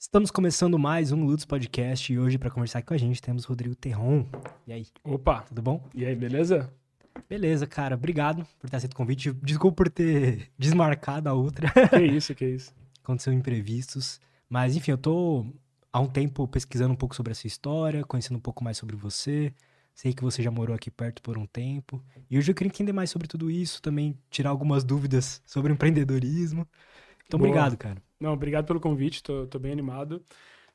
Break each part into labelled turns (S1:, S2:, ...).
S1: Estamos começando mais um Lutz Podcast e hoje para conversar com a gente temos Rodrigo Terron. E aí,
S2: Opa!
S1: tudo bom?
S2: E aí, beleza?
S1: Beleza, cara. Obrigado por ter aceito o convite. Desculpa por ter desmarcado a outra.
S2: Que isso, que isso.
S1: Aconteceu imprevistos. Mas enfim, eu tô há um tempo pesquisando um pouco sobre a sua história, conhecendo um pouco mais sobre você. Sei que você já morou aqui perto por um tempo. E hoje eu queria entender mais sobre tudo isso, também tirar algumas dúvidas sobre empreendedorismo. Então,
S2: Boa.
S1: obrigado, cara.
S2: Não, obrigado pelo convite, tô, tô bem animado.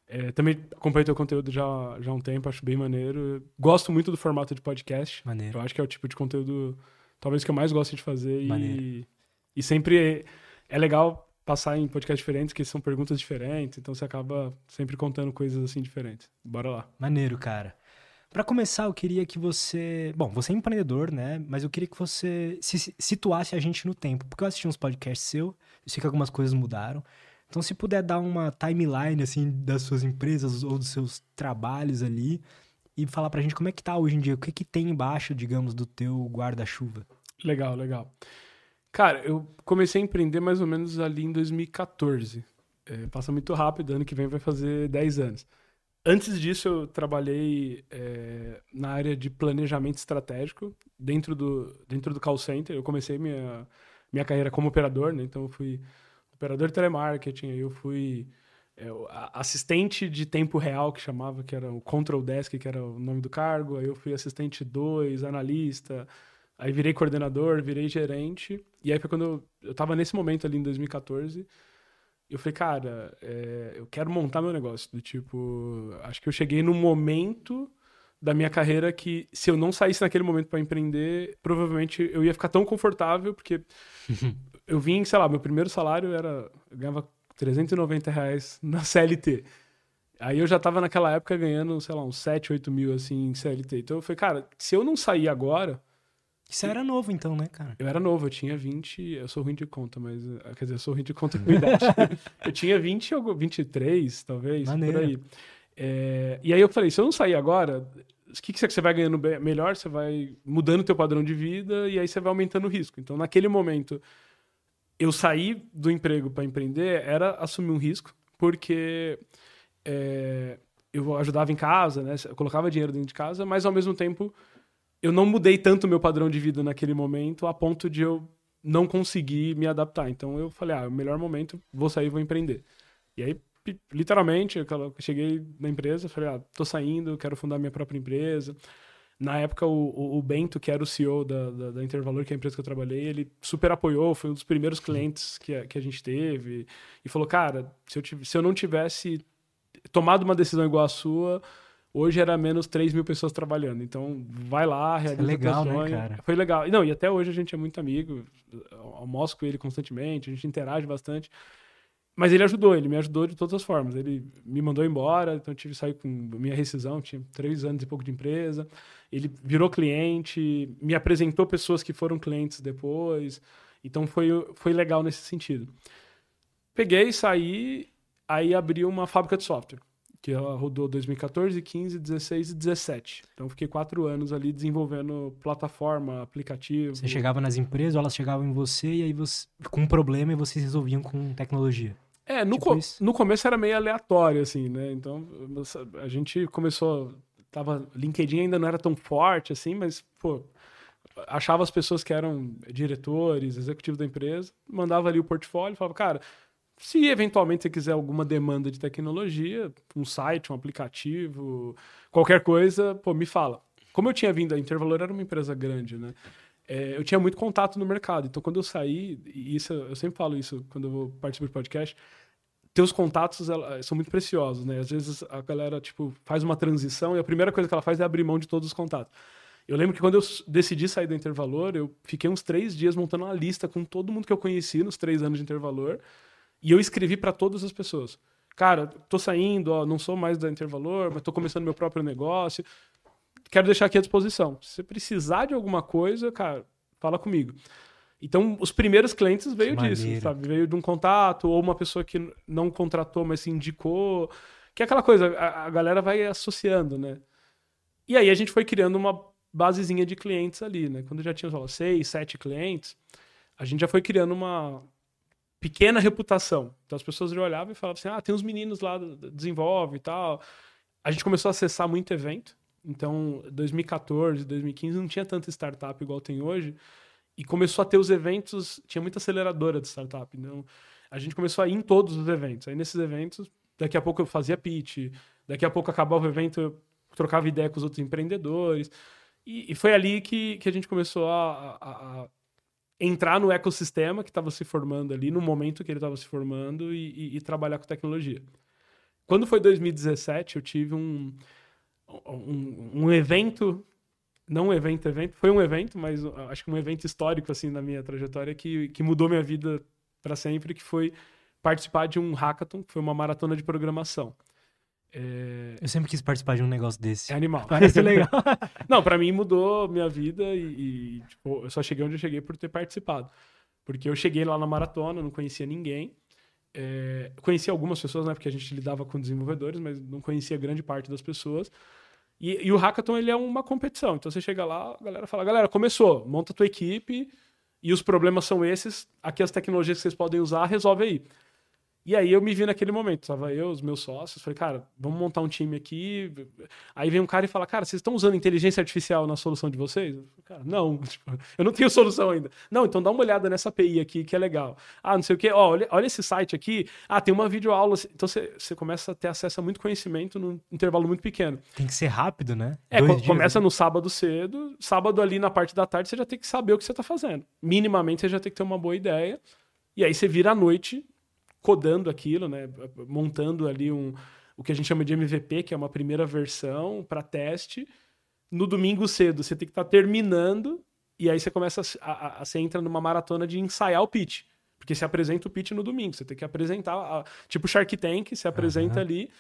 S2: É, também acompanho teu conteúdo já, já há um tempo, acho bem maneiro. Gosto muito do formato de podcast.
S1: Maneiro.
S2: Eu acho que é o tipo de conteúdo, talvez, que eu mais gosto de fazer.
S1: Maneiro.
S2: E, e sempre é, é legal passar em podcasts diferentes, que são perguntas diferentes, então você acaba sempre contando coisas assim diferentes. Bora lá.
S1: Maneiro, cara. Pra começar, eu queria que você. Bom, você é empreendedor, né? Mas eu queria que você se situasse a gente no tempo. Porque eu assisti uns podcasts seu, eu sei que algumas coisas mudaram. Então, se puder dar uma timeline, assim, das suas empresas ou dos seus trabalhos ali e falar pra gente como é que tá hoje em dia, o que que tem embaixo, digamos, do teu guarda-chuva.
S2: Legal, legal. Cara, eu comecei a empreender mais ou menos ali em 2014. É, passa muito rápido, ano que vem vai fazer 10 anos. Antes disso, eu trabalhei é, na área de planejamento estratégico dentro do, dentro do call center. Eu comecei minha, minha carreira como operador, né? Então, eu fui operador de telemarketing, aí eu fui é, assistente de tempo real, que chamava, que era o control desk, que era o nome do cargo. Aí eu fui assistente 2, analista. Aí virei coordenador, virei gerente. E aí foi quando eu, eu tava nesse momento ali em 2014. Eu falei, cara, é, eu quero montar meu negócio. Do tipo, acho que eu cheguei num momento da minha carreira que se eu não saísse naquele momento para empreender, provavelmente eu ia ficar tão confortável, porque eu vim, sei lá, meu primeiro salário era. Eu ganhava 390 reais na CLT. Aí eu já tava naquela época ganhando, sei lá, uns 7, 8 mil assim em CLT. Então eu falei, cara, se eu não sair agora,
S1: Isso era novo, então, né, cara?
S2: eu era novo, eu tinha 20, eu sou ruim de conta, mas, eh, quer dizer, eu sou ruim de conta com idade. eu tinha 20, e algo- 23, talvez,
S1: Maneiro.
S2: por aí. É, e aí eu falei, se eu não sair agora, o que, que você você vai ganhando melhor? Você vai mudando o teu padrão de vida e aí você vai aumentando o risco. Então, naquele momento, eu sair do emprego para empreender era assumir um risco, porque é, eu ajudava em casa, né? Eu colocava dinheiro dentro de casa, mas ao mesmo tempo eu não mudei tanto o meu padrão de vida naquele momento a ponto de eu não conseguir me adaptar. Então eu falei, ah, o melhor momento, vou sair, vou empreender. E aí, literalmente, eu cheguei na empresa, falei, ah, tô saindo, quero fundar minha própria empresa. Na época, o, o- Bento, que era o CEO da, da, da Intervalor, que é a empresa que eu trabalhei, ele super apoiou, foi um dos primeiros clientes que a, que a gente teve. E falou, cara, se eu, tiv- se eu não tivesse tomado uma decisão igual a sua, hoje era menos 3 mil pessoas trabalhando. Então, vai lá, realiza
S1: é legal, né, cara?
S2: Foi legal. E Não, e até hoje a gente é muito amigo, almoço com ele constantemente, a gente interage bastante. Mas ele ajudou, ele me ajudou de todas as formas. Ele me mandou embora, então eu tive que sair com minha rescisão, tinha três anos e pouco de empresa. Ele virou cliente, me apresentou pessoas que foram clientes depois. Então foi, foi legal nesse sentido. Peguei, saí, aí abri uma fábrica de software, que ela rodou 2014, 15, 16 e 17. Então fiquei quatro anos ali desenvolvendo plataforma, aplicativo.
S1: Você chegava nas empresas elas chegavam em você e aí você. com um problema e vocês resolviam com tecnologia.
S2: É, no,
S1: Tipo
S2: co-
S1: isso.
S2: no começo era meio aleatório, assim, né? Então, a gente começou. Tava, LinkedIn ainda não era tão forte, assim, mas, pô, achava as pessoas que eram diretores, executivos da empresa, mandava ali o portfólio, falava, cara, se eventualmente você quiser alguma demanda de tecnologia, um site, um aplicativo, qualquer coisa, pô, me fala. Como eu tinha vindo, a Intervalor era uma empresa grande, né? É, eu tinha muito contato no mercado. Então, quando eu saí, e isso eu sempre falo isso quando eu vou participar de podcast, teus contatos ela- são muito preciosos, né? Às vezes a galera, tipo, faz uma transição e a primeira coisa que ela faz é abrir mão de todos os contatos. Eu lembro que quando eu decidi sair da Intervalor, eu fiquei uns três dias montando uma lista com todo mundo que eu conheci nos três anos de Intervalor e eu escrevi para todas as pessoas. Cara, tô saindo, ó, não sou mais da Intervalor, mas tô começando meu próprio negócio. Quero deixar aqui à disposição. Se você precisar de alguma coisa, cara, fala comigo. Então, os primeiros clientes veio
S1: Que
S2: disso,
S1: maneiro.
S2: sabe? Veio de um contato, ou uma pessoa que não contratou, mas se indicou. Que é aquela coisa, a, a galera vai associando, né? E aí a gente foi criando uma basezinha de clientes ali, né? Quando já tinha, lá, seis, sete clientes, a gente já foi criando uma pequena reputação. Então as pessoas olhavam e falavam assim: ah, tem uns meninos lá, desenvolve e tal. A gente começou a acessar muito evento. Então, 2014, 2015 não tinha tanta startup igual tem hoje. E começou a ter os eventos, tinha muita aceleradora de startup. Então, a gente começou a ir em todos os eventos. Aí nesses eventos, daqui a pouco eu fazia pitch, daqui a pouco acabava o evento, eu trocava ideia com os outros empreendedores. E, e foi ali que, que a gente começou a, a, a entrar no ecossistema que estava se formando ali, no momento que ele estava se formando, e, e, e, trabalhar com tecnologia. Quando foi 2017, eu tive um, um, um evento, não um evento, evento, foi um evento, mas acho que um evento histórico assim na minha trajetória que, que mudou minha vida para sempre, que foi participar de um hackathon, que foi uma maratona de programação.
S1: É... Eu sempre quis participar de um negócio desse.
S2: É animal.
S1: Parece legal.
S2: não, para mim mudou minha vida e, e tipo, eu só cheguei onde eu cheguei por ter participado. Porque eu cheguei lá na maratona, não conhecia ninguém. É... Conhecia algumas pessoas, né? Porque a gente lidava com desenvolvedores, mas não conhecia grande parte das pessoas. E, e o hackathon, ele é uma competição. Então você chega lá, a galera fala, galera, começou, monta a tua equipe e os problemas são esses. Aqui as tecnologias que vocês podem usar, resolve aí. E aí eu me vi naquele momento, tava eu, os meus sócios, falei, cara, vamos montar um time aqui. Aí vem um cara e fala, cara, vocês estão usando inteligência artificial na solução de vocês? Eu falei, cara, não, tipo, eu não tenho solução ainda. Não, então dá uma olhada nessa API aqui que é legal. Ah, não sei o quê, ó, olha, olha esse site aqui. Ah, tem uma videoaula. Então você, você começa a ter acesso a muito conhecimento num intervalo muito pequeno.
S1: Tem que ser rápido, né?
S2: É, Dois começa dias, né? no sábado cedo, sábado ali na parte da tarde você já tem que saber o que você está fazendo. Minimamente você já tem que ter uma boa ideia. E aí você vira à noite codando aquilo, né? Montando ali um, o que a gente chama de MVP, que é uma primeira versão para teste. No domingo cedo, você tem que estar tá terminando e aí você começa a, a, a, você entra numa maratona de ensaiar o pitch. Porque você apresenta o pitch no domingo, você tem que apresentar, a, tipo Shark Tank, você apresenta uhum. ali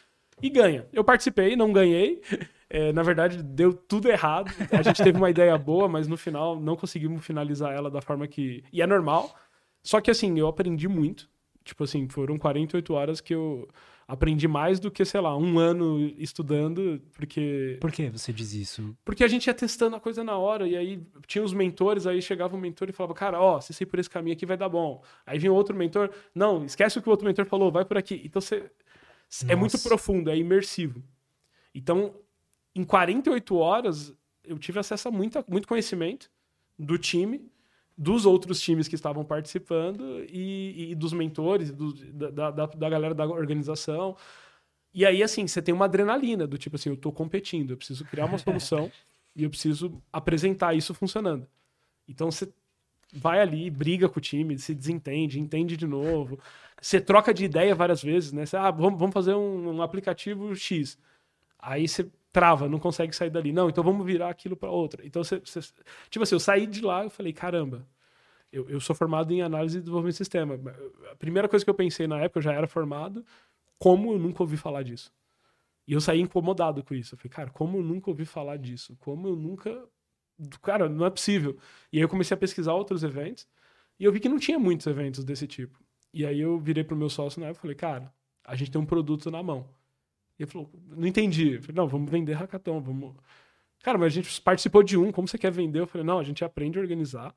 S2: e ganha. Eu participei, não ganhei. É, na verdade, deu tudo errado. A gente teve uma ideia boa, mas no final não conseguimos finalizar ela da forma que. E é normal. Só que assim, eu aprendi muito. Tipo assim, foram 48 horas que eu aprendi mais do que, sei lá, um ano estudando, porque...
S1: Por que você diz isso?
S2: Porque a gente ia testando a coisa na hora, e aí tinha os mentores, aí chegava um mentor e falava, cara, ó, se você ir por esse caminho aqui vai dar bom. Aí vinha outro mentor, não, esquece o que o outro mentor falou, vai por aqui. Então você... É muito profundo, é imersivo. Então, em 48 horas, eu tive acesso a muita, muito conhecimento do time, dos outros times que estavam participando e, e dos mentores, do, da, da, da, galera da organização. E aí, assim, você tem uma adrenalina do tipo assim, eu estou competindo, eu preciso criar uma solução e eu preciso apresentar isso funcionando. Então você vai ali, briga com o time, se desentende, entende de novo. Você troca de ideia várias vezes, né? Você, ah, vamos, vamos fazer um, um aplicativo X. Aí você trava, não consegue sair dali. Não, então vamos virar aquilo para outra. Então, você, você, tipo assim, eu saí de lá e falei, caramba, eu, eu sou formado em análise e desenvolvimento de sistema. A primeira coisa que eu pensei na época, eu já era formado, como eu nunca ouvi falar disso? E eu saí incomodado com isso. Eu falei, cara, como eu nunca ouvi falar disso? Como eu nunca. Cara, não é possível. E aí eu comecei a pesquisar outros eventos e eu vi que não tinha muitos eventos desse tipo. E aí eu virei pro meu sócio na época e falei, cara, a gente tem um produto na mão. E ele falou, não entendi. Eu falei, não, vamos vender hackathon, vamos. Cara, mas a gente participou de um, como você quer vender? Eu falei, não, a gente aprende a organizar.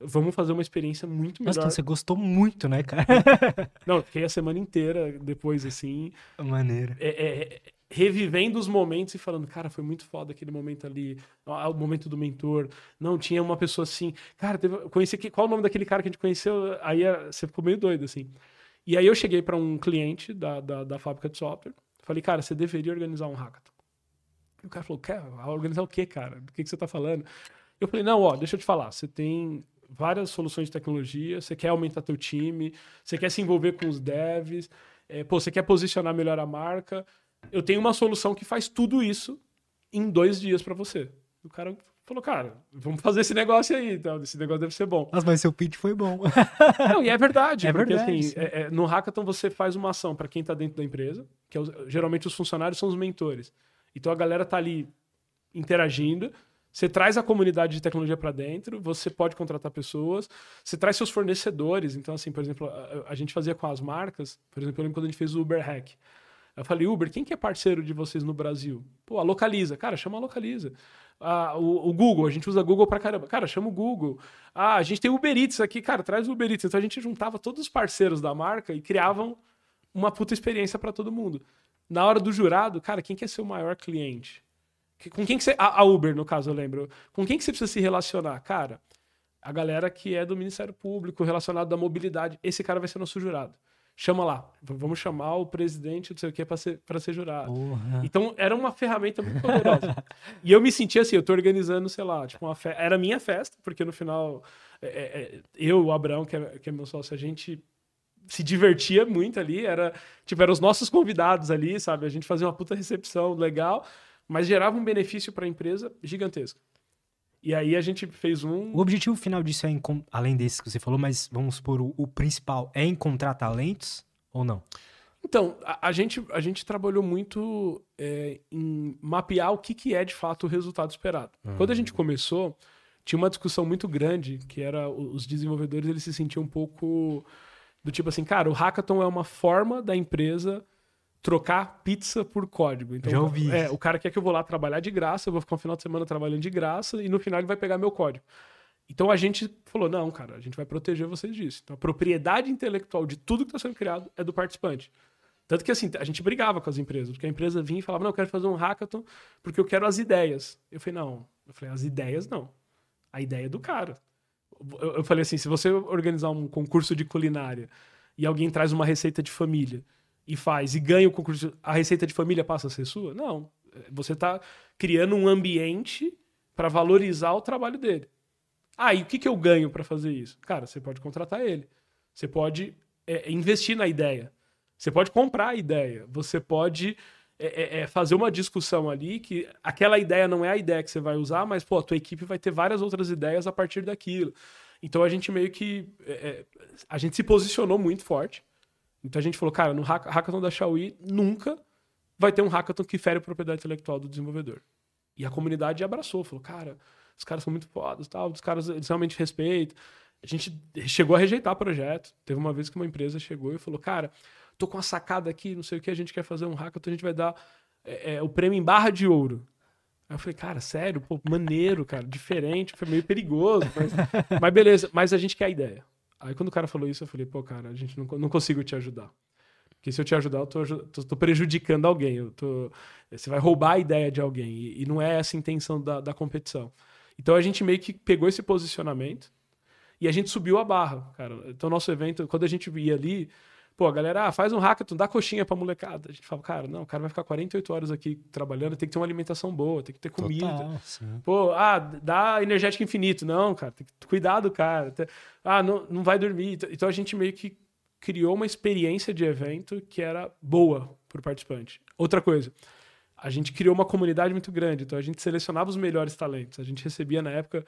S2: Vamos fazer uma experiência muito melhor.
S1: Nossa, você gostou muito, né, cara?
S2: não, fiquei a semana inteira depois, assim.
S1: Maneiro.
S2: É, é, revivendo os momentos e falando, cara, foi muito foda aquele momento ali, o momento do mentor. Não, tinha uma pessoa assim, cara, teve, conheci aqui, qual o nome daquele cara que a gente conheceu? Aí você ficou meio doido, assim. E aí eu cheguei para um cliente da, da, da fábrica de software Falei, cara, você deveria organizar um hackathon. E o cara falou, quer organizar o quê, cara? Do que, que você está falando? Eu falei, não, ó, deixa eu te falar. Você tem várias soluções de tecnologia, você quer aumentar teu time, você quer se envolver com os devs, é, pô, você quer posicionar melhor a marca. Eu tenho uma solução que faz tudo isso em dois dias para você. O cara falou, cara, vamos fazer esse negócio aí, então, esse negócio deve ser bom.
S1: Mas, mas seu pitch foi bom.
S2: Não, e é verdade,
S1: é
S2: porque
S1: verdade,
S2: assim, é, é, no hackathon você faz uma ação para quem está dentro da empresa, que é, geralmente os funcionários são os mentores. Então a galera tá ali interagindo, você traz a comunidade de tecnologia para dentro, você pode contratar pessoas, você traz seus fornecedores. Então, assim, por exemplo, a, a, gente fazia com as marcas, por exemplo, eu lembro quando a gente fez o Uber Hack. Eu falei, Uber, quem que é parceiro de vocês no Brasil? Pô, a Localiza. Cara, chama a Localiza. Ah, o, o, Google, a gente usa Google pra caramba. Cara, chama o Google. Ah, a gente tem Uber Eats aqui, cara, traz o Uber Eats. Então a gente juntava todos os parceiros da marca e criavam uma puta experiência para todo mundo. Na hora do jurado, cara, quem quer ser o maior cliente? Com quem que você. A, Uber, no caso, eu lembro. Com quem que você precisa se relacionar? Cara, a galera que é do Ministério Público, relacionado à mobilidade. Esse cara vai ser nosso jurado. Chama lá. Vamos chamar o presidente, não sei o que, para ser, pra ser jurado. Porra. Então, era uma ferramenta muito poderosa. e eu me sentia assim, eu tô organizando, sei lá, tipo, uma fe... era minha festa, porque no final, é, é, é eu, o Abraão, que é, que é meu sócio, a gente se divertia muito ali, era, tipo, eram os nossos convidados ali, sabe? A gente fazia uma puta recepção legal, mas gerava um benefício para a empresa gigantesco. E aí a gente fez um.
S1: O objetivo final disso é, além desse que você falou, mas vamos supor, o, o principal é encontrar talentos ou não?
S2: Então, a, a gente, a gente trabalhou muito é, em mapear o que, que é de fato o resultado esperado. Uhum. Quando a gente começou, tinha uma discussão muito grande, que era os desenvolvedores eles se sentiam um pouco do tipo assim, cara, o hackathon é uma forma da empresa trocar pizza por código. Então,
S1: Já ouvi.
S2: É, o cara quer que eu vou lá trabalhar de graça, eu vou ficar um final de semana trabalhando de graça e no final ele vai pegar meu código. Então a gente falou: não, cara, a gente vai proteger vocês disso. Então a propriedade intelectual de tudo que está sendo criado é do participante. Tanto que assim, a gente brigava com as empresas, porque a empresa vinha e falava: não, eu quero fazer um hackathon porque eu quero as ideias. Eu falei: não. Eu falei: as ideias não. A ideia é do cara. Eu falei assim: se você organizar um concurso de culinária e alguém traz uma receita de família e faz e ganha o concurso, a receita de família passa a ser sua? Não. Você está criando um ambiente para valorizar o trabalho dele. Ah, e o que, que eu ganho para fazer isso? Cara, você pode contratar ele. Você pode é, investir na ideia. Você pode comprar a ideia. Você pode é, é, é, fazer uma discussão ali que aquela ideia não é a ideia que você vai usar, mas, pô, a tua equipe vai ter várias outras ideias a partir daquilo. Então a gente meio que. É, é a gente se posicionou muito forte. Então a gente falou, cara, no hackathon da Xiaomi nunca vai ter um hackathon que fere a propriedade intelectual do desenvolvedor. E a comunidade abraçou, falou, cara, os caras são muito fodas, tal, os caras eles realmente respeitam. A gente chegou a rejeitar o projeto. Teve uma vez que uma empresa chegou e falou, cara, tô com uma sacada aqui, não sei o que, a gente quer fazer um hackathon, a gente vai dar é, é, o prêmio em barra de ouro. Aí eu falei, cara, sério, pô, maneiro, cara, diferente, foi meio perigoso, mas, mas beleza, mas a gente quer a ideia. Aí quando o cara falou isso, eu falei, pô, cara, a gente não, não consigo te ajudar. Porque se eu te ajudar, eu tô, tô, tô prejudicando alguém. Eu tô, você vai roubar a ideia de alguém. E, e não é essa a intenção da, da competição. Então a gente meio que pegou esse posicionamento e a gente subiu a barra, cara. Então, nosso evento, quando a gente ia ali, Pô, galera, ah, faz um hackathon, dá coxinha pra molecada. A gente fala, cara, não, o cara vai ficar 48 horas aqui trabalhando, tem que ter uma alimentação boa, tem que ter comida. Total, Pô, ah, dá energético infinito. Não, cara, tem que cuidar do cara. Ah, não, não vai dormir. Então a gente meio que criou uma experiência de evento que era boa pro participante. Outra coisa, a gente criou uma comunidade muito grande, então a gente selecionava os melhores talentos. A gente recebia na época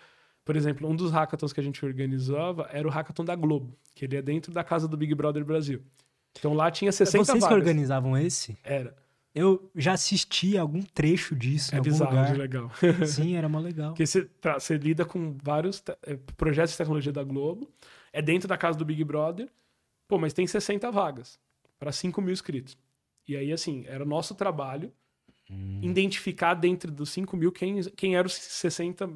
S2: por exemplo, um dos hackathons que a gente organizava era o hackathon da Globo, que ele é dentro da casa do Big Brother Brasil. Então lá tinha 60
S1: Vocês
S2: vagas.
S1: que organizavam esse?
S2: Era.
S1: Eu já assisti algum trecho disso é bizarro lugar.
S2: legal.
S1: Sim, era mó legal.
S2: Porque você, tá, você lida com vários é, projetos de tecnologia da Globo, é dentro da casa do Big Brother, pô, mas tem 60 vagas para 5 mil inscritos. E aí, assim, era nosso trabalho hum. identificar dentro dos 5 mil quem, quem eram os 60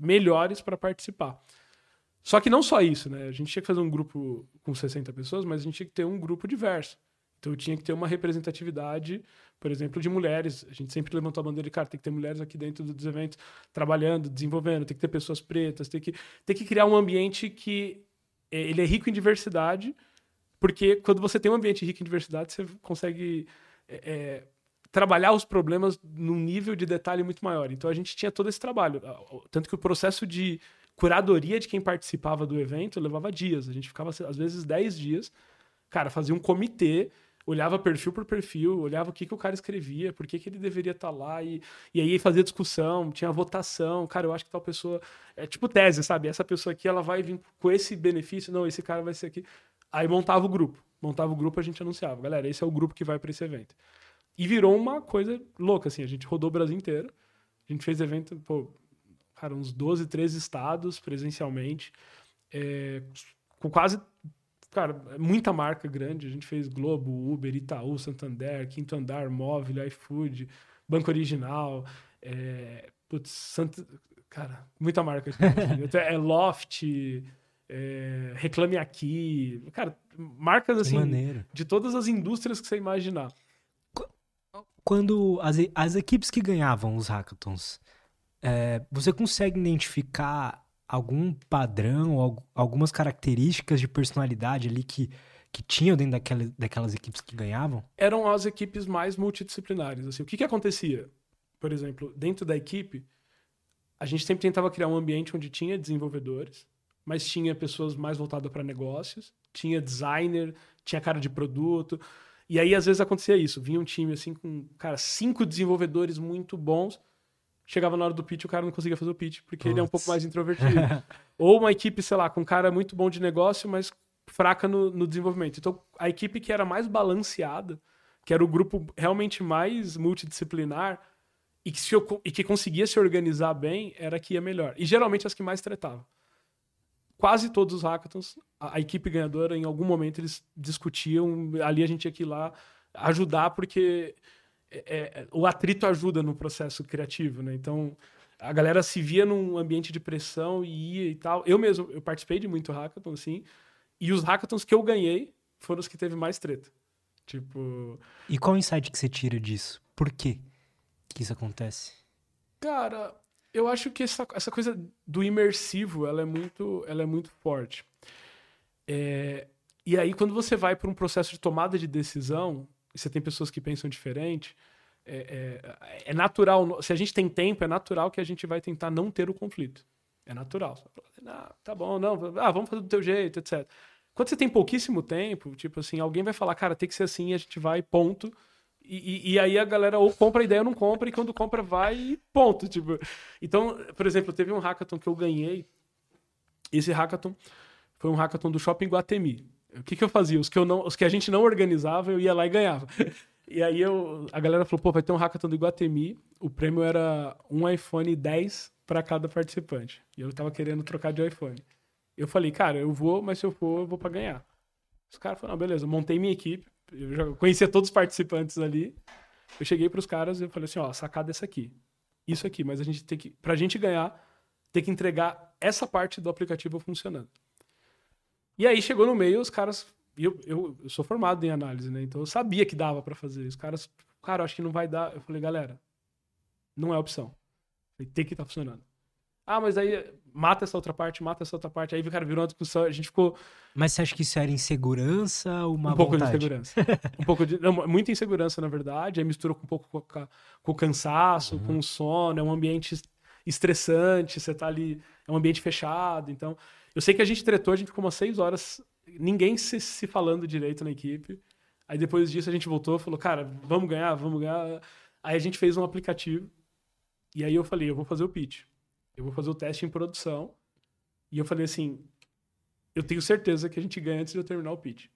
S2: melhores para participar. Só que não só isso, né? A gente tinha que fazer um grupo com 60 pessoas, mas a gente tinha que ter um grupo diverso. Então tinha que ter uma representatividade, por exemplo, de mulheres. A gente sempre levantou a bandeira de, cara, tem que ter mulheres aqui dentro dos eventos trabalhando, desenvolvendo, tem que ter pessoas pretas, tem que, tem que criar um ambiente que é, ele é rico em diversidade, porque quando você tem um ambiente rico em diversidade, você consegue é, é, trabalhar os problemas num nível de detalhe muito maior. Então a gente tinha todo esse trabalho. Tanto que o processo de curadoria de quem participava do evento levava dias. A gente ficava, às vezes, 10 dias. Cara, fazia um comitê, olhava perfil por perfil, olhava o que, que o cara escrevia, por que, que ele deveria estar tá lá, e, e aí fazia discussão, tinha votação. Cara, eu acho que tal pessoa. É tipo tese, sabe? Essa pessoa aqui ela vai vir com esse benefício, não, esse cara vai ser aqui. Aí montava o grupo. Montava o grupo, a gente anunciava. Galera, esse é o grupo que vai para esse evento. E virou uma coisa louca, assim. A gente rodou o Brasil inteiro. A gente fez evento, pô, cara, uns 12, 13 estados presencialmente. É, com quase, cara, muita marca grande. A gente fez Globo, Uber, Itaú, Santander, Quinto Andar, Móvel, iFood, Banco Original. É, Putz, Santa... Cara, muita marca. é Loft, é... Reclame Aqui. Cara, marcas assim. De todas as indústrias que você imaginar.
S1: Quando as, as equipes que ganhavam os hackathons, é, você consegue identificar algum padrão algumas características de personalidade ali que, que tinham dentro daquela, daquelas equipes que ganhavam?
S2: Eram as equipes mais multidisciplinares. Assim, o que, que acontecia? Por exemplo, dentro da equipe, a gente sempre tentava criar um ambiente onde tinha desenvolvedores, mas tinha pessoas mais voltadas para negócios, tinha designer, tinha cara de produto. E aí, às vezes, acontecia isso. Vinha um time assim com, cara, cinco desenvolvedores muito bons. Chegava na hora do pitch, o cara não conseguia fazer o pitch, porque Puts. ele é um pouco mais introvertido. Ou uma equipe, sei lá, com um cara muito bom de negócio, mas fraca no, no desenvolvimento. Então, a equipe que era mais balanceada, que era o grupo realmente mais multidisciplinar, e que, se, e que conseguia se organizar bem, era que ia melhor. E geralmente as que mais tretavam. Quase todos os hackathons, a, a, equipe ganhadora, em algum momento, eles discutiam. Ali a gente tinha que ir lá ajudar, porque é, é, o atrito ajuda no processo criativo, né? Então, a galera se via num ambiente de pressão e ia e tal. Eu mesmo, eu participei de muito hackathon, assim, e os hackathons que eu ganhei foram os que teve mais treta. Tipo...
S1: E qual o insight que você tira disso? Por quê? que isso acontece?
S2: Cara, eu acho que essa, essa coisa do imersivo, ela é muito, ela é muito forte. É, e aí, quando você vai para um processo de tomada de decisão, e você tem pessoas que pensam diferente, é, é, é, natural, se a gente tem tempo, é natural que a gente vai tentar não ter o conflito. É natural. Ah, tá bom, não, ah, vamos fazer do teu jeito, etc. Quando você tem pouquíssimo tempo, tipo assim, alguém vai falar, cara, tem que ser assim, a gente vai, ponto. E, e, aí a galera ou compra a ideia ou não compra, e quando compra vai e ponto. Tipo. Então, por exemplo, teve um hackathon que eu ganhei. Esse hackathon foi um hackathon do Shopping Guatemi. O que, que eu fazia? Os que, eu não, os que a gente não organizava, eu ia lá e ganhava. E aí eu, a galera falou, pô, vai ter um hackathon do Iguatemi. O prêmio era um iPhone 10 para cada participante. E eu tava querendo trocar de iPhone. Eu falei, cara, eu vou, mas se eu for, eu vou para ganhar. Os caras falaram, beleza, montei minha equipe eu já conhecia todos os participantes ali. Eu cheguei para os caras e falei assim, ó, a sacada é essa aqui. Isso aqui, mas a gente tem que, pra gente ganhar, tem que entregar essa parte do aplicativo funcionando. E aí chegou no meio, os caras, eu, eu, eu sou formado em análise, né? Então eu sabia que dava para fazer. Os caras, cara, acho que não vai dar. Eu falei, galera, não é opção. Tem que estar tá funcionando. Ah, mas aí mata essa outra parte, mata essa outra parte. Aí, cara, virou uma discussão, a gente ficou.
S1: Mas você acha que isso era insegurança ou uma
S2: Um pouco
S1: vontade?
S2: de insegurança. um pouco de. Não, muita insegurança, na verdade. Aí mistura com um pouco com, com o cansaço, uhum. com o sono. É um ambiente estressante, você tá ali. É um ambiente fechado. Então, eu sei que a gente tretou, a gente ficou umas seis horas, ninguém se, se falando direito na equipe. Aí depois disso a gente voltou falou, cara, vamos ganhar, vamos ganhar. Aí a gente fez um aplicativo. E aí eu falei, eu vou fazer o pitch eu vou fazer o teste em produção. E eu falei assim, eu tenho certeza que a gente ganha antes de eu terminar o pitch.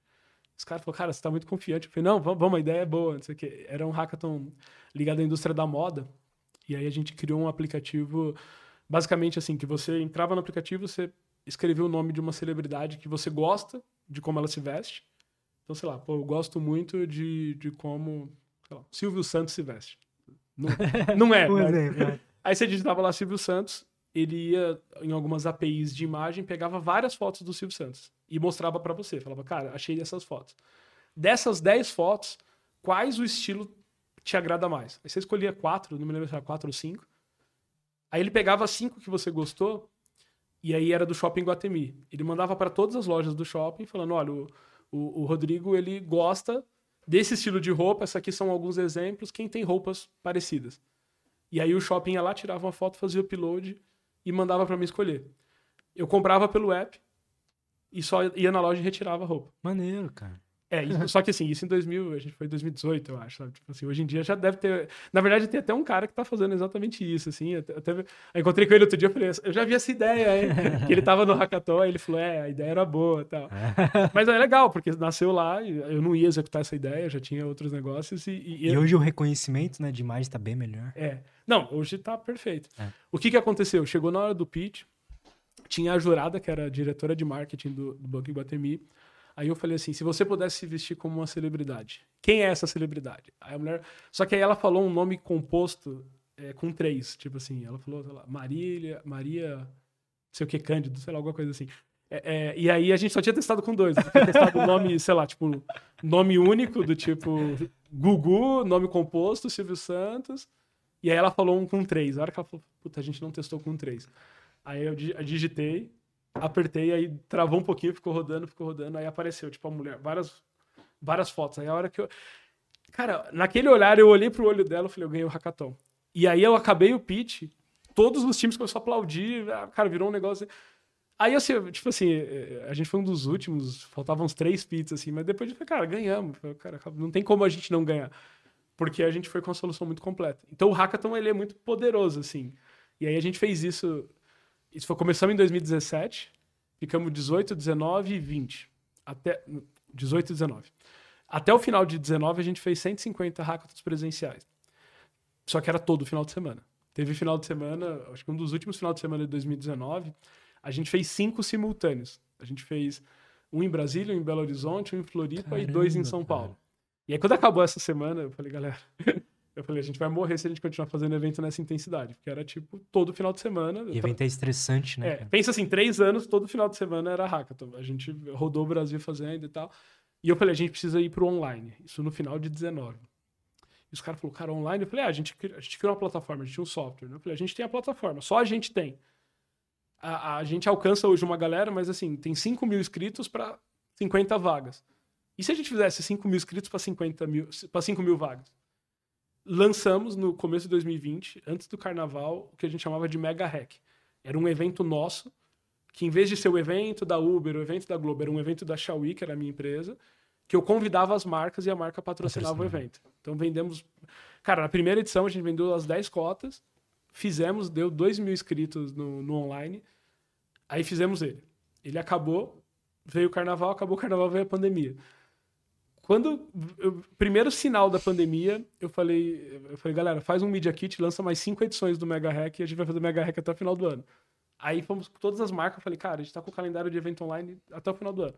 S2: Os caras falaram, cara, você tá muito confiante. Eu falei, não, vamos a ideia é boa. Não sei o quê. Era um hackathon ligado à indústria da moda. E aí a gente criou um aplicativo, basicamente assim, que você entrava no aplicativo, você escrevia o nome de uma celebridade que você gosta, de como ela se veste. Então, sei lá, pô, eu gosto muito de, de como, sei lá, Silvio Santos se veste. Não, não é. mas... exemplo, é. Aí você digitava lá Silvio Santos, ele ia em algumas APIs de imagem, pegava várias fotos do Silvio Santos e mostrava para você. Falava, cara, achei essas fotos. Dessas 10 fotos, quais o estilo te agrada mais? Aí você escolhia quatro, não me lembro se era quatro ou cinco. Aí ele pegava cinco que você gostou, e aí era do Shopping Guatemi. Ele mandava para todas as lojas do shopping, falando: olha, o, o, o Rodrigo ele gosta desse estilo de roupa, essas aqui são alguns exemplos, quem tem roupas parecidas. E aí o shopping ia lá, tirava uma foto, fazia o upload e mandava para mim escolher. Eu comprava pelo app e só ia na loja e retirava a roupa.
S1: Maneiro, cara.
S2: É, isso, só que assim, isso em 2000, a gente foi em 2018, eu acho, sabe? Tipo assim, hoje em dia já deve ter. Na verdade, tem até um cara que tá fazendo exatamente isso, assim. Até, encontrei com ele outro dia, eu falei, eu já vi essa ideia, hein? que ele tava no hackathon, ele falou, é, a ideia era boa e tal. Mas é legal, porque nasceu lá, eu não ia executar essa ideia, já tinha outros negócios. E,
S1: e, e hoje o reconhecimento né, de imagem tá bem melhor.
S2: É. Não, hoje tá perfeito. É. O que que aconteceu? Chegou na hora do pitch, tinha a jurada, que era a diretora de marketing do, do Banco Iguatemi. Aí eu falei assim: se você pudesse se vestir como uma celebridade, quem é essa celebridade? Aí a mulher. Só que aí ela falou um nome composto é, com três. Tipo assim, ela falou, sei lá, Marília, Maria, não sei o que, Cândido, sei lá, alguma coisa assim. É, é, e aí a gente só tinha testado com dois. Tinha testado nome, sei lá, tipo, nome único, do tipo Gugu, nome composto, Silvio Santos. E aí ela falou um com três. A hora que ela falou, puta, a gente não testou com três. Aí eu digitei, apertei, aí travou um pouquinho, ficou rodando, ficou rodando, aí apareceu, tipo, a mulher, várias, várias fotos. Aí a hora que eu. Cara, naquele olhar, eu olhei pro olho dela e falei, eu ganhei o hackathon. E aí eu acabei o pitch, todos os times começaram a aplaudir, ah, cara, virou um negócio. Aí, assim, tipo assim, eh, a gente foi um dos últimos, faltavam uns três pits, assim, mas depois eu falei, cara, ganhamos. Falei, cara, não tem como a gente não ganhar. Porque a gente foi com uma solução muito completa. Então o hackathon, ele é muito poderoso, assim. E aí a gente fez isso isso foi, começamos em 2017, ficamos 18, 19 e 20. Até 18 e 19. Até o final de 19 a gente fez 150 hackathons presenciais. Só que era todo final de semana. Teve final de semana, acho que um dos últimos final de semana de 2019, a gente fez cinco simultâneos. A gente fez um em Brasília, um em Belo Horizonte, um em Floripa Caramba, e dois em São Paulo. Cara. E aí quando acabou essa semana, eu falei, galera, eu falei, a gente vai morrer se a gente continuar fazendo evento nessa intensidade. Porque era, tipo, todo final de semana.
S1: E evento é estressante, né?
S2: É, pensa assim, três anos, todo final de semana era hackathon. A gente rodou o Brasil fazendo e tal. E eu falei, a gente precisa ir pro online. Isso no final de 19. E os caras falaram, cara, online? Eu falei, ah, a gente, a gente criou uma plataforma, a gente tinha um software. Eu falei, a gente tem a plataforma, só a gente tem. A, a gente alcança hoje uma galera, mas assim, tem 5 mil inscritos para 50 vagas. E se a gente fizesse 5 mil inscritos para 50 mil, para 5 mil vagas? Lançamos no começo de 2020, antes do carnaval, o que a gente chamava de Mega Hack. Era um evento nosso, que em vez de ser o evento da Uber, o evento da Globo, era um evento da Xiaomi, que era a minha empresa, que eu convidava as marcas e a marca patrocinava o evento. Então vendemos. Cara, na primeira edição a gente vendeu as 10 cotas, fizemos, deu 2 mil inscritos no, no online, aí fizemos ele. Ele acabou, veio o carnaval, acabou o carnaval, veio a pandemia. Quando o primeiro sinal da pandemia, eu falei, eu falei, galera, faz um Media Kit, lança mais cinco edições do Mega Hack e a gente vai fazer o Mega Hack até o final do ano. Aí fomos com todas as marcas, eu falei, cara, a gente tá com o calendário de evento online até o final do ano.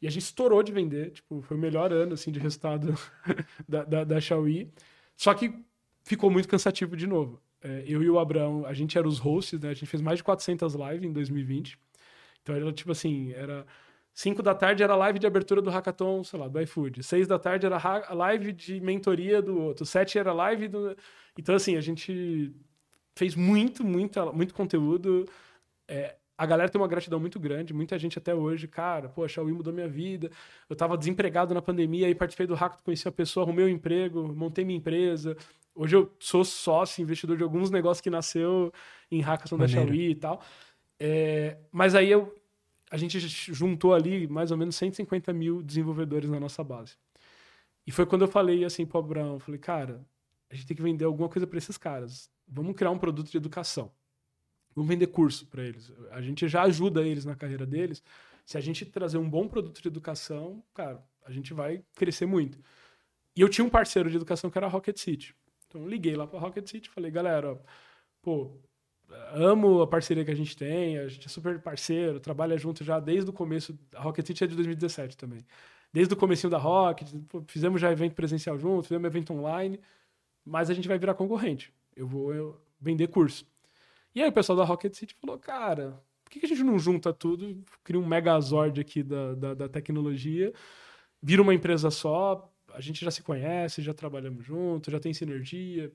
S2: E a gente estourou de vender, tipo, foi o melhor ano, assim, de resultado da, da, da Xiaomi. Só que ficou muito cansativo de novo. É, eu e o Abraão, a gente era os hosts, né? A gente fez mais de 400 lives em 2020. Então era, tipo assim, era 5 da tarde era live de abertura do hackathon, sei lá, do iFood. 6 da tarde era live de mentoria do outro. 7 era live do. Então, assim, a gente fez muito, muito, muito conteúdo. É, a galera tem uma gratidão muito grande, muita gente até hoje, cara, poxa, o Wii mudou minha vida. Eu tava desempregado na pandemia, aí participei do hackathon, conheci a pessoa, arrumei um emprego, montei minha empresa. Hoje eu sou sócio, investidor de alguns negócios que nasceu em hackathon Maneiro. da Xiaomi e tal. É, mas aí eu, a gente juntou ali mais ou menos 150 mil desenvolvedores na nossa base. E foi quando eu falei assim para o Abraão, falei, cara, a gente tem que vender alguma coisa para esses caras. Vamos criar um produto de educação. Vamos vender curso para eles. A gente já ajuda eles na carreira deles. Se a gente trazer um bom produto de educação, cara, a gente vai crescer muito. E eu tinha um parceiro de educação que era a Rocket City. Então liguei lá para Rocket City falei, galera, ó, pô, amo a parceria que a gente tem, a gente é super parceiro, trabalha junto já desde o começo. A Rocket City é de 2017 também. Desde o comecinho da Rocket, fizemos já evento presencial junto, fizemos evento online, mas a gente vai virar concorrente. Eu vou eu vender curso. E aí o pessoal da Rocket City falou, cara, por que a gente não junta tudo, cria um megazord aqui da, da, da tecnologia, vira uma empresa só, a gente já se conhece, já trabalhamos junto, já tem sinergia,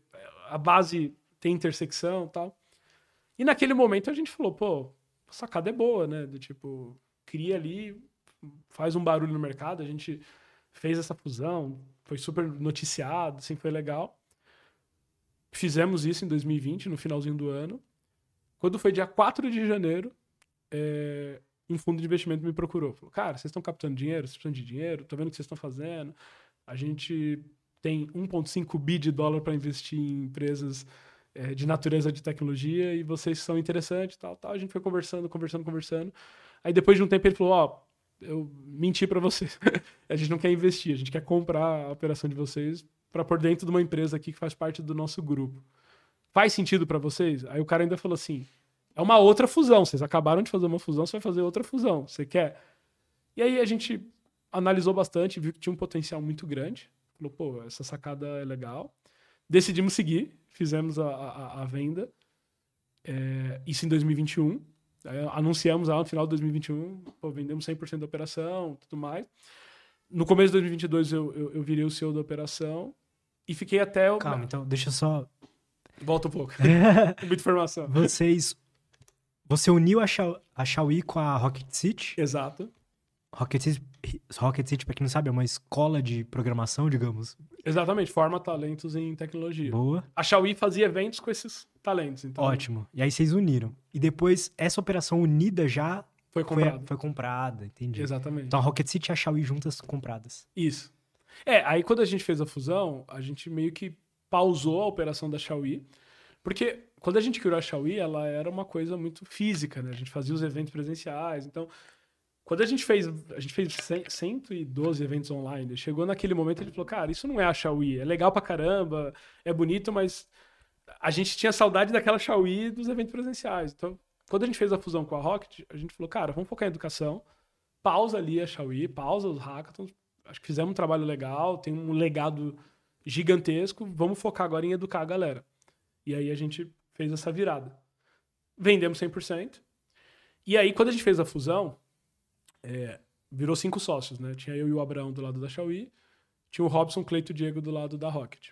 S2: a base tem intersecção tal. E naquele momento a gente falou, pô, sacada é boa, né? Do tipo, cria ali, faz um barulho no mercado, a gente fez essa fusão, foi super noticiado, assim, foi legal. Fizemos isso em 2020, no finalzinho do ano. Quando foi dia 4 de janeiro, é, um fundo de investimento me procurou. Falou, cara, vocês estão captando dinheiro, vocês precisam de dinheiro, tô vendo o que vocês estão fazendo. A gente tem 1,5 bi de dólar para investir em empresas é, de natureza de tecnologia e vocês são interessantes, tal, tal. A gente foi conversando, conversando, conversando. Aí depois de um tempo ele falou, ó, oh, eu menti para vocês. a gente não quer investir, a gente quer comprar a operação de vocês para por dentro de uma empresa aqui que faz parte do nosso grupo. Faz sentido para vocês? Aí o cara ainda falou assim: é uma outra fusão. Vocês acabaram de fazer uma fusão, você vai fazer outra fusão. Você quer? E aí a gente analisou bastante, viu que tinha um potencial muito grande. Falou, pô, essa sacada é legal. Decidimos seguir, fizemos a, a, a venda. É, isso em 2021. Aí, anunciamos lá no final de 2021, pô, vendemos 100% da operação, tudo mais. No começo de 2022 eu, eu, eu virei o CEO da operação e fiquei até o...
S1: Calma, então deixa eu só.
S2: Volta um pouco. Muita informação.
S1: Vocês. Você uniu a, Shao, a com a Rocket City.
S2: Exato.
S1: Rocket City, Rocket City, pra quem não sabe, é uma escola de programação, digamos.
S2: Exatamente, forma talentos em tecnologia.
S1: Boa.
S2: A Xiaomi fazia eventos com esses talentos. Então
S1: Ótimo. E aí vocês uniram. E depois, essa operação unida já
S2: Foi
S1: foi,
S2: comprado.
S1: foi comprada, entendi.
S2: Exatamente.
S1: Então a Rocket City e a Xiaoyi juntas compradas.
S2: Isso. É, aí quando a gente fez a fusão, a gente meio que pausou a operação da Xiaomi, porque quando a gente criou a Xiaomi, ela era uma coisa muito física, né? A gente fazia os eventos presenciais, então quando a gente fez, a gente fez 100 112 eventos online, chegou naquele momento gente falou, cara, isso não é a Xiaomi, é legal pra caramba, é bonito, mas a gente tinha saudade daquela Xiaomi dos eventos presenciais. Então, quando a gente fez a fusão com a Rocket, a gente falou, cara, vamos focar em educação, pausa ali a Xiaomi, pausa os hackathons, acho que fizemos um trabalho legal, tem um legado gigantesco, vamos focar agora em educar a galera. E aí a gente fez essa virada. Vendemos 100%. E aí, quando a gente fez a fusão, é, virou cinco sócios, né? Tinha eu e o Abraão do lado da Xiaomi, tinha o Robson, Cleito e Diego do lado da Rocket.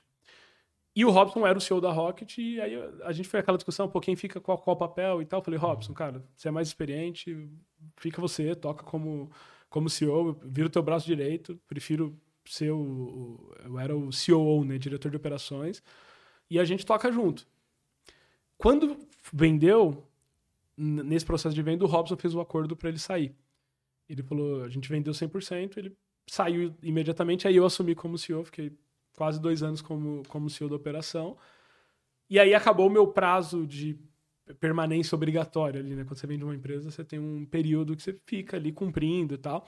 S2: E o Robson era o CEO da Rocket, e aí a gente foi aquela discussão, pô, quem fica com qual papel e tal. Eu falei, Robson, cara, você é mais experiente, fica você, toca como, como CEO, vira o teu braço direito, prefiro ser o, Eu era o COO, né, diretor de operações, e a gente toca junto. Quando vendeu, nesse processo de venda, o Robson fez o acordo para ele sair. Ele falou, a gente vendeu 100%, ele saiu imediatamente, aí eu assumi como CEO, fiquei quase dois anos como, como CEO da operação. E aí acabou o meu prazo de permanência obrigatória ali, né? Quando você vende uma empresa, você tem um período que você fica ali cumprindo e tal.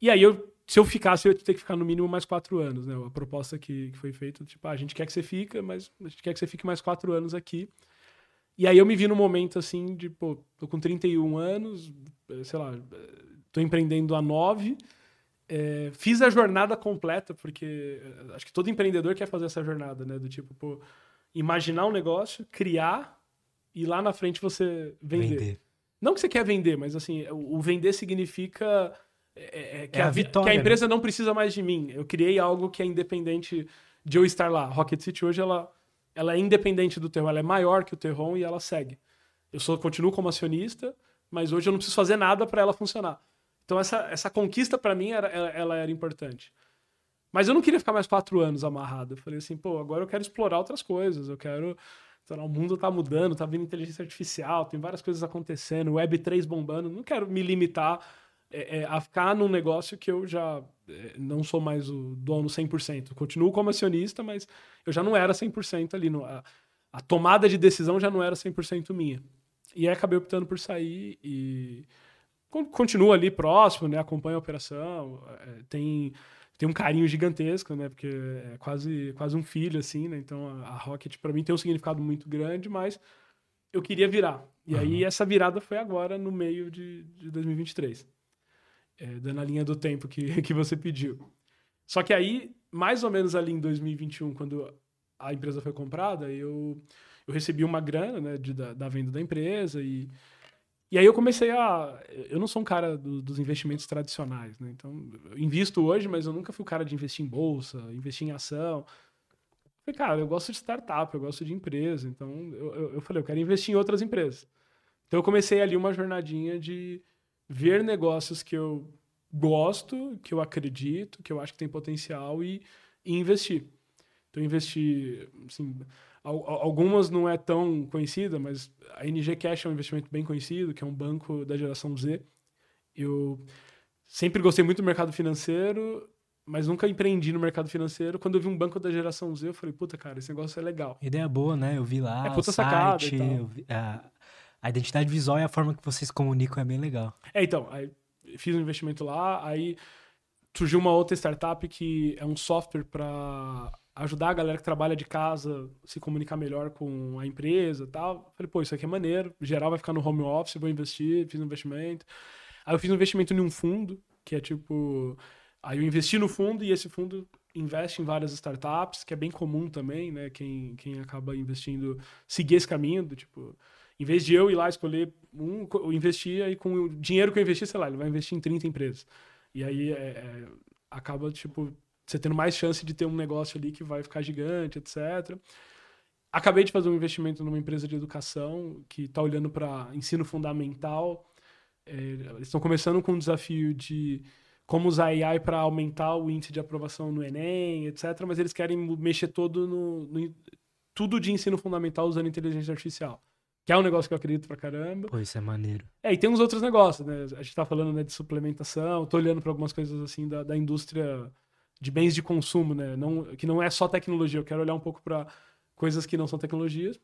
S2: E aí, eu, se eu ficasse, eu ia ter que ficar no mínimo mais quatro anos, né? A proposta que, que foi feita, tipo, ah, a gente quer que você fique, mas a gente quer que você fique mais quatro anos aqui. E aí eu me vi num momento assim de, pô, tô com 31 anos, sei lá, tô empreendendo há nove, eh, fiz a jornada completa, porque eh, acho que todo empreendedor quer fazer essa jornada, né? Do tipo, pô, imaginar um negócio, criar e lá na frente você vender.
S1: Vender.
S2: Não que você quer vender, mas assim, o, vender significa é, é, que,
S1: É a
S2: a, vi-
S1: vitória,
S2: que a empresa não precisa mais de mim. Eu criei algo que é independente de eu estar lá. Rocket City hoje ela, ela é independente do Terron, ela é maior que o Terron e ela segue. Eu só continuo como acionista, mas hoje eu não preciso fazer nada para ela funcionar. Então essa, essa conquista para mim era, ela, ela era importante. Mas eu não queria ficar mais quatro anos amarrado. Eu falei assim, pô, agora eu quero explorar outras coisas. Eu quero. lá, o mundo tá mudando, tá vindo inteligência artificial, tem várias coisas acontecendo, Web3 bombando. Não quero me limitar é, é, a ficar num negócio que eu já é, não sou mais o dono 100%. Continuo como acionista, mas eu já não era 100% ali. No, a, a tomada de decisão já não era 100% minha. E aí acabei optando por sair e con- continuo ali próximo, né? Acompanho a operação, é, tem tem um carinho gigantesco, né? Porque é quase, quase um filho, assim, né? Então a, a Rocket para mim tem um significado muito grande, mas eu queria virar. E aí essa virada foi agora no meio de, de 2023. É, dando a linha do tempo que, que você pediu. Só que aí, mais ou menos ali em 2021, quando a empresa foi comprada, eu, eu recebi uma grana né, de, da, da venda da empresa e, e aí eu comecei a... Eu não sou um cara do- dos investimentos tradicionais, né? Então, eu invisto hoje, mas eu nunca fui o cara de investir em bolsa, investir em ação. Falei, cara, eu gosto de startup, eu gosto de empresa, então eu, eu, eu falei, eu quero investir em outras empresas. Então eu comecei ali uma jornadinha de ver negócios que eu gosto, que eu acredito, que eu acho que tem potencial e, e investir. Então eu investi, assim, algumas não é tão conhecida, mas a NG Cash é um investimento bem conhecido, que é um banco da geração Z. Eu sempre gostei muito do mercado financeiro, mas nunca empreendi no mercado financeiro. Quando eu vi um banco da geração Z, eu falei, puta, cara, esse negócio é legal.
S1: Ideia boa, né? Eu vi lá
S2: É puta sacada
S1: site, vi- a, a identidade visual e a forma que vocês comunicam é bem legal.
S2: É, então, aí fiz um investimento lá, aí surgiu uma outra startup que é um software para ajudar a galera que trabalha de casa se comunicar melhor com a empresa e tal. Falei, pô, isso aqui é maneiro, geral vai ficar no home office, vou investir, fiz um investimento. Aí eu fiz um investimento em um fundo, que é tipo, aí eu investi no fundo e esse fundo investe em várias startups, que é bem comum também, né? Quem, quem acaba investindo, seguir esse caminho, do tipo, em vez de eu ir lá escolher um, eu investir e com o dinheiro que eu investi, sei lá, ele vai investir em 30 empresas. E aí é, é, acaba, tipo, você tendo mais chance de ter um negócio ali que vai ficar gigante, etc. Acabei de fazer um investimento numa empresa de educação que está olhando para ensino fundamental. É, eles estão começando com um desafio de como usar AI para aumentar o índice de aprovação no Enem, etc. Mas eles querem mexer todo no, no, tudo de ensino fundamental usando inteligência artificial. Que é um negócio que eu acredito pra caramba.
S1: Pô, isso é maneiro.
S2: É, e tem uns outros negócios, né? A gente tá falando né, de suplementação, tô olhando para algumas coisas assim da, da indústria de bens de consumo, né? Não, que não é só tecnologia, eu quero olhar um pouco para coisas que não são tecnologias.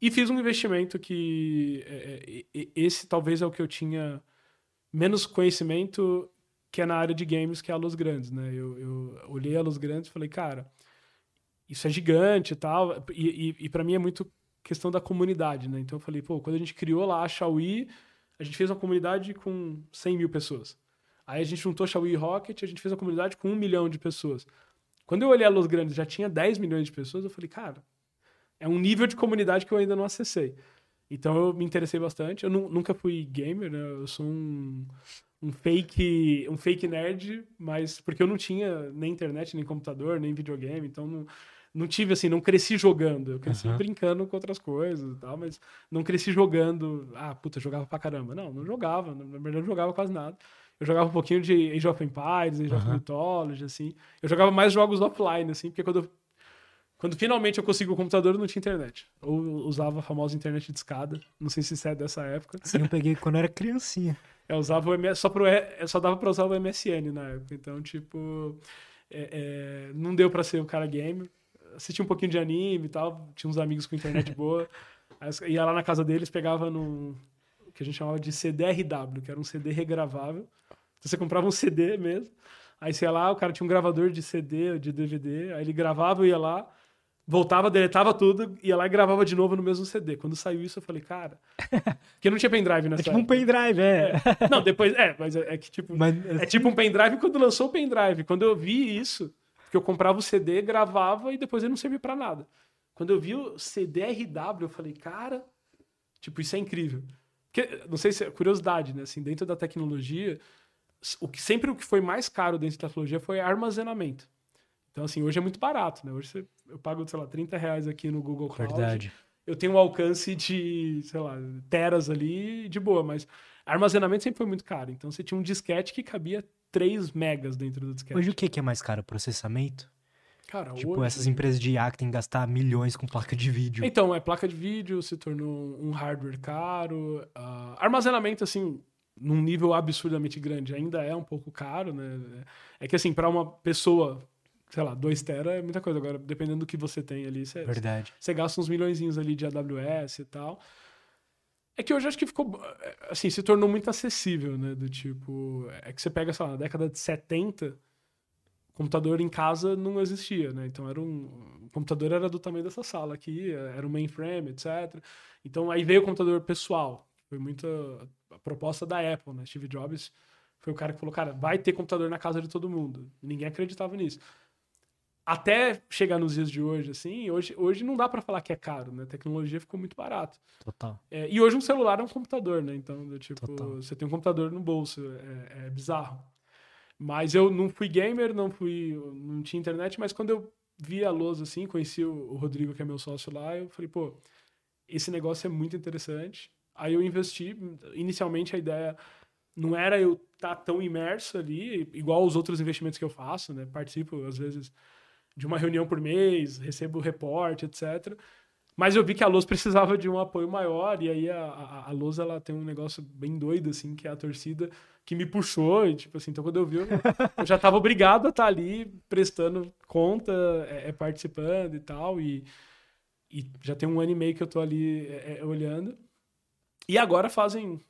S2: E fiz um investimento que é, é, esse talvez é o que eu tinha menos conhecimento que é na área de games, que é a Luz Grandes, né? Eu, eu olhei a Luz Grandes e falei, cara, isso é gigante e tal. E, e, e para mim é muito questão da comunidade, né? Então eu falei, pô, quando a gente criou lá a Xiaomi, a gente fez uma comunidade com 100 mil pessoas. Aí a gente juntou Xiaomi e Rocket, a gente fez uma comunidade com um milhão de pessoas. Quando eu olhei a Los Grandes já tinha 10 milhões de pessoas, eu falei, cara, é um nível de comunidade que eu ainda não acessei. Então eu me interessei bastante. Eu nunca fui gamer, né? Eu sou um, um fake um fake nerd, mas porque eu não tinha nem internet, nem computador, nem videogame, então não, não tive assim, não cresci jogando. Eu cresci uhum. brincando com outras coisas e tal, mas não cresci jogando. Ah, puta, jogava pra caramba. Não, não jogava. Na verdade, não jogava quase nada. Eu jogava um pouquinho de Age of Empires, Age uhum. of Mythology, assim. Eu jogava mais jogos offline, assim, porque quando eu, quando finalmente eu consegui o computador, eu não tinha internet. Ou usava a famosa internet de escada. Não sei se isso é dessa época.
S1: Sim, eu peguei quando eu era criancinha.
S2: Eu usava o MS, só, pro, só dava pra usar o MSN na época. Então, tipo, é, é, não deu pra ser o cara gamer. Assisti um pouquinho de anime e tal. Tinha uns amigos com internet boa. Aí, ia lá na casa deles, pegava no que a gente chamava de CDRW, que era um CD regravável. Então você comprava um CD mesmo. Aí você ia lá, o cara tinha um gravador de CD, de DVD. Aí ele gravava, ia lá voltava, deletava tudo, ia lá e gravava de novo no mesmo CD. Quando saiu isso, eu falei, cara. Porque não tinha pendrive nessa
S1: É tipo época. um pendrive, é.
S2: é. Não, depois. É, mas é, é que tipo. Mas, assim... É tipo um pendrive quando lançou o pendrive. Quando eu vi isso, que eu comprava o CD, gravava e depois ele não servia para nada. Quando eu vi o CD-RW, eu falei, cara, tipo, isso é incrível. Porque, não sei se é curiosidade, né? Assim, dentro da tecnologia, o que sempre o que foi mais caro dentro da tecnologia foi armazenamento. Então, assim, hoje é muito barato, né? Hoje você, eu pago, sei lá, 30 reais aqui no Google Cloud. Verdade. Eu tenho um alcance de, sei lá, teras ali de boa, mas armazenamento sempre foi muito caro. Então, você tinha um disquete que cabia 3 megas dentro do disquete.
S1: Hoje, o que é mais caro? Processamento?
S2: Cara,
S1: tipo,
S2: hoje...
S1: essas empresas de IA que tem que gastar milhões com placa de vídeo.
S2: Então, é placa de vídeo, se tornou um hardware caro. Uh, armazenamento, assim, num nível absurdamente grande, ainda é um pouco caro, né? É que, assim, para uma pessoa sei lá, 2 tera é muita coisa. Agora, dependendo do que você tem ali, você,
S1: Verdade.
S2: você gasta uns milhões ali de AWS e tal. É que hoje acho que ficou, assim, se tornou muito acessível, né? Do tipo, é que você pega, sei lá, na década de 70, computador em casa não existia, né? Então era um, o computador era do tamanho dessa sala aqui, era um mainframe, etc. Então aí veio o computador pessoal. Foi muita a proposta da Apple, né? Steve Jobs foi o cara que falou, cara, vai ter computador na casa de todo mundo. E ninguém acreditava nisso até chegar nos dias de hoje, assim, hoje, hoje não dá para falar que é caro, né? A tecnologia ficou muito barato.
S1: Total.
S2: É, e hoje um celular é um computador, né? Então, tipo, Total. você tem um computador no bolso, é, é, bizarro. Mas eu não fui gamer, não fui, não tinha internet, mas quando eu vi a lousa assim, conheci o, Rodrigo, que é meu sócio lá, eu falei, pô, esse negócio é muito interessante. Aí eu investi, inicialmente a ideia não era eu estar tá tão imerso ali, igual os outros investimentos que eu faço, né? Participo, às vezes, de uma reunião por mês, recebo reporte, etc. Mas eu vi que a Luz precisava de um apoio maior, e aí a, a, a Luz ela tem um negócio bem doido, assim, que é a torcida que me puxou, e tipo assim, então quando eu vi, eu, eu já estava obrigado a estar tá ali prestando conta, é, é, participando e tal, e, e já tem um ano e meio que eu tô ali é, é olhando. E agora fazem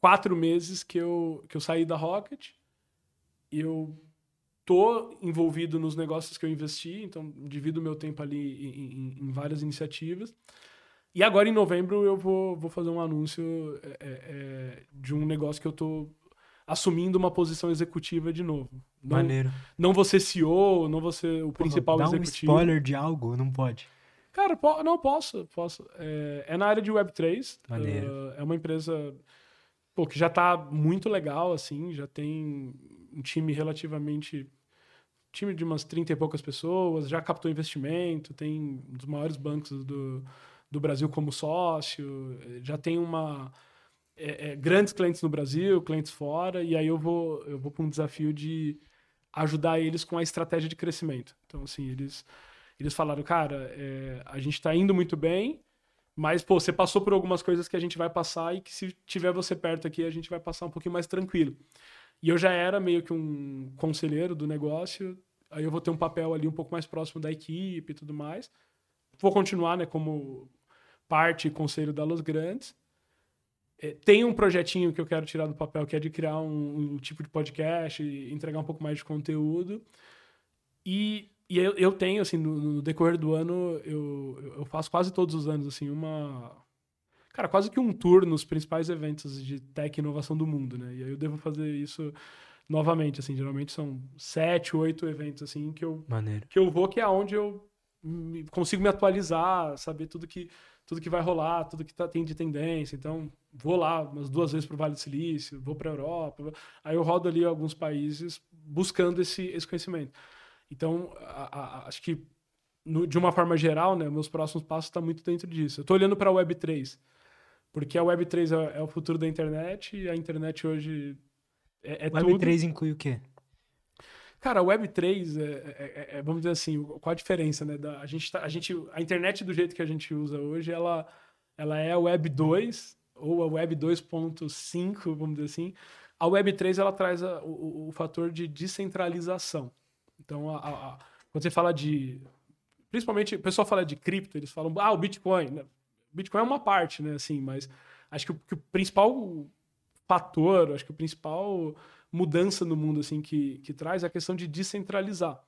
S2: quatro meses que eu, que eu saí da Rocket, eu tô envolvido nos negócios que eu investi, então divido meu tempo ali em, em, em várias iniciativas. E agora em novembro eu vou, vou fazer um anúncio é, é de um negócio que eu tô assumindo uma posição executiva de novo. Não,
S1: Maneiro.
S2: não você CEO, não você o principal
S1: Dá um
S2: executivo.
S1: spoiler de algo, não pode.
S2: Cara, po- não posso, posso. É, é na área de Web3.
S1: Maneiro.
S2: uh, é uma empresa pô, que já tá muito legal, assim, já tem um time relativamente. time de umas 30 e poucas pessoas, já captou investimento, tem um dos maiores bancos do, do Brasil como sócio, já tem uma. É, é, grandes clientes no Brasil, clientes fora, e aí eu vou, eu vou para um desafio de ajudar eles com a estratégia de crescimento. Então, assim, eles, eles falaram, cara, é, a gente está indo muito bem, mas, pô, você passou por algumas coisas que a gente vai passar e que se tiver você perto aqui, a gente vai passar um pouquinho mais tranquilo. E eu já era meio que um conselheiro do negócio, aí eu vou ter um papel ali um pouco mais próximo da equipe e tudo mais. Vou continuar, né, como parte e conselho da Los Grandes. É, tem um projetinho que eu quero tirar do papel, que é de criar um, um tipo de podcast, e entregar um pouco mais de conteúdo. E, e eu, eu tenho, assim, no, no decorrer do ano, eu, eu faço quase todos os anos, assim, uma... Cara, quase que um tour nos principais eventos de tech e inovação do mundo, né? E aí eu devo fazer isso novamente, assim, geralmente são sete, oito eventos, assim, que eu
S1: Maneiro.
S2: que eu vou, que é onde eu consigo me atualizar, saber tudo que, tudo que vai rolar, tudo que tá, tem de tendência. Então, vou lá umas duas vezes para o Vale do Silício, vou para a Europa. Aí eu rodo ali alguns países buscando esse, esse conhecimento. Então, a- a- acho que, no- de uma forma geral, né, meus próximos passos estão muito dentro disso. Eu estou olhando para a Web3, porque a Web3 é, é o futuro da internet e a internet hoje é, é tudo.
S1: Web3 inclui o quê?
S2: Cara, a Web3, é, é- é- vamos dizer assim, qual a diferença, né? Da, a, gente tá- a, gente, a internet do jeito que a gente usa hoje, ela, ela é a Web 2 ou a Web 2.5, vamos dizer assim. A Web 3, ela traz a- o, o- fator de descentralização. Então, a- a- quando você fala de... Principalmente, o pessoal fala de cripto, eles falam, ah, o Bitcoin. né? O Bitcoin é uma parte, né? Assim, mas acho que o, que o principal fator, acho que o principal mudança no mundo assim que, que traz é a questão de descentralizar,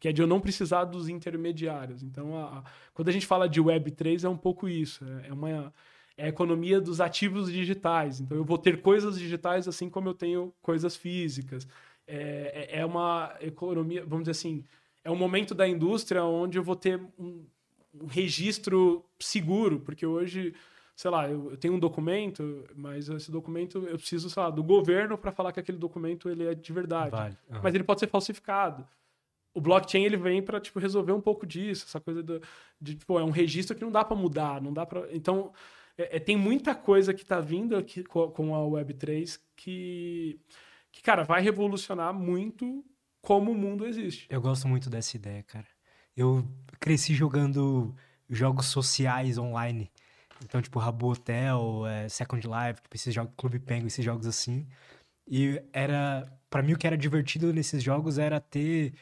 S2: que é de eu não precisar dos intermediários. Então, a- a- quando a gente fala de Web3 é um pouco isso, é, é uma é a economia dos ativos digitais. Então, eu vou ter coisas digitais assim como eu tenho coisas físicas. É, é- é uma economia, vamos dizer assim, é um momento da indústria onde eu vou ter um, um registro seguro, porque hoje sei lá, eu, eu tenho um documento, mas esse documento eu preciso, sei lá, do governo para falar que aquele documento ele é de verdade.
S1: Vale. Aham.
S2: Mas ele pode ser falsificado. O blockchain ele vem para tipo resolver um pouco disso, essa coisa do, de tipo é um registro que não dá para mudar, não dá para então é- é, tem muita coisa que está vindo aqui co- com, a Web3 que que cara vai revolucionar muito como o mundo existe.
S1: Eu gosto muito dessa ideia, cara. Eu cresci jogando jogos sociais online. Então, tipo, Rabo Hotel, é, Second Life, tipo, esses jogos, Clube Penguin, esses jogos assim. E era... Pra mim, o que era divertido nesses jogos era ter,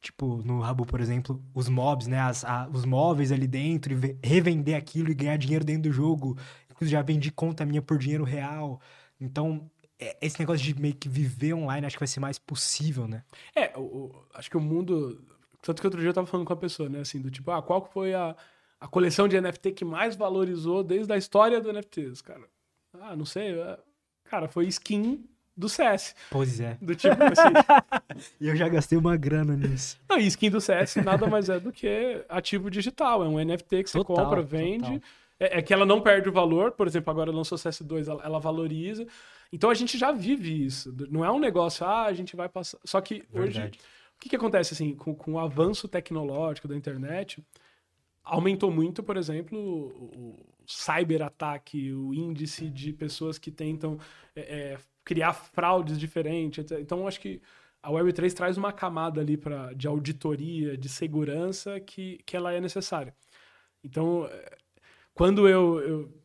S1: tipo, no Rabo, por exemplo, os mobs, né? As, a- os móveis ali dentro e ve- revender aquilo e ganhar dinheiro dentro do jogo. Inclusive, já vendi conta minha por dinheiro real. Então, é- esse negócio de meio que viver online acho que vai ser mais possível, né?
S2: É, acho que o mundo. Tanto que outro dia eu tava falando com a pessoa, né? Assim, do tipo, ah, qual foi a, a coleção de NFT que mais valorizou desde a história do NFTs, cara? Ah, não sei. é, Cara, foi skin do CS.
S1: Pois é.
S2: Do tipo, assim.
S1: E eu já gastei uma grana nisso.
S2: não, e skin do CS nada mais é do que ativo digital. É um NFT que você
S1: Total,
S2: compra, vende.
S1: total.
S2: É, é que ela não perde o valor. Por exemplo, agora lançou CS2, ela, ela valoriza. Então a gente já vive isso. Não é um negócio, ah, a gente vai passar. Só que hoje.
S1: Verdade.
S2: O que, que acontece assim, com, com o avanço tecnológico da internet, aumentou muito, por exemplo, o, cyberataque, o índice de pessoas que tentam é, é, criar fraudes diferentes. Então, acho que a Web3 traz uma camada ali pra, de auditoria, de segurança que, que ela é necessária. Então, é, quando eu, eu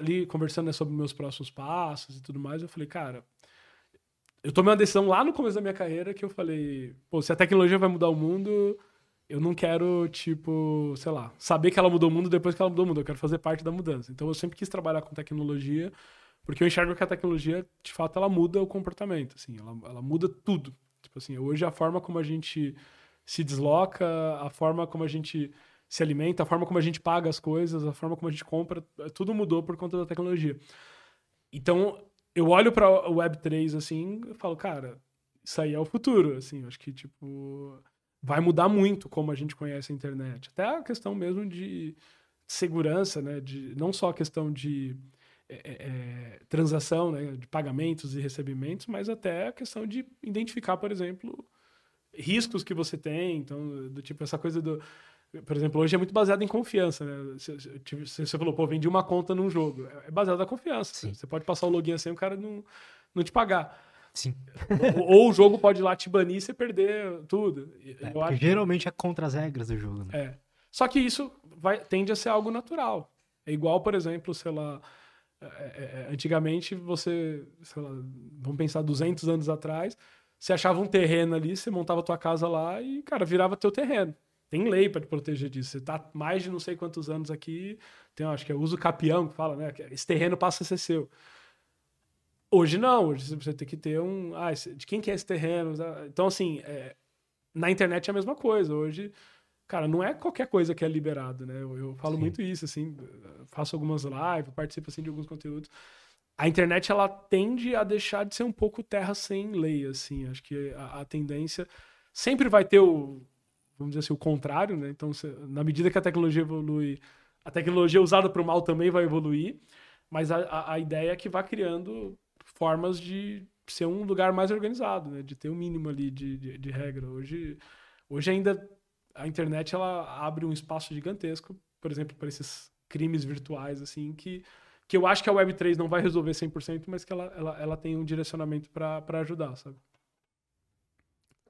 S2: ali conversando né, sobre meus próximos passos e tudo mais, eu falei, cara, eu tomei uma decisão lá no começo da minha carreira que eu falei, pô, se a tecnologia vai mudar o mundo, eu não quero, tipo, sei lá, saber que ela mudou o mundo depois que ela mudou o mundo, eu quero fazer parte da mudança. Então eu sempre quis trabalhar com tecnologia, porque eu enxergo que a tecnologia, de fato, ela muda o comportamento, assim, ela, ela muda tudo. Tipo assim, hoje a forma como a gente se desloca, a forma como a gente se alimenta, a forma como a gente paga as coisas, a forma como a gente compra, tudo mudou por conta da tecnologia. Então, eu olho pra Web3 assim, eu falo, cara, isso aí é o futuro, assim, eu acho que, tipo, vai mudar muito como a gente conhece a internet. Até a questão mesmo de segurança, né, de, não só a questão de é, é, é, transação, né, de pagamentos e recebimentos, mas até a questão de identificar, por exemplo, riscos que você tem, então, do tipo, essa coisa do por exemplo, hoje é muito baseado em confiança, né? Você, você falou, pô, vendi uma conta num jogo. É baseado na confiança. Sim. Você pode passar o login assim e o cara não, não te pagar.
S1: Sim.
S2: Ou, ou, o jogo pode ir lá te banir e você perder tudo.
S1: É, acho geralmente é contra as regras do jogo. Né?
S2: É. Só que isso vai, tende a ser algo natural. É igual, por exemplo, sei lá, é, é, é antigamente você, sei lá, vamos pensar 200 anos atrás, você achava um terreno ali, você montava tua casa lá e, cara, virava teu terreno. Tem lei para te proteger disso. Você tá mais de não sei quantos anos aqui, tem, acho que é uso capião que fala, né? Esse terreno passa a ser seu. Hoje não, hoje você tem que ter um. Ah, de quem que é esse terreno? Então, assim, é, na internet é a mesma coisa. Hoje, cara, não é qualquer coisa que é liberado, né? Eu, eu falo Sim. muito isso, assim, faço algumas lives, participo assim, de alguns conteúdos. A internet, ela tende a deixar de ser um pouco terra sem lei, assim. Acho que a, a tendência sempre vai ter o vamos dizer assim, o contrário, né? Então, na medida que a tecnologia evolui, a tecnologia usada para o mal também vai evoluir, mas a, a, a, ideia é que vá criando formas de ser um lugar mais organizado, né? De ter um mínimo ali de, de, de regra. Hoje, hoje ainda a internet ela abre um espaço gigantesco, por exemplo, para esses crimes virtuais, assim, que, que eu acho que a Web3 não vai resolver 100%, mas que ela, ela, ela tem um direcionamento para ajudar, sabe?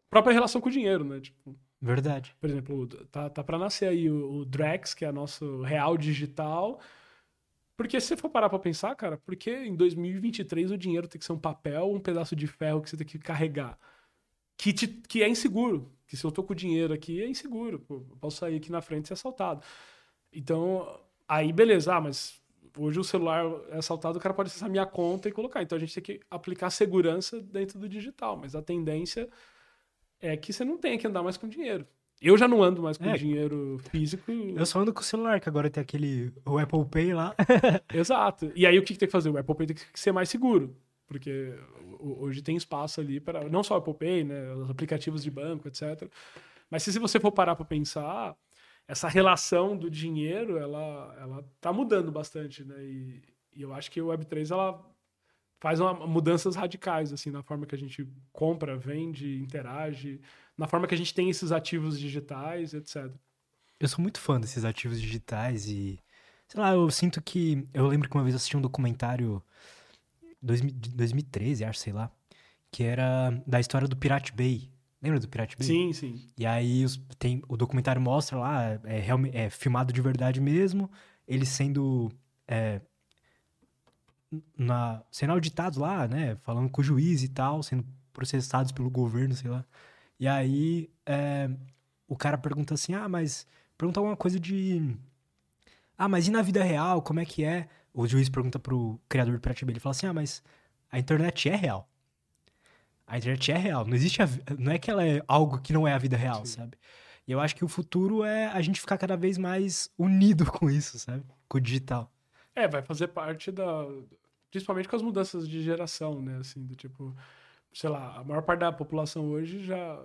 S2: Própria relação com o dinheiro, né? Tipo,
S1: Verdade.
S2: Por exemplo, tá, tá para nascer aí o, o, Drex, que é nosso real digital. Porque se você for parar pra pensar, cara, porque em 2023 o dinheiro tem que ser um papel um pedaço de ferro que você tem que carregar? Que, te, que é inseguro. Que se eu tô com dinheiro aqui, é inseguro. Pô, eu posso sair aqui na frente e ser assaltado. Então, aí beleza, ah, mas hoje o celular é assaltado, o cara pode acessar minha conta e colocar. Então a gente tem que aplicar segurança dentro do digital. Mas a tendência é que você não tem que andar mais com dinheiro. Eu já não ando mais com é, dinheiro físico.
S1: Eu só ando com o celular, que agora tem aquele o Apple Pay lá.
S2: Exato. E aí o que, que tem que fazer? O Apple Pay tem que ser mais seguro. Porque hoje tem espaço ali para. Não só o Apple Pay, né? Os aplicativos de banco, etc. Mas se, se você for parar para pensar, essa relação do dinheiro, ela, ela tá mudando bastante, né? E, e eu acho que o Web3 ela faz uma, mudanças radicais assim na forma que a gente compra, vende, interage, na forma que a gente tem esses ativos digitais, etc.
S1: Eu sou muito fã desses ativos digitais e sei lá, eu sinto que eu lembro que uma vez eu assisti um documentário de 2013, acho, sei lá, que era da história do Pirate Bay. Lembra do Pirate Bay?
S2: Sim, sim.
S1: E aí os, tem, o documentário mostra lá, é, é, é filmado de verdade mesmo, ele sendo é, na, sendo auditados lá, né? Falando com o juiz e tal, sendo processados pelo governo, sei lá. E aí é, o cara pergunta assim: ah, mas. Pergunta alguma coisa de. Ah, mas e na vida real, como é que é? O juiz pergunta pro criador do Pirate Bay, ele fala assim: ah, mas a internet é real. A internet é real. Não existe. A, não é que ela é algo que não é a vida real, Sim. sabe? E eu acho que o futuro é a gente ficar cada vez mais unido com isso, sabe? Com o digital.
S2: É, vai fazer parte da, principalmente com as mudanças de geração, né? Assim, do tipo, sei lá, a maior parte da população hoje já.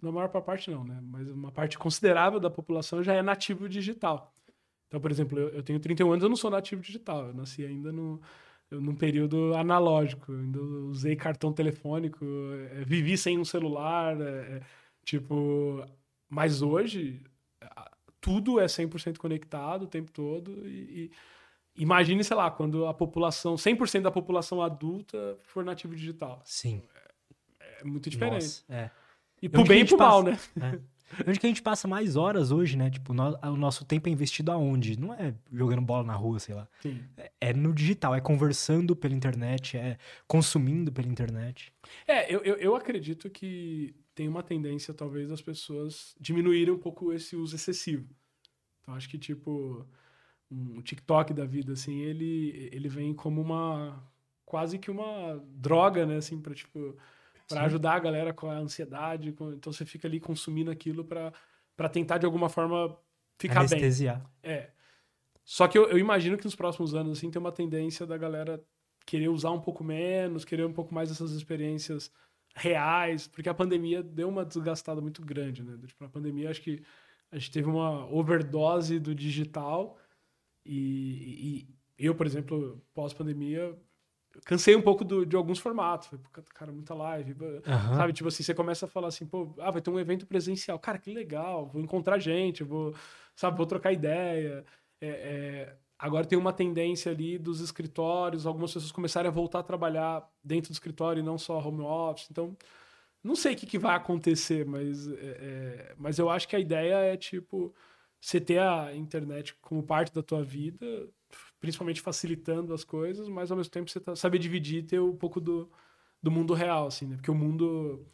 S2: Não a maior parte, não, né? Mas uma parte considerável da população já é nativo digital. Então, por exemplo, eu, eu tenho 31 anos, eu não sou nativo digital. Eu nasci ainda no, eu, num período analógico. Eu ainda usei cartão telefônico, é, vivi sem um celular. É, é, tipo, mas hoje, tudo é 100% conectado o tempo todo e, Imagine, sei lá, quando a população, 100% da população adulta for nativo digital.
S1: Sim.
S2: É, é muito diferente.
S1: Nossa, é.
S2: E pro bem e pro mal, né?
S1: É. Onde que a gente passa mais horas hoje, né? Tipo, no, o nosso tempo é investido aonde? Não é jogando bola na rua, sei lá.
S2: Sim.
S1: É, é no digital, é conversando pela internet, é consumindo pela internet.
S2: É, eu, eu, eu acredito que tem uma tendência, talvez, das pessoas diminuírem um pouco esse uso excessivo. Então, acho que, tipo um TikTok da vida, assim, ele, ele vem como uma quase que uma droga, né, assim, para tipo para ajudar a galera com a ansiedade, com, então você fica ali consumindo aquilo para para tentar de alguma forma ficar
S1: Anestesiar.
S2: bem. É. Só que eu, eu, imagino que nos próximos anos assim tem uma tendência da galera querer usar um pouco menos, querer um pouco mais dessas experiências reais, porque a pandemia deu uma desgastada muito grande, né? Tipo, na pandemia, acho que a gente teve uma overdose do digital e, e eu, por exemplo, pós-pandemia, cansei um pouco do, de alguns formatos. Falei, cara, muita live. Uhum. Sabe, tipo assim, você começa a falar assim, pô, ah, vai ter um evento presencial. Cara, que legal, vou encontrar gente, vou, sabe, vou trocar ideia. É, é... Agora tem uma tendência ali dos escritórios, algumas pessoas começarem a voltar a trabalhar dentro do escritório e não só home office. Então, não sei o que, que vai acontecer, mas, é, é mas eu acho que a ideia é, tipo, você ter a internet como parte da tua vida, principalmente facilitando as coisas, mas ao mesmo tempo você tá, saber dividir ter um pouco do, do mundo real, assim, né? Porque o mundo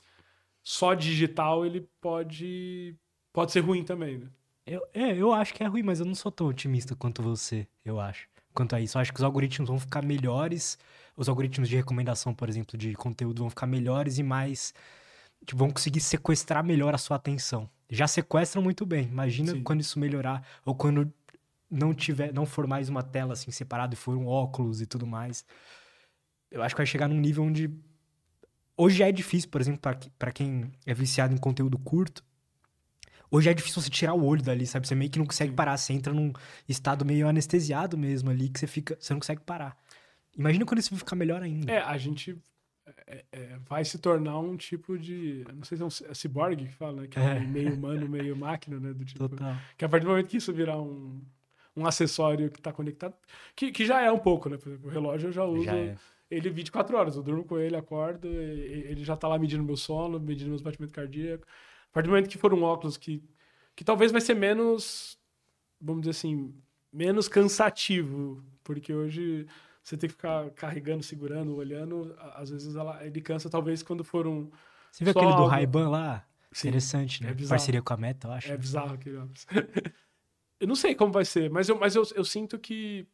S2: só digital, ele pode, pode ser ruim também, né?
S1: Eu, é, eu acho que é ruim, mas eu não sou tão otimista quanto você, eu acho. Quanto a isso, eu acho que os algoritmos vão ficar melhores, os algoritmos de recomendação, por exemplo, de conteúdo vão ficar melhores e mais. Tipo, vão conseguir sequestrar melhor a sua atenção. Já sequestram muito bem. Imagina Sim. quando isso melhorar, ou quando não tiver, não for mais uma tela assim separada e for um óculos e tudo mais, eu acho que vai chegar num nível onde hoje já é difícil, por exemplo, para quem é viciado em conteúdo curto, hoje é difícil você tirar o olho dali, sabe? Você meio que não consegue parar, você entra num estado meio anestesiado mesmo ali que você fica, você não consegue parar. Imagina quando isso ficar melhor ainda.
S2: É, a gente é, é, vai se tornar um tipo de. Não sei se é um é ciborgue que fala, né? Que é, é. meio humano, meio máquina, né? Do tipo, Total. Que a partir do momento que isso virar um, um acessório que está conectado, que, que já é um pouco, né? Por exemplo, o relógio eu já uso já é. ele 24 horas. Eu durmo com ele, acordo, ele já está lá medindo meu sono, medindo meus batimentos cardíacos. A partir do momento que for um óculos que, que talvez vai ser menos, vamos dizer assim, menos cansativo, porque hoje você tem que ficar carregando, segurando, olhando, às vezes ela, ele cansa, talvez quando for um.
S1: Você viu aquele do Ray-Ban lá? Sim, Interessante, né? É Parceria com a Meta, eu acho.
S2: É bizarro aquele Eu não sei como vai ser, mas eu, mas eu, eu sinto que,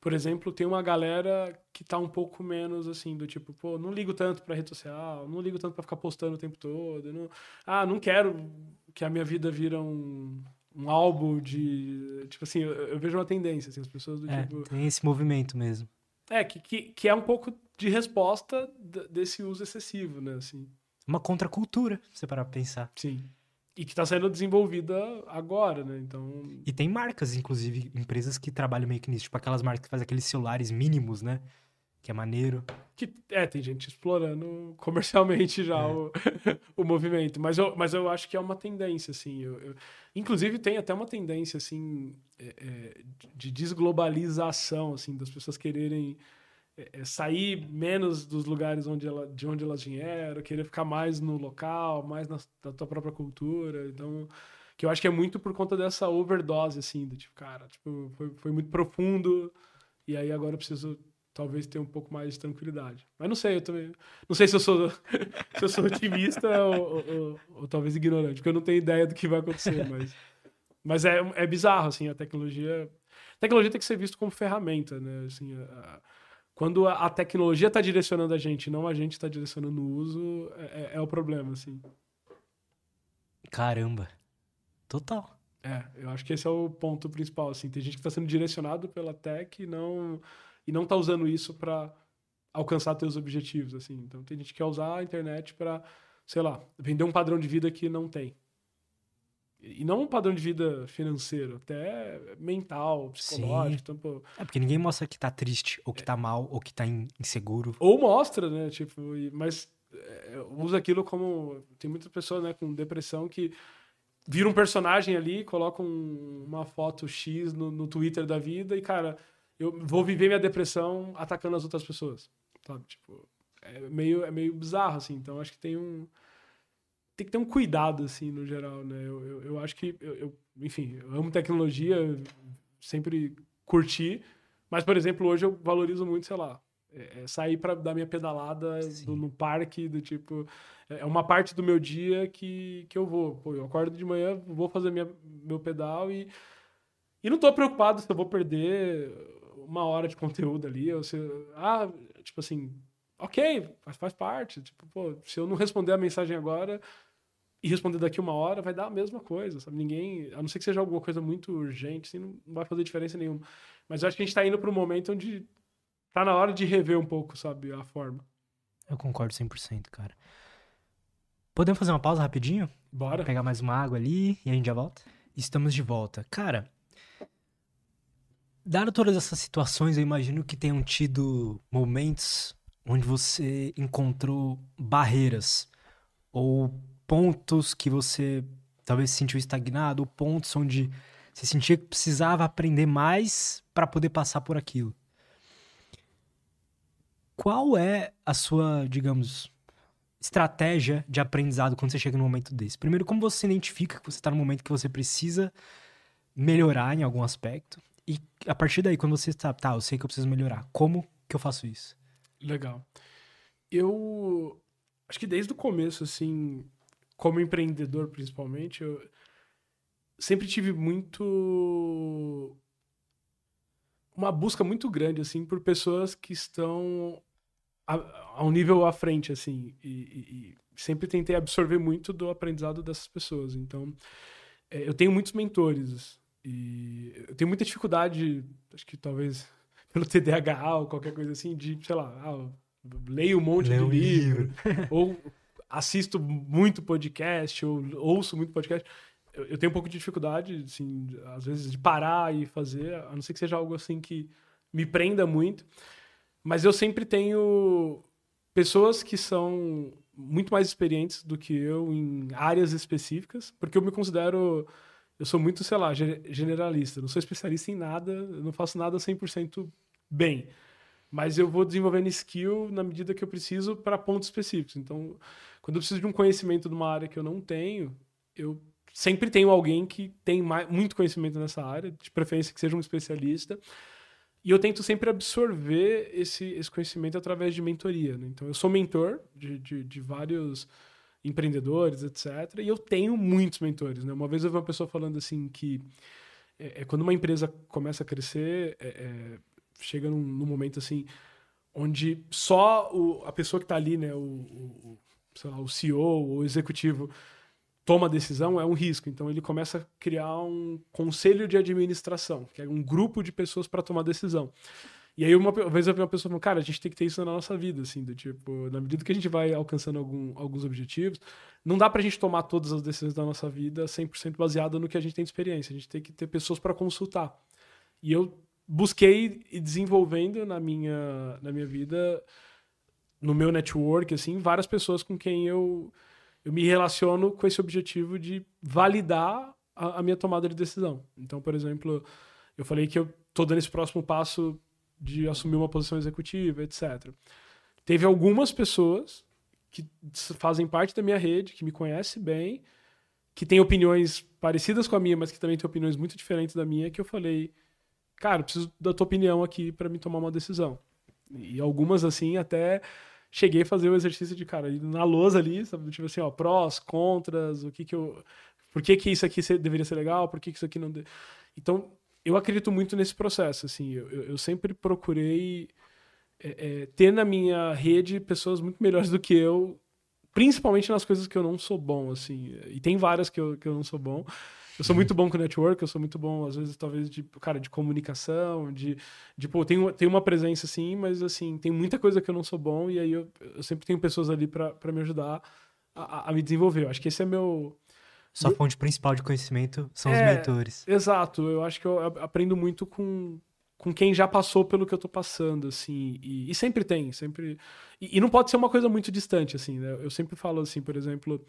S2: por exemplo, tem uma galera que tá um pouco menos assim, do tipo, pô, não ligo tanto pra rede social, não ligo tanto pra ficar postando o tempo todo. Não, ah, não quero que a minha vida vira um, um álbum de. Tipo assim, eu, eu vejo uma tendência, assim, as pessoas do
S1: é,
S2: tipo.
S1: Tem esse movimento mesmo.
S2: É, que, que, que é um pouco de resposta desse uso excessivo, né? Assim.
S1: Uma contracultura, se você parar pra pensar.
S2: Sim. E que está sendo desenvolvida agora, né? Então.
S1: E tem marcas, inclusive, empresas que trabalham meio que nisso, tipo aquelas marcas que fazem aqueles celulares mínimos, né? Que é maneiro.
S2: Que, é, tem gente explorando comercialmente já é. o, o movimento. Mas eu, mas eu acho que é uma tendência, assim. Eu, eu... Inclusive, tem até uma tendência, assim, é, é, de desglobalização, assim, das pessoas quererem é, é, sair menos dos lugares onde ela, de onde elas vieram, querer ficar mais no local, mais na, na tua própria cultura. Então, que eu acho que é muito por conta dessa overdose, assim, do tipo, cara, tipo, foi, foi muito profundo e aí agora eu preciso talvez ter um pouco mais de tranquilidade. Mas não sei, eu também. Não sei se eu sou, se eu sou otimista ou, ou, ou, ou, talvez ignorante, porque eu não tenho ideia do que vai acontecer, mas. Mas é, é bizarro, assim, a tecnologia. A tecnologia tem que ser vista como ferramenta, né? Assim, a, quando a, tecnologia está direcionando a gente, não a gente está direcionando o uso, é, é, é, o problema, assim.
S1: Caramba. Total.
S2: É, eu acho que esse é o ponto principal, assim. Tem gente que está sendo direcionado pela tech e não e não está usando isso para alcançar seus objetivos, assim. Então tem gente que quer usar a internet para, sei lá, vender um padrão de vida que não tem. E não um padrão de vida financeiro, até mental, psicológico. Então, pô,
S1: é porque ninguém mostra que tá triste, ou que tá mal, ou que tá inseguro.
S2: Ou mostra, né? Tipo, mas é, usa aquilo como. Tem muitas pessoas né, com depressão que vira um personagem ali, colocam um, uma foto X no, no Twitter da vida e, cara, eu vou viver minha depressão atacando as outras pessoas. Sabe? Tipo, é meio, é meio bizarro, assim. Então, acho que tem um tem que ter um cuidado, assim, no geral, né? Eu, eu, eu acho que, eu, eu, enfim, eu amo tecnologia, sempre curti, mas, por exemplo, hoje eu valorizo muito, sei lá, é, é sair para dar minha pedalada do, no parque, do tipo, é, é uma parte do meu dia que, que eu vou. Pô, eu acordo de manhã, vou fazer minha, meu pedal e, e não tô preocupado se eu vou perder uma hora de conteúdo ali, ou se, ah, tipo assim, ok, faz, faz parte, tipo, pô, se eu não responder a mensagem agora, e responder daqui uma hora vai dar a mesma coisa, sabe? Ninguém, a não ser que seja alguma coisa muito urgente, assim, não vai fazer diferença nenhuma. Mas eu acho que a gente está indo para um momento onde tá na hora de rever um pouco, sabe, a forma.
S1: Eu concordo 100%, cara. Podemos fazer uma pausa rapidinho?
S2: Bora.
S1: Pegar mais uma água ali e a gente já volta? Estamos de volta. Cara, dado todas essas situações, eu imagino que tenham tido momentos onde você encontrou barreiras ou pontos que você talvez se sentiu estagnado, ou pontos onde você sentia que precisava aprender mais para poder passar por aquilo. Qual é a sua, digamos, estratégia de aprendizado quando você chega num momento desse? Primeiro, como você identifica que você está no momento que você precisa melhorar em algum aspecto? E a partir daí, quando você está, tá, eu sei que eu preciso melhorar, como que eu faço isso?
S2: Legal. Eu acho que desde o começo, assim, como empreendedor principalmente, eu sempre tive muito uma busca muito grande assim por pessoas que estão a, a um nível à frente assim e, e, e, sempre tentei absorver muito do aprendizado dessas pessoas então é, eu tenho muitos mentores e eu tenho muita dificuldade acho que talvez pelo TDAH ou qualquer coisa assim de sei lá ah, leio um monte de livro, livro. ou assisto muito podcast ou ouço muito podcast eu, eu, tenho um pouco de dificuldade, assim, às vezes, de parar e fazer, a não ser que seja algo assim que me prenda muito. Mas eu sempre tenho pessoas que são muito mais experientes do que eu em áreas específicas, porque eu me considero. Eu sou muito, sei lá, generalista. Não sou especialista em nada, não faço nada 100% bem. Mas eu vou desenvolvendo skill na medida que eu preciso para pontos específicos. Então, quando eu preciso de um conhecimento de uma área que eu não tenho, eu sempre tenho alguém que tem mais, muito conhecimento nessa área, de preferência que seja um especialista. E eu tento sempre absorver esse, esse conhecimento através de mentoria. Né? Então, eu sou mentor de, de, de, vários empreendedores, etc. E eu tenho muitos mentores. Né? Uma vez eu vi uma pessoa falando assim que é, é quando uma empresa começa a crescer, é, é, chega num, num, momento assim onde só o, a pessoa que está ali, né, o, o, lá, o CEO, o executivo, toma decisão é um risco. Então ele começa a criar um conselho de administração, que é um grupo de pessoas para tomar decisão. E aí uma vez eu vi uma pessoa falando, cara, a gente tem que ter isso na nossa vida, assim, do tipo, na medida que a gente vai alcançando algum, alguns objetivos, não dá pra gente tomar todas as decisões da nossa vida 100% baseada no que a gente tem de experiência. A gente tem que ter pessoas para consultar. E eu busquei e desenvolvendo na minha, na minha vida, no meu network, assim, várias pessoas com quem eu eu me relaciono com esse objetivo de validar a, a, minha tomada de decisão. Então, por exemplo, eu falei que eu estou dando esse próximo passo de assumir uma posição executiva, etc. Teve algumas pessoas que fazem parte da minha rede, que me conhecem bem, que têm opiniões parecidas com a minha, mas que também têm opiniões muito diferentes da minha, que eu falei, cara, preciso da tua opinião aqui para me tomar uma decisão. E algumas, assim, até cheguei a fazer o exercício de, cara, na lousa ali, sabe? Tipo assim, ó, prós, contras, o que que eu. Por que, que isso aqui deveria ser legal, por que, que isso aqui não. De... Então, eu acredito muito nesse processo, assim. Eu, eu sempre procurei é, é, ter na minha rede pessoas muito melhores do que eu, principalmente nas coisas que eu não sou bom, assim. E tem várias que eu, que eu não sou bom. Eu sou muito bom com network, eu sou muito bom, às vezes, talvez, de, cara, de comunicação, de, de pô, tenho, tenho uma presença, assim, mas, assim, tem muita coisa que eu não sou bom e aí eu, eu sempre tenho pessoas ali para me ajudar a, a, me desenvolver. Eu acho que esse é meu...
S1: Sua fonte principal de conhecimento são é, os mentores.
S2: Exato. Eu acho que eu aprendo muito com, com quem já passou pelo que eu tô passando, assim, e, e sempre tem, sempre... E, e, não pode ser uma coisa muito distante, assim, né? Eu sempre falo, assim, por exemplo...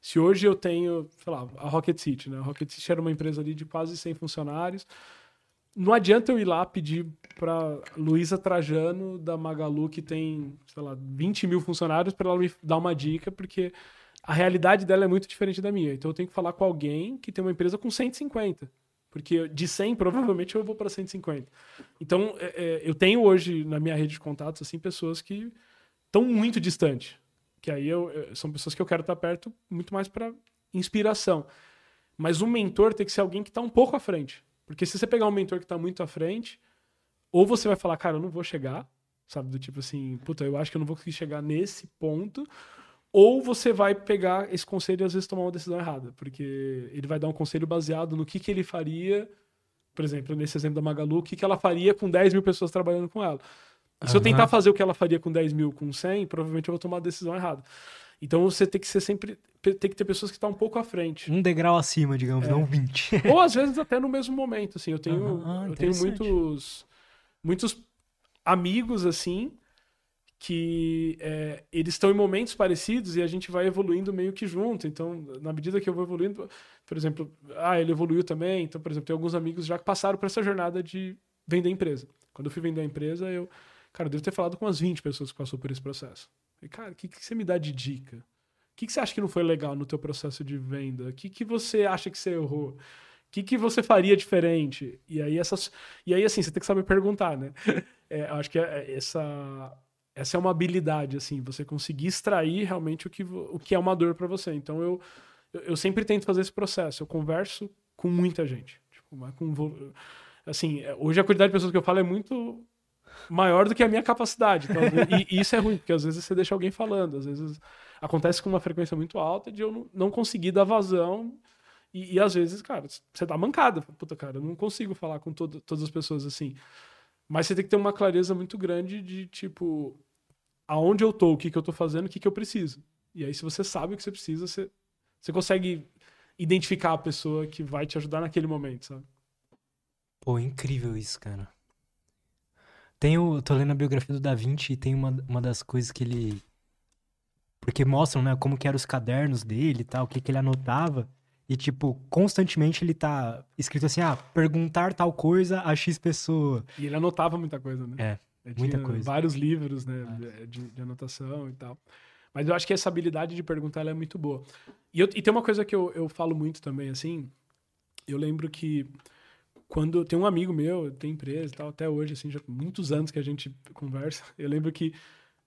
S2: Se hoje eu tenho, sei lá, a Rocket City, né? A Rocket City era uma empresa ali de quase 100 funcionários. Não adianta eu ir lá pedir para Luísa Trajano da Magalu, que tem, sei lá, 20 mil funcionários, para ela me dar uma dica, porque a realidade dela é muito diferente da minha. Então eu tenho que falar com alguém que tem uma empresa com 150. Porque de 100, provavelmente eu vou para 150. Então, é, é, eu tenho hoje na minha rede de contatos assim pessoas que estão muito distantes. Que aí eu, eu, são pessoas que eu quero estar perto muito mais para inspiração. Mas um mentor tem que ser alguém que está um pouco à frente. Porque se você pegar um mentor que está muito à frente, ou você vai falar, cara, eu não vou chegar, sabe? Do tipo assim, puta, eu acho que eu não vou conseguir chegar nesse ponto. Ou você vai pegar esse conselho e às vezes tomar uma decisão errada. Porque ele vai dar um conselho baseado no que, que ele faria, por exemplo, nesse exemplo da Magalu, o que, que ela faria com 10 mil pessoas trabalhando com ela. E se eu tentar fazer o que ela faria com 10 mil, com 100, provavelmente eu vou tomar a decisão errada. Então você tem que ser sempre. Tem que ter pessoas que estão um pouco à frente.
S1: Um degrau acima, digamos, é. não 20.
S2: Ou às vezes até no mesmo momento, assim. Eu tenho, ah, eu tenho muitos, muitos amigos, assim, que é, eles estão em momentos parecidos e a gente vai evoluindo meio que junto. Então, na medida que eu vou evoluindo, por exemplo, ah, ele evoluiu também. Então, por exemplo, tem alguns amigos já que passaram por essa jornada de vender empresa. Quando eu fui vender a empresa, eu, cara, eu devo ter falado com umas 20 pessoas que passou por esse processo. E, cara, o que, que você me dá de dica? O que, que você acha que não foi legal no teu processo de venda? O que, que você acha que você errou? O que, que você faria diferente? E aí, essas, e aí, assim, você tem que saber perguntar, né? É, acho que é, é, essa, essa é uma habilidade, assim, você conseguir extrair realmente o que, o que é uma dor para você. Então, eu, eu sempre tento fazer esse processo. Eu converso com muita gente. Tipo, com, assim, é, hoje a quantidade de pessoas que eu falo é muito maior do que a minha capacidade. Então, e, e, isso é ruim, porque às vezes você deixa alguém falando, às vezes acontece com uma frequência muito alta de eu não, não conseguir dar vazão. E, e, às vezes, cara, você dá mancada. Puta, cara, eu não consigo falar com todo, todas as pessoas assim. Mas você tem que ter uma clareza muito grande de, tipo, aonde eu tô, o que, que eu tô fazendo, o que, que eu preciso. E aí, se você sabe o que você precisa, você, você consegue identificar a pessoa que vai te ajudar naquele momento, sabe?
S1: Pô, incrível isso, cara. Tem o, tô lendo a biografia do Da Vinci e tem uma, uma das coisas que ele. Porque mostram, né, como que eram os cadernos dele e tal, o que, que ele anotava. E, tipo, constantemente ele tá escrito assim, ah, perguntar tal coisa a X pessoa.
S2: E ele anotava muita coisa, né?
S1: É, muita coisa.
S2: Vários livros, né, ah. de, de, anotação e tal. Mas eu acho que essa habilidade de perguntar é muito boa. E, eu, e tem uma coisa que eu, eu falo muito também, assim. Eu lembro que quando tem um amigo meu, tem empresa e tal, até hoje, assim, já muitos anos que a gente conversa. Eu lembro que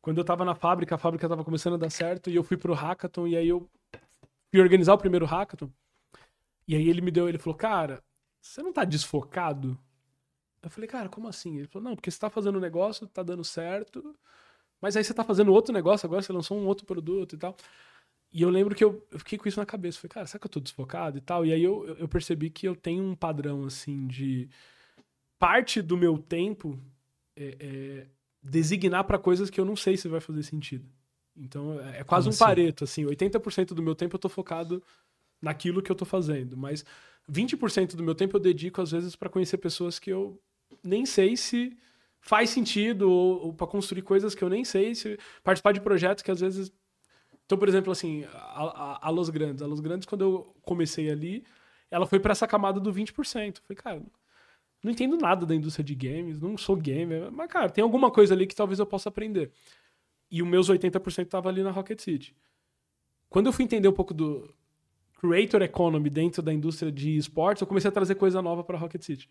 S2: quando eu tava na fábrica, a fábrica tava começando a dar certo e eu fui pro hackathon e aí eu fui organizar o primeiro hackathon. E aí ele me deu, ele falou: "Cara, você não tá desfocado?" Eu falei: "Cara, como assim?" Ele falou: "Não, porque você tá fazendo um negócio, tá dando certo, mas aí você tá fazendo outro negócio agora, você lançou um outro produto e tal." E eu lembro que eu, eu, fiquei com isso na cabeça. Falei, cara, será que eu tô desfocado e tal? E aí eu, eu percebi que eu tenho um padrão, assim, de parte do meu tempo é, é designar para coisas que eu não sei se vai fazer sentido. Então é, é quase Como um assim? pareto, assim. 80% do meu tempo eu tô focado naquilo que eu tô fazendo. Mas 20% do meu tempo eu dedico, às vezes, para conhecer pessoas que eu nem sei se faz sentido ou, ou para construir coisas que eu nem sei se participar de projetos que às vezes então, por exemplo, assim, a, a, a, Los Grandes. A Los Grandes, quando eu comecei ali, ela foi para essa camada do 20%. Eu falei, cara, não entendo nada da indústria de games, não sou gamer, mas, cara, tem alguma coisa ali que talvez eu possa aprender. E os meus 80% tava ali na Rocket City. Quando eu fui entender um pouco do creator economy dentro da indústria de esportes, eu comecei a trazer coisa nova para Rocket City.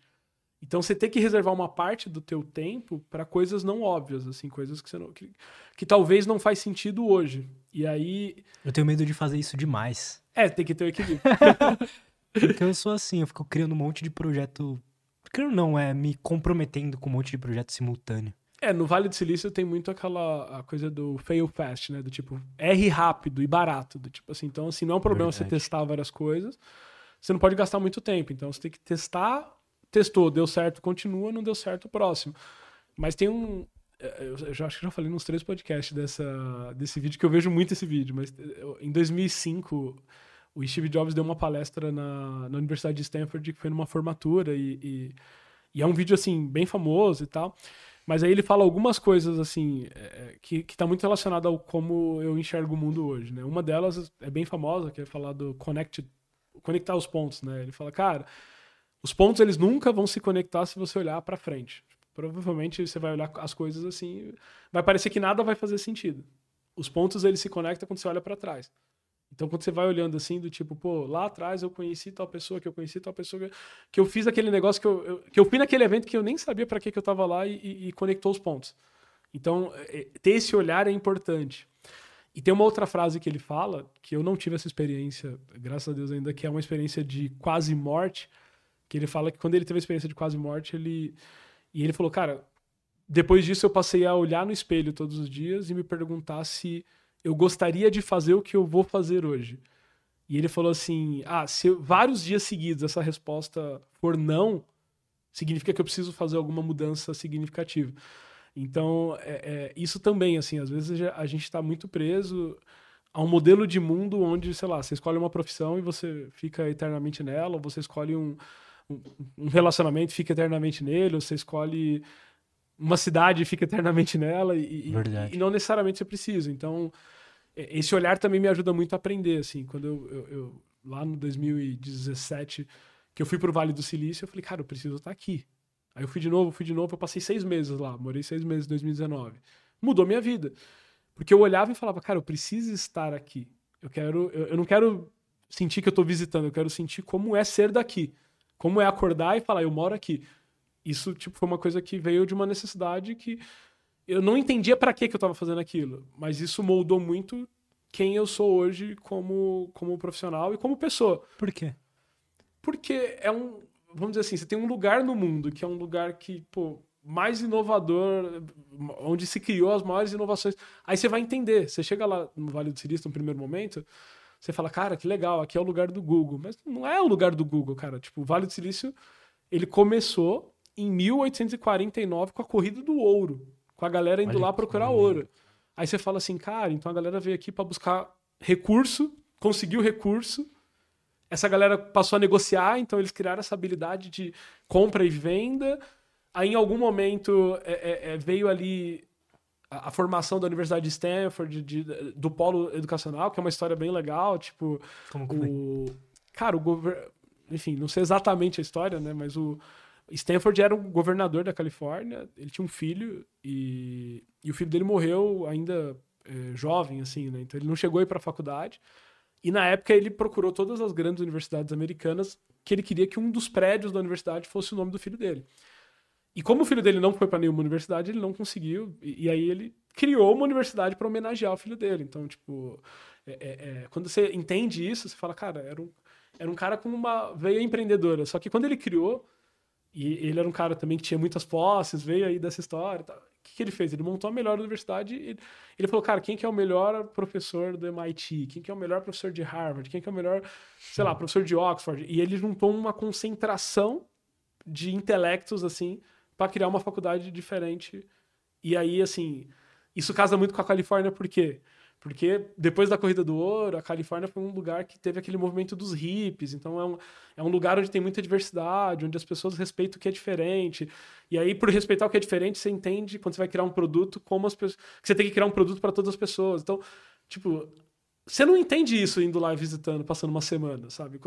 S2: Então você tem que reservar uma parte do teu tempo para coisas não óbvias, assim, coisas que, você não, que, que talvez não faz sentido hoje. E aí.
S1: Eu tenho medo de fazer isso demais.
S2: É, tem que ter o equilíbrio.
S1: Porque eu sou assim, eu fico criando um monte de projeto. Criando não, é me comprometendo com um monte de projeto simultâneo.
S2: É, no Vale do Silício tem muito aquela a coisa do fail fast, né? Do tipo, erre rápido e barato. Do tipo assim, então, assim, não é um problema Verdade. você testar várias coisas. Você não pode gastar muito tempo. Então, você tem que testar testou, deu certo, continua, não deu certo, próximo. Mas tem um. É, eu já acho que já falei nos três podcasts dessa, desse vídeo, que eu vejo muito esse vídeo, mas em 2005 o Steve Jobs deu uma palestra na, na Universidade de Stanford que foi numa formatura e, e, e, é um vídeo assim bem famoso e tal mas aí ele fala algumas coisas assim é, que está muito relacionado ao como eu enxergo o mundo hoje né uma delas é bem famosa que é falar do connect conectar os pontos né ele fala cara os pontos eles nunca vão se conectar se você olhar para frente. Provavelmente você vai olhar as coisas assim, vai parecer que nada vai fazer sentido. Os pontos eles se conectam quando você olha para trás. Então quando você vai olhando assim do tipo, pô, lá atrás eu conheci tal pessoa, que eu conheci tal pessoa, que eu fiz aquele negócio que eu, eu que eu fui naquele evento que eu nem sabia para que, que eu tava lá e, e, e conectou os pontos. Então, é, ter esse olhar é importante. E tem uma outra frase que ele fala, que eu não tive essa experiência, graças a Deus ainda, que é uma experiência de quase morte, que ele fala que quando ele teve a experiência de quase morte, ele. E ele falou, cara, depois disso eu passei a olhar no espelho todos os dias e me perguntar se eu gostaria de fazer o que eu vou fazer hoje. E ele falou assim: ah, se vários dias seguidos essa resposta for não, significa que eu preciso fazer alguma mudança significativa. Então, é, é, isso também, assim, às vezes a gente está muito preso a um modelo de mundo onde, sei lá, você escolhe uma profissão e você fica eternamente nela, ou você escolhe um, um, relacionamento e fica eternamente nele, ou você escolhe uma cidade e fica eternamente nela, e, e, não necessariamente você precisa. Então, esse olhar também me ajuda muito a aprender, assim, quando eu, eu, eu lá no 2017, que eu fui pro Vale do Silício, eu falei, cara, eu preciso estar aqui. Aí eu fui de novo, fui de novo, eu passei seis meses lá, morei seis meses em 2019. Mudou minha vida. Porque eu olhava e falava, cara, eu preciso estar aqui. Eu quero, eu, eu não quero sentir que eu estou visitando, eu quero sentir como é ser daqui. Como é acordar e falar, eu moro aqui. Isso, tipo, foi uma coisa que veio de uma necessidade que eu não entendia para que que eu estava fazendo aquilo, mas isso moldou muito quem eu sou hoje como, como profissional e como pessoa.
S1: Por quê?
S2: Porque é um, vamos dizer assim, você tem um lugar no mundo que é um lugar que, pô, mais inovador, onde se criou as maiores inovações. Aí você vai entender. Você chega lá no Vale do Silício no primeiro momento, você fala, cara, que legal, aqui é o lugar do Google. Mas não é o lugar do Google, cara. Tipo, o Vale do Silício, ele começou em 1849 com a corrida do ouro, com a galera indo Olha lá procurar ouro. Aí você fala assim, cara, então a galera veio aqui para buscar recurso, conseguiu recurso. Essa galera passou a negociar, então eles criaram essa habilidade de compra e venda Aí, em algum momento, é, é, é, veio ali a, a, formação da Universidade de Stanford, de, de, do polo educacional, que é uma história bem legal. Tipo,
S1: Como que o...
S2: Cara, o governo... Enfim, não sei exatamente a história, né? Mas o Stanford era o governador da Califórnia, ele tinha um filho e, e o filho dele morreu ainda é, jovem, assim, né? Então ele não chegou a ir para a faculdade. E na época ele procurou todas as grandes universidades americanas que ele queria que um dos prédios da universidade fosse o nome do filho dele. E como o filho dele não foi para nenhuma universidade, ele não conseguiu. E, e, aí ele criou uma universidade para homenagear o filho dele. Então, tipo, é, é, é, quando você entende isso, você fala, cara, era um, era um cara com uma veia empreendedora. Só que quando ele criou, e ele era um cara também que tinha muitas posses, veio aí dessa história. Tá, o que, que ele fez? Ele montou a melhor universidade. Ele, ele falou, cara, quem que é o melhor professor do MIT? Quem que é o melhor professor de Harvard? Quem que é o melhor, sei lá, professor de Oxford? E ele juntou uma concentração de intelectos, assim, para criar uma faculdade diferente. E aí, assim, isso casa muito com a Califórnia, por quê? Porque depois da Corrida do Ouro, a Califórnia foi um lugar que teve aquele movimento dos hippies. Então é um, é um lugar onde tem muita diversidade, onde as pessoas respeitam o que é diferente. E aí, por respeitar o que é diferente, você entende quando você vai criar um produto, como as pessoas. que você tem que criar um produto para todas as pessoas. Então, tipo, você não entende isso indo lá visitando, passando uma semana, sabe?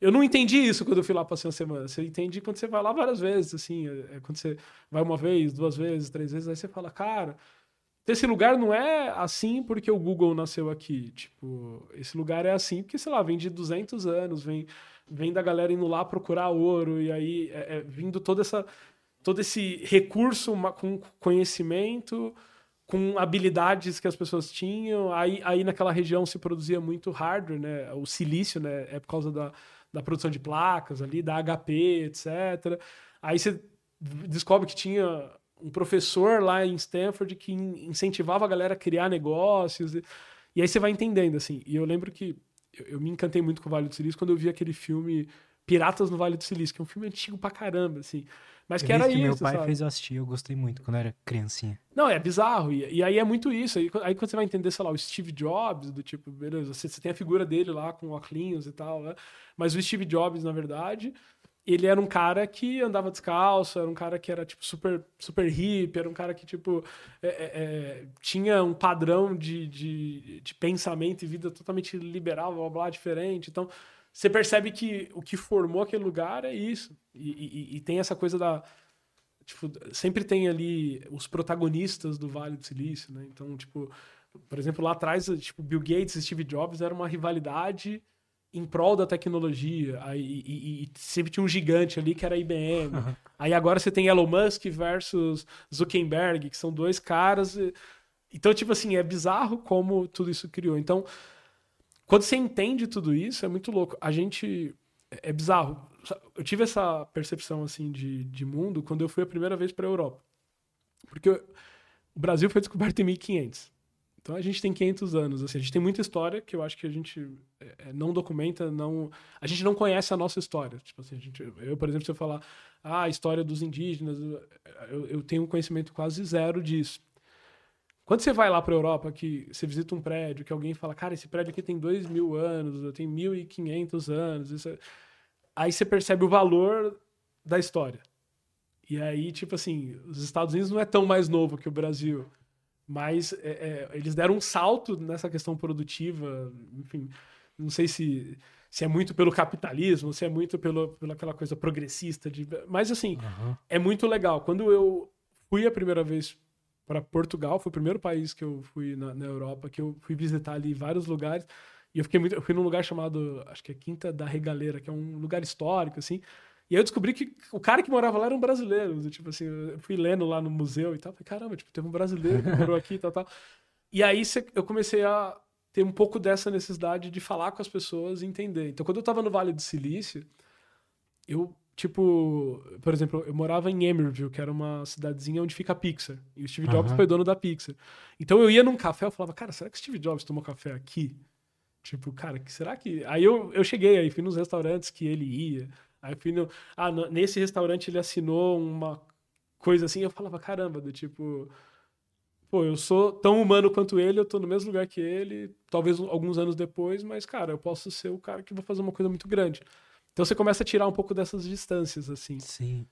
S2: Eu não entendi isso quando eu fui lá passando uma semana. Você entende quando você vai lá várias vezes, assim. É, é quando você vai uma vez, duas vezes, três vezes, aí você fala, cara, esse lugar não é assim porque o Google nasceu aqui. Tipo, esse lugar é assim porque, sei lá, vem de 200 anos, vem, vem da galera indo lá procurar ouro, e aí é, é vindo toda essa, todo esse recurso com conhecimento com habilidades que as pessoas tinham. Aí, aí naquela região se produzia muito hardware, né? O silício, né? É por causa da, da produção de placas ali, da HP, etc. Aí você descobre que tinha um professor lá em Stanford que incentivava a galera a criar negócios. E, e aí você vai entendendo, assim. E eu lembro que eu, eu, me encantei muito com o Vale do Silício quando eu vi aquele filme Piratas no Vale do Silício, que é um filme antigo pra caramba, assim. Mas que era que isso.
S1: Meu pai
S2: sabe?
S1: fez eu assistir, eu gostei muito quando eu era criancinha.
S2: Não, é bizarro. E, e aí é muito isso. Aí, aí, quando você vai entender, sei lá, o Steve Jobs, do tipo, beleza, você, você tem a figura dele lá com óculos e tal, né? Mas o Steve Jobs, na verdade, ele era um cara que andava descalço, era um cara que era, tipo, super, super hippie, era um cara que, tipo, é, é, é, tinha um padrão de, de, de pensamento e vida totalmente liberal, blá, blá, diferente. Então, você percebe que o que formou aquele lugar é isso. E, e, e, tem essa coisa da. Tipo, sempre tem ali os protagonistas do Vale do Silício, né? Então, tipo, por exemplo, lá atrás, tipo, Bill Gates e Steve Jobs era uma rivalidade em prol da tecnologia. Aí, e, e, sempre tinha um gigante ali que era a IBM. Uhum. Aí agora você tem Elon Musk versus Zuckerberg, que são dois caras. Então, tipo assim, é bizarro como tudo isso criou. Então, quando você entende tudo isso, é muito louco. A gente. É, é bizarro. Eu tive essa percepção assim de, de mundo quando eu fui a primeira vez para a Europa. Porque o Brasil foi descoberto em 1500. Então a gente tem 500 anos, assim, a gente tem muita história que eu acho que a gente é, não documenta, não, a gente não conhece a nossa história. Tipo assim, gente, eu, por exemplo, se eu falar ah, a história dos indígenas, eu, eu tenho um conhecimento quase zero disso. Quando você vai lá para a Europa, que você visita um prédio, que alguém fala, cara, esse prédio aqui tem dois mil anos, tem 1.500 anos, isso é... aí você percebe o valor da história. E aí, tipo assim, os Estados Unidos não é tão mais novo que o Brasil. Mas é, é, eles deram um salto nessa questão produtiva, enfim, não sei se, se é muito pelo capitalismo, se é muito pelo, pela aquela coisa progressista, de, mas assim, uhum. é muito legal. Quando eu fui a primeira vez para Portugal, foi o primeiro país que eu fui na, na, Europa, que eu fui visitar ali vários lugares, e eu fiquei muito, eu fui num lugar chamado, acho que é Quinta da Regaleira, que é um lugar histórico, assim, e aí eu descobri que o cara que morava lá era um brasileiro. Tipo assim, eu fui lendo lá no museu e tal. Falei, caramba, tipo, teve um brasileiro que morou aqui e tal, tal. E aí eu comecei a ter um pouco dessa necessidade de falar com as pessoas e entender. Então, quando eu tava no Vale do Silício, eu, tipo, por exemplo, eu morava em Emerville, que era uma cidadezinha onde fica a Pixar. E o Steve Jobs uhum. foi dono da Pixar. Então eu ia num café, eu falava, cara, será que o Steve Jobs tomou café aqui? Tipo, cara, será que. Aí eu, eu cheguei aí, fui nos restaurantes que ele ia. Aí fui no, ah, no, nesse restaurante ele assinou uma coisa assim, eu falava, caramba, do tipo, pô, eu sou tão humano quanto ele, eu tô no mesmo lugar que ele, talvez alguns anos depois, mas, cara, eu posso ser o cara que vai fazer uma coisa muito grande. Então você começa a tirar um pouco dessas distâncias, assim.
S1: Sim.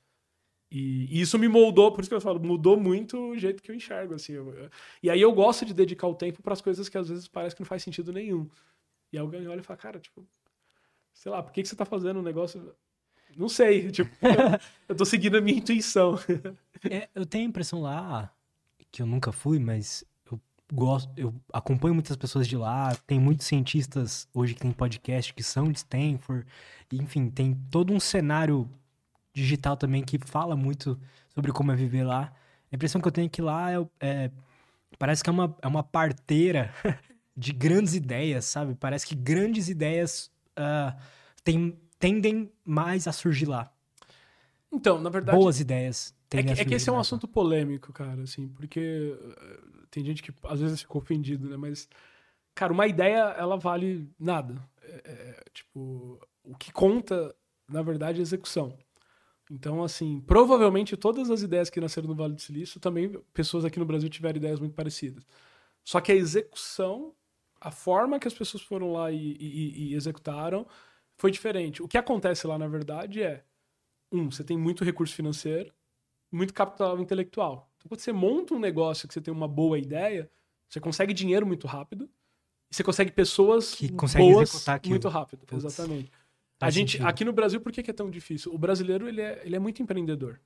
S2: E, e isso me moldou, por isso que eu falo, mudou muito o jeito que eu enxergo, assim. Eu, e aí eu gosto de dedicar o tempo para as coisas que às vezes parece que não faz sentido nenhum. E alguém olha e fala, cara, tipo, sei lá, por que, que você tá fazendo um negócio não sei, tipo, eu tô seguindo a minha intuição.
S1: É, eu tenho a impressão lá, que eu nunca fui, mas eu gosto, eu acompanho muitas pessoas de lá, tem muitos cientistas hoje que tem podcast que são de Stanford, enfim, tem todo um cenário digital também que fala muito sobre como é viver lá. A impressão que eu tenho é que lá é, é parece que é uma, é uma parteira de grandes ideias, sabe? Parece que grandes ideias uh, têm tendem mais a surgir lá.
S2: Então, na verdade.
S1: Boas ideias.
S2: É que, é que esse é um assunto polêmico, cara, assim, porque uh, tem gente que às vezes fica ofendido, né? Mas, cara, uma ideia, ela vale nada. É, é, tipo, o que conta, na verdade, é a execução. Então, assim, provavelmente todas as ideias que nasceram no Vale do Silício, também pessoas aqui no Brasil tiveram ideias muito parecidas. Só que a execução, a forma que as pessoas foram lá e, e, e executaram, foi diferente. O que acontece lá, na verdade, é: um, você tem muito recurso financeiro, muito capital intelectual. Então, quando você monta um negócio que você tem uma boa ideia, você consegue dinheiro muito rápido e você consegue pessoas que boas muito rápido. Putz, Exatamente. A gente, sentido. aqui no Brasil, por que, que, é tão difícil? O brasileiro, ele é, ele é muito empreendedor.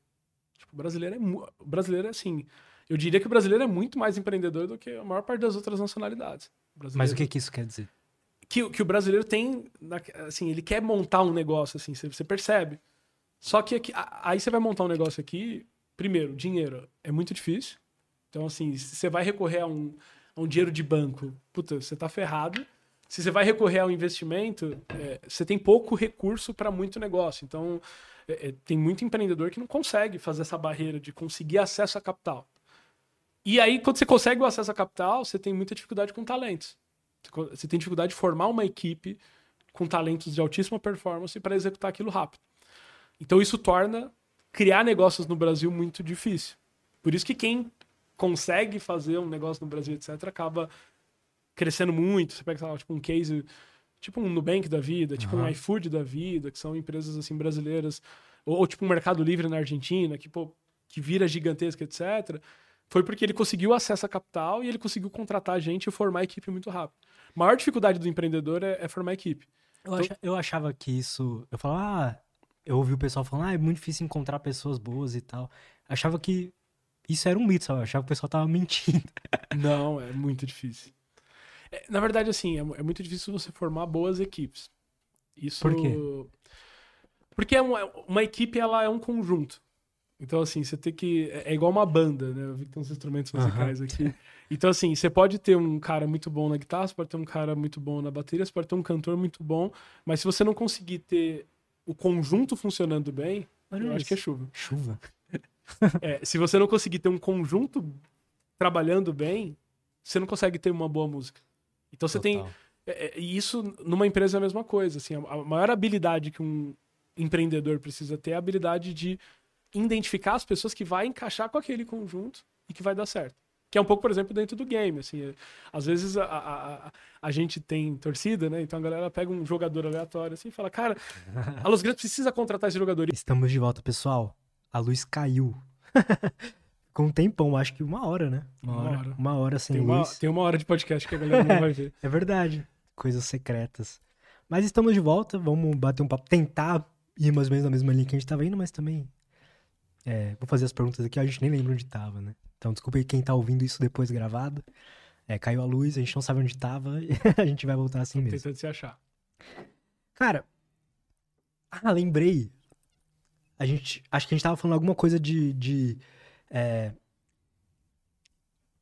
S2: Tipo, o brasileiro é, o brasileiro é assim. Eu diria que o brasileiro é muito mais empreendedor do que a maior parte das outras nacionalidades.
S1: Mas o que, que isso quer dizer?
S2: que, que o brasileiro tem, assim, ele quer montar um negócio, assim, você, você percebe. Só que aqui, aí você vai montar um negócio aqui, primeiro, dinheiro é muito difícil. Então, assim, se você vai recorrer a um, a um dinheiro de banco, puta, você tá ferrado. Se você vai recorrer ao investimento, é, você tem pouco recurso para muito negócio. Então, é, é, tem muito empreendedor que não consegue fazer essa barreira de conseguir acesso a capital. E aí, quando você consegue o acesso a capital, você tem muita dificuldade com talentos. Você tem dificuldade de formar uma equipe com talentos de altíssima performance para executar aquilo rápido. Então isso torna criar negócios no Brasil muito difícil. Por isso que quem consegue fazer um negócio no Brasil, etc., acaba crescendo muito. Você pega, sei lá, tipo um case, tipo um Nubank da vida, tipo uhum. um iFood da vida, que são empresas assim brasileiras, ou, ou tipo um Mercado Livre na Argentina, que, pô, que vira gigantesca, etc., foi porque ele conseguiu acesso a capital e ele conseguiu contratar gente e formar a equipe muito rápido. A maior dificuldade do empreendedor é, é formar equipe.
S1: Eu, então... eu achava que isso. Eu falava, ah, eu ouvi o pessoal falando, ah, é muito difícil encontrar pessoas boas e tal. Achava que isso era um mito, sabe? Achava que o pessoal tava mentindo.
S2: Não, é muito difícil. É, na verdade, assim, é, é, muito difícil você formar boas equipes. Isso.
S1: Por quê?
S2: Porque é uma, uma equipe, ela é um conjunto. Então, assim, você tem que. É, é igual uma banda, né? Eu vi que tem uns instrumentos musicais uhum. aqui. Então, assim, você pode ter um cara muito bom na guitarra, você pode ter um cara muito bom na bateria, você pode ter um cantor muito bom, mas se você não conseguir ter o conjunto funcionando bem, Olha eu isso. acho que é chuva.
S1: Chuva.
S2: é, se você não conseguir ter um conjunto trabalhando bem, você não consegue ter uma boa música. Então você tem. É, é, e isso numa empresa é a mesma coisa. Assim, a, maior habilidade que um empreendedor precisa ter é a habilidade de identificar as pessoas que vai encaixar com aquele conjunto e que vai dar certo. Que é um pouco, por exemplo, dentro do game. Assim, às vezes a, a, a, a, gente tem torcida, né? Então a galera pega um jogador aleatório assim e fala: Cara, a Los Grandes precisa contratar esse jogador.
S1: Estamos de volta, pessoal. A luz caiu. Com um tempão, acho que uma hora, né? Uma, uma hora, hora. Uma hora sem
S2: tem
S1: luz.
S2: Uma, tem uma hora de podcast que a galera não vai ver.
S1: é verdade. Coisas secretas. Mas estamos de volta, vamos bater um papo, tentar ir mais ou menos na mesma linha que a gente estava indo, mas também. É, vou fazer as perguntas aqui, a gente nem lembra onde estava, né? Então, desculpa aí quem tá ouvindo isso depois gravado. É, caiu a luz, a gente não sabe onde estava, a gente vai voltar assim Tô mesmo.
S2: Tentando se achar.
S1: Cara, ah, lembrei. A gente, acho que a gente tava falando alguma coisa de, de é,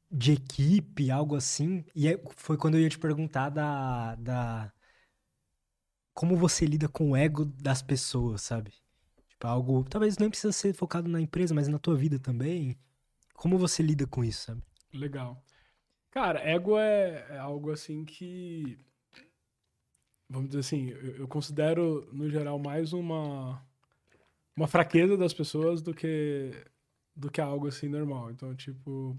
S1: de equipe, algo assim. E é, foi quando eu ia te perguntar da, da. Como você lida com o ego das pessoas, sabe? Tipo, algo. Talvez não precisa ser focado na empresa, mas na tua vida também. Como você lida com isso, sabe?
S2: Legal. Cara, ego é, é algo assim que. Vamos dizer assim, eu, eu considero, no geral, mais uma. Uma fraqueza das pessoas do que do que algo assim normal. Então, tipo,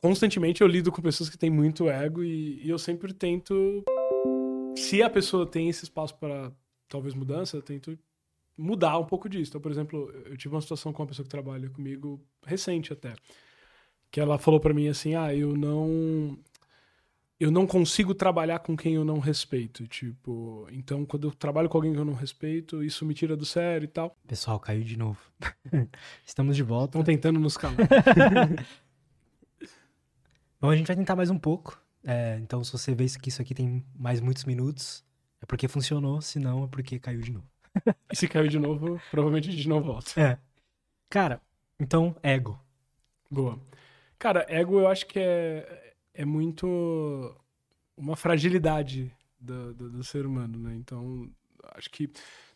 S2: constantemente eu lido com pessoas que têm muito ego e, e eu sempre tento se a pessoa tem esse espaço para talvez mudança, eu tento mudar um pouco disso. Então, por exemplo, eu tive uma situação com uma pessoa que trabalha comigo recente até, que ela falou para mim assim: "Ah, eu não eu não consigo trabalhar com quem eu não respeito. Tipo, então quando eu trabalho com alguém que eu não respeito, isso me tira do sério e tal.
S1: Pessoal, caiu de novo. Estamos de volta.
S2: Estão tentando nos calar.
S1: Bom, a gente vai tentar mais um pouco. É, então, se você vê que isso aqui tem mais muitos minutos, é porque funcionou, se não, é porque caiu de novo.
S2: E se caiu de novo, provavelmente a gente não volta.
S1: É. Cara, então, ego.
S2: Boa. Cara, ego eu acho que é é muito uma fragilidade do, do, do, ser humano, né? Então, acho que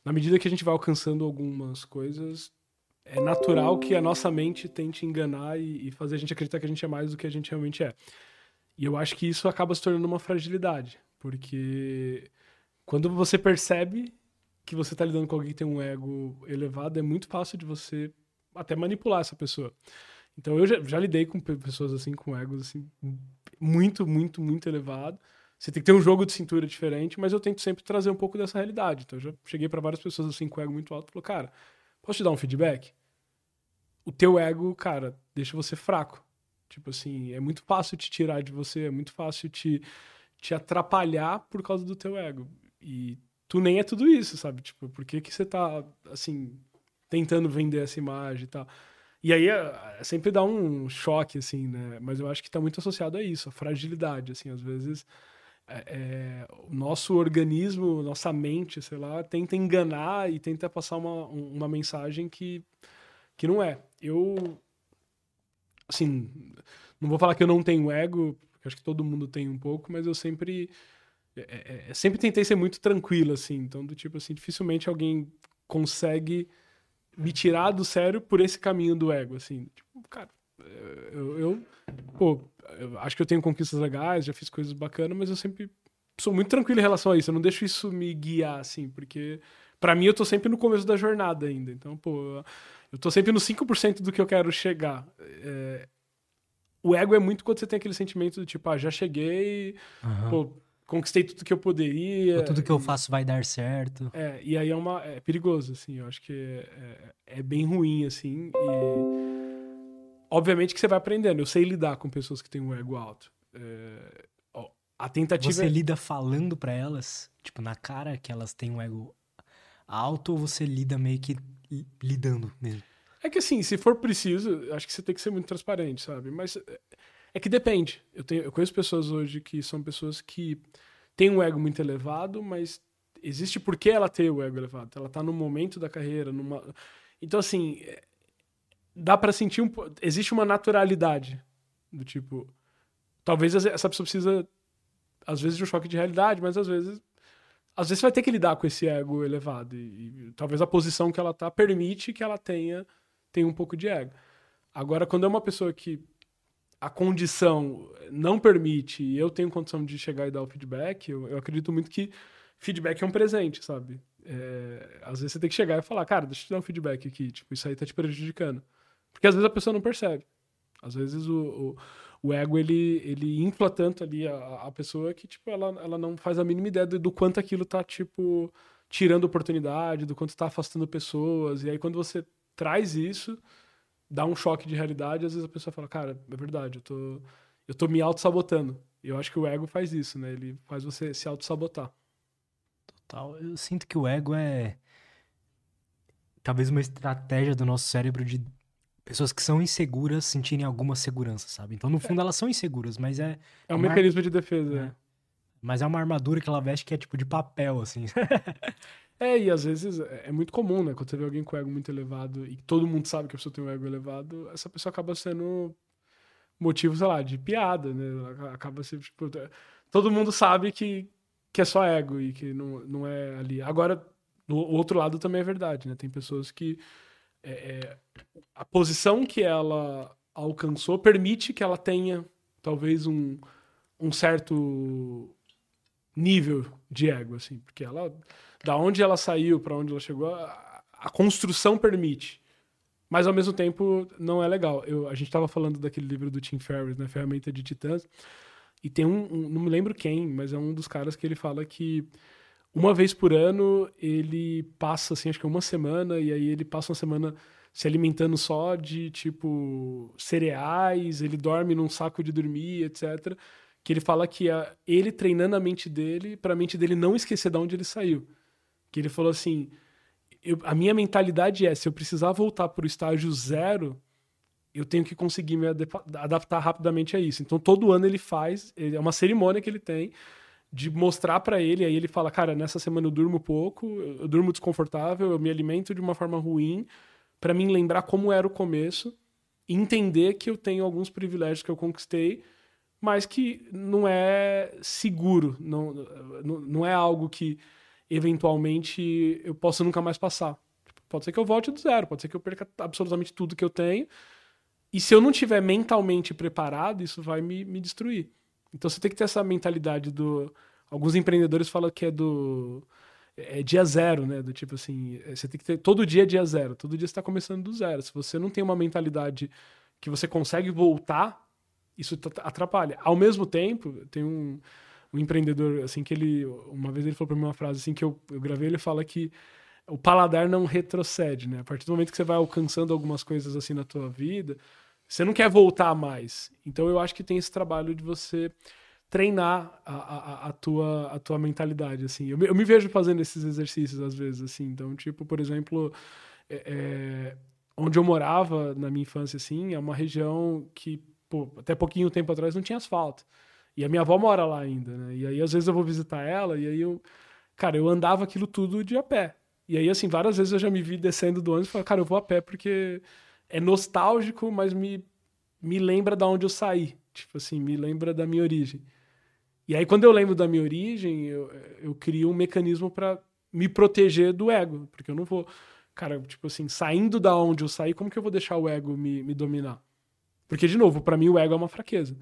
S2: na medida que a gente vai alcançando algumas coisas, é natural que a nossa mente tente enganar e, e fazer a gente acreditar que a gente é mais do que a gente realmente é. E eu acho que isso acaba se tornando uma fragilidade, porque quando você percebe que você está lidando com alguém que tem um ego elevado, é muito fácil de você até manipular essa pessoa. Então eu já, já lidei com pessoas assim, com egos assim, muito, muito, muito elevado. Você tem que ter um jogo de cintura diferente, mas eu tento sempre trazer um pouco dessa realidade. Então eu já cheguei para várias pessoas assim com ego muito alto e falou: "Cara, posso te dar um feedback?" O teu ego, cara, deixa você fraco. Tipo assim, é muito fácil te tirar de você, é muito fácil te te atrapalhar por causa do teu ego. E tu nem é tudo isso, sabe? Tipo, por que que você tá assim tentando vender essa imagem e tal? E aí é, é, sempre dá um choque, assim, né? Mas eu acho que está muito associado a isso, a fragilidade, assim, às vezes é, é, o nosso organismo, nossa mente, sei lá, tenta enganar e tenta passar uma, uma mensagem que, que não é. Eu, assim, não vou falar que eu não tenho ego, acho que todo mundo tem um pouco, mas eu sempre é, é sempre tentei ser muito tranquilo, assim, então do tipo assim, dificilmente alguém consegue me tirar do sério por esse caminho do ego, assim. Tipo, cara, eu, eu, pô, eu acho que eu tenho conquistas legais, já fiz coisas bacanas, mas eu sempre sou muito tranquilo em relação a isso. Eu não deixo isso me guiar, assim, porque para mim eu tô sempre no começo da jornada ainda. Então, pô, eu tô sempre no 5% do que eu quero chegar. É... O ego é muito quando você tem aquele sentimento do tipo, ah, já cheguei, uhum. pô, conquistei tudo que eu poderia.
S1: Ou tudo que eu faço vai dar certo.
S2: É, e aí é, uma, é perigoso, assim, eu acho que é, é, é bem ruim, assim, e obviamente que você vai aprendendo, eu sei lidar com pessoas que têm um ego alto. É, ó, a tentativa...
S1: Você é lida falando para elas, tipo, na cara que elas têm um ego alto, ou você lida meio que lidando mesmo?
S2: É que assim, se for preciso, acho que você tem que ser muito transparente, sabe? Mas é, que depende. Eu, tenho, eu conheço pessoas hoje que são pessoas que têm um ego muito elevado, mas existe por que ela ter o ego elevado. Ela tá no momento da carreira, numa. Então, assim, dá para sentir um. Existe uma naturalidade do tipo. Talvez essa pessoa precisa, às vezes, de um choque de realidade, mas às vezes. Às vezes você vai ter que lidar com esse ego elevado. E, e talvez a posição que ela tá permite que ela tenha, tenha um pouco de ego. Agora, quando é uma pessoa que a condição não permite e eu tenho condição de chegar e dar o feedback, eu, eu acredito muito que feedback é um presente, sabe? É, às vezes você tem que chegar e falar, cara, deixa eu te dar um feedback aqui, tipo, isso aí tá te prejudicando. Porque às vezes a pessoa não percebe. Às vezes o, o, o ego, ele, ele infla tanto ali a, a, pessoa que, tipo, ela, ela não faz a mínima ideia do, do quanto aquilo tá, tipo, tirando oportunidade, do quanto tá afastando pessoas. E aí quando você traz isso, dá um choque de realidade, às vezes a pessoa fala, cara, é verdade, eu tô, eu tô me auto-sabotando. E eu acho que o ego faz isso, né? Ele faz você se auto-sabotar.
S1: Total. Eu sinto que o ego é talvez uma estratégia do nosso cérebro de pessoas que são inseguras sentirem alguma segurança, sabe? Então, no fundo, é. elas são inseguras, mas é.
S2: É um mecanismo de defesa. É.
S1: Mas é uma armadura que ela veste que é tipo de papel, assim.
S2: é, e às vezes é, é muito comum, né? Quando você vê alguém com ego muito elevado e todo mundo sabe que a pessoa tem um ego elevado, essa pessoa acaba sendo motivo, sei lá, de piada, né? Acaba sendo, tipo, todo mundo sabe que, que é só ego e que não, não é ali. Agora, do outro lado também é verdade, né? Tem pessoas que é, é, a posição que ela alcançou permite que ela tenha talvez um, um certo nível de ego, assim, porque ela, da onde ela saiu para onde ela chegou, a, a, construção permite, mas ao mesmo tempo não é legal. Eu, a gente estava falando daquele livro do Tim Ferriss, né, Ferramenta de Titãs, e tem um, um, não me lembro quem, mas é um dos caras que ele fala que uma vez por ano ele passa, assim, acho que é uma semana, e aí ele passa uma semana se alimentando só de, tipo, cereais, ele dorme num saco de dormir, etc. Que ele fala que a, ele treinando a mente dele, para a mente dele não esquecer de onde ele saiu. Que ele falou assim: eu, a minha mentalidade é, se eu precisar voltar para o estágio zero, eu tenho que conseguir me adaptar rapidamente a isso. Então, todo ano ele faz, é uma cerimônia que ele tem de mostrar para ele, aí ele fala, cara, nessa semana eu durmo pouco, eu durmo desconfortável, eu me alimento de uma forma ruim, para mim lembrar como era o começo, entender que eu tenho alguns privilégios que eu conquistei, mas que não é seguro, não, não, não é algo que eventualmente eu possa nunca mais passar. Pode ser que eu volte do zero, pode ser que eu perca absolutamente tudo que eu tenho, e se eu não tiver mentalmente preparado, isso vai me, me destruir. Então você tem que ter essa mentalidade do. Alguns empreendedores falam que é do. É dia zero, né? Do tipo assim, é, você tem que ter. Todo dia é dia zero. Todo dia você está começando do zero. Se você não tem uma mentalidade que você consegue voltar, isso atrapalha. Ao mesmo tempo, tem um, um empreendedor, assim, que ele. Uma vez ele falou para mim uma frase assim que eu, eu gravei, ele fala que o paladar não retrocede, né? A partir do momento que você vai alcançando algumas coisas assim na tua vida, você não quer voltar mais. Então eu acho que tem esse trabalho de você treinar a, a, a, tua, a tua mentalidade, assim. Eu me, eu me vejo fazendo esses exercícios às vezes, assim. Então, tipo, por exemplo, é, é, onde eu morava na minha infância, assim, é uma região que, pô, até pouquinho tempo atrás não tinha asfalto. E a minha avó mora lá ainda, né? E aí, às vezes, eu vou visitar ela e aí eu... Cara, eu andava aquilo tudo de a pé. E aí, assim, várias vezes eu já me vi descendo do ônibus e falei, cara, eu vou a pé porque é nostálgico, mas me, me lembra da onde eu saí. Tipo assim, me lembra da minha origem. E aí, quando eu lembro da minha origem, eu, eu crio um mecanismo para me proteger do ego. Porque eu não vou. Cara, tipo assim, saindo da onde eu saí, como que eu vou deixar o ego me, me dominar? Porque, de novo, para mim o ego é uma fraqueza.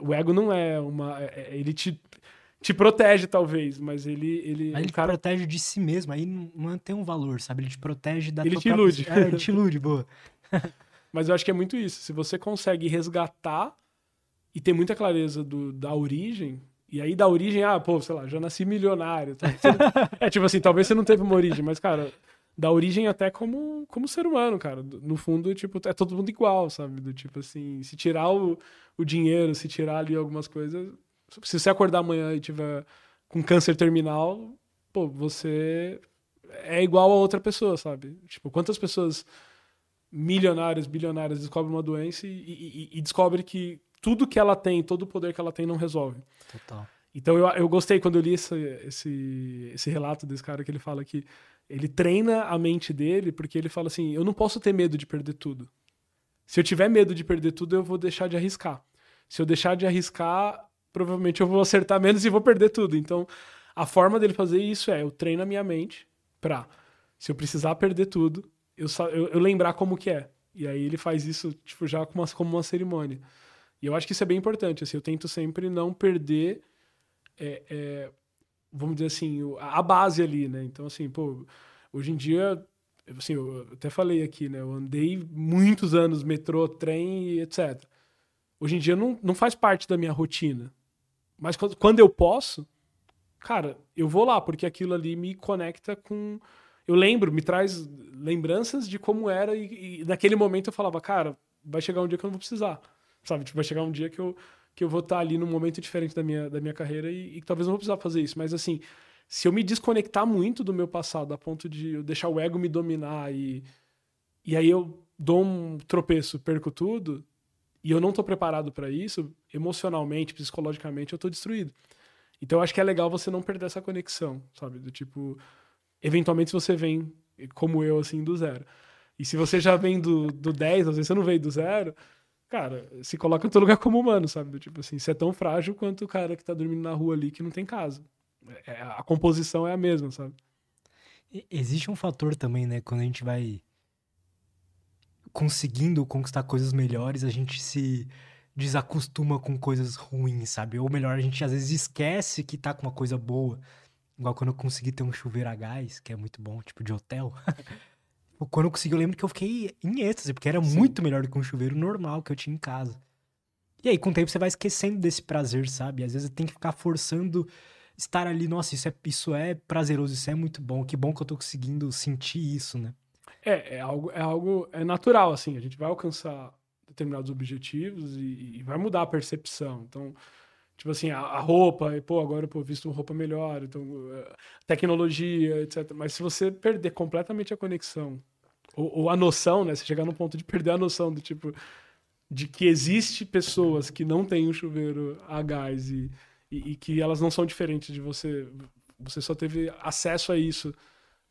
S2: O ego não é uma. É, é ele te, te protege, talvez, mas ele. ele
S1: mas ele
S2: cara...
S1: te protege de si mesmo, aí não, tem um valor, sabe? Ele te protege da
S2: Ele te ilude.
S1: É, ele te ilude, boa.
S2: Mas eu acho que é muito isso. Se você consegue resgatar e ter muita clareza do, da origem, e aí da origem, ah, pô, sei lá, já nasci milionário. Tá? é tipo assim, talvez você não teve uma origem, mas, cara, da origem até como, como ser humano, cara. No fundo, tipo, é todo mundo igual, sabe? Do tipo assim, se tirar o, o dinheiro, se tirar ali algumas coisas. Se você acordar amanhã e tiver com câncer terminal, pô, você é igual a outra pessoa, sabe? Tipo, quantas pessoas milionárias, bilionárias descobrem uma doença e, e, e descobre que tudo que ela tem, todo o poder que ela tem não resolve.
S1: Total.
S2: Então eu, eu gostei quando eu li esse, esse, esse relato desse cara que ele fala que ele treina a mente dele porque ele fala assim: eu não posso ter medo de perder tudo. Se eu tiver medo de perder tudo, eu vou deixar de arriscar. Se eu deixar de arriscar, provavelmente eu vou acertar menos e vou perder tudo. Então a forma dele fazer isso é: eu treino a minha mente pra, se eu precisar perder tudo, eu, eu, eu, lembrar como que é. E aí ele faz isso, tipo, já como uma, como uma cerimônia. E eu acho que isso é bem importante. Assim, eu tento sempre não perder, é, é, vamos dizer assim, a base ali, né? Então, assim, pô, hoje em dia, assim, eu até falei aqui, né? Eu andei muitos anos metrô, trem etc. Hoje em dia não, não faz parte da minha rotina. Mas quando, quando eu posso, cara, eu vou lá, porque aquilo ali me conecta com. Eu lembro, me traz lembranças de como era, e, e naquele momento eu falava, cara, vai chegar um dia que eu não vou precisar. Sabe? Tipo, vai chegar um dia que eu, que eu vou estar ali num momento diferente da minha, da minha carreira e, e talvez não vou precisar fazer isso. Mas assim, se eu me desconectar muito do meu passado a ponto de eu deixar o ego me dominar e, e aí eu dou um tropeço, perco tudo, e eu não tô preparado para isso, emocionalmente, psicologicamente, eu tô destruído. Então eu acho que é legal você não perder essa conexão, sabe? Do tipo, eventualmente você vem como eu, assim, do zero. E se você já vem do, do 10, às vezes você não veio do zero, cara, se coloca no teu lugar como humano, sabe? Tipo assim, você é tão frágil quanto o cara que tá dormindo na rua ali que não tem casa. É, a composição é a mesma, sabe?
S1: Existe um fator também, né? Quando a gente vai conseguindo conquistar coisas melhores, a gente se desacostuma com coisas ruins, sabe? Ou melhor, a gente às vezes esquece que tá com uma coisa boa. Igual quando eu consegui ter um chuveiro a gás, que é muito bom, tipo de hotel. quando eu consegui, eu lembro que eu fiquei em êxtase, porque era Sim. muito melhor do que um chuveiro normal que eu tinha em casa. E aí, com o tempo, você vai esquecendo desse prazer, sabe? Às vezes tem que ficar forçando estar ali, nossa, isso é, isso é prazeroso, isso é muito bom, que bom que eu tô conseguindo sentir isso, né?
S2: É, é algo, é algo é natural, assim, a gente vai alcançar determinados objetivos e, e vai mudar a percepção. Então, tipo assim, a, a roupa, e, pô, agora eu visto uma roupa melhor, então, é, tecnologia, etc. Mas se você perder completamente a conexão, ou, ou, a noção, né, você chegar no ponto de perder a noção do tipo, de que existe pessoas que não têm um chuveiro a gás e, e, e que elas não são diferentes de você, você só teve acesso a isso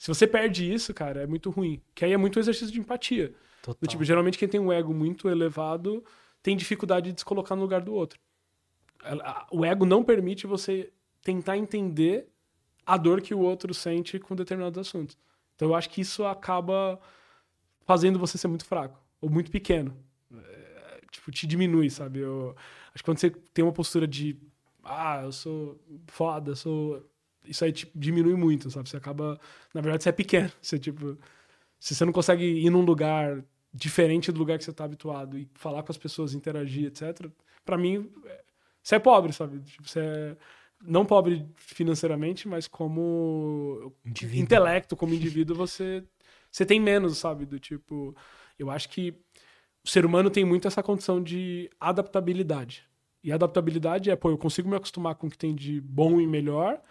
S2: se você perde isso, cara, é muito ruim. Que aí é muito exercício de empatia. Total. Do tipo, geralmente quem tem um ego muito elevado tem dificuldade de se colocar no lugar do outro. O ego não permite você tentar entender a dor que o outro sente com determinados assuntos. Então eu acho que isso acaba fazendo você ser muito fraco ou muito pequeno. É, tipo, te diminui, sabe? Eu, acho que quando você tem uma postura de ah, eu sou foda, eu sou isso aí tipo, diminui muito, sabe? Você acaba. Na verdade, você é pequeno. Você, tipo. Se você não consegue ir num lugar diferente do lugar que você está habituado e falar com as pessoas, interagir, etc., para mim, você é pobre, sabe? Tipo, você é. Não pobre financeiramente, mas como indivíduo. intelecto, como indivíduo, você, você tem menos, sabe? Do tipo. Eu acho que o ser humano tem muito essa condição de adaptabilidade. E adaptabilidade é, pô, eu consigo me acostumar com o que tem de bom e melhor,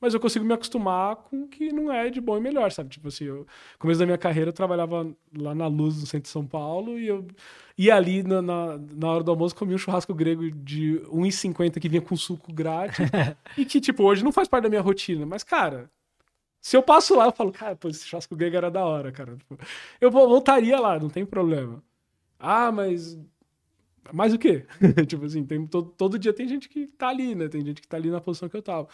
S2: mas eu consigo me acostumar com o que não é de bom e melhor, sabe? Tipo assim, eu, no começo da minha carreira eu trabalhava lá na Luz, no centro de São Paulo, e eu ia ali na, na, na hora do almoço, comia um churrasco grego de 1,50 que vinha com suco grátis, e que, tipo, hoje não faz parte da minha rotina, mas, cara, se eu passo lá, eu falo, cara, pô, esse churrasco grego era da hora, cara. Tipo, eu voltaria lá, não tem problema. Ah, mas mais o quê? tipo assim, tem, todo, todo dia tem gente que tá ali, né? Tem gente que tá ali na posição que eu tava.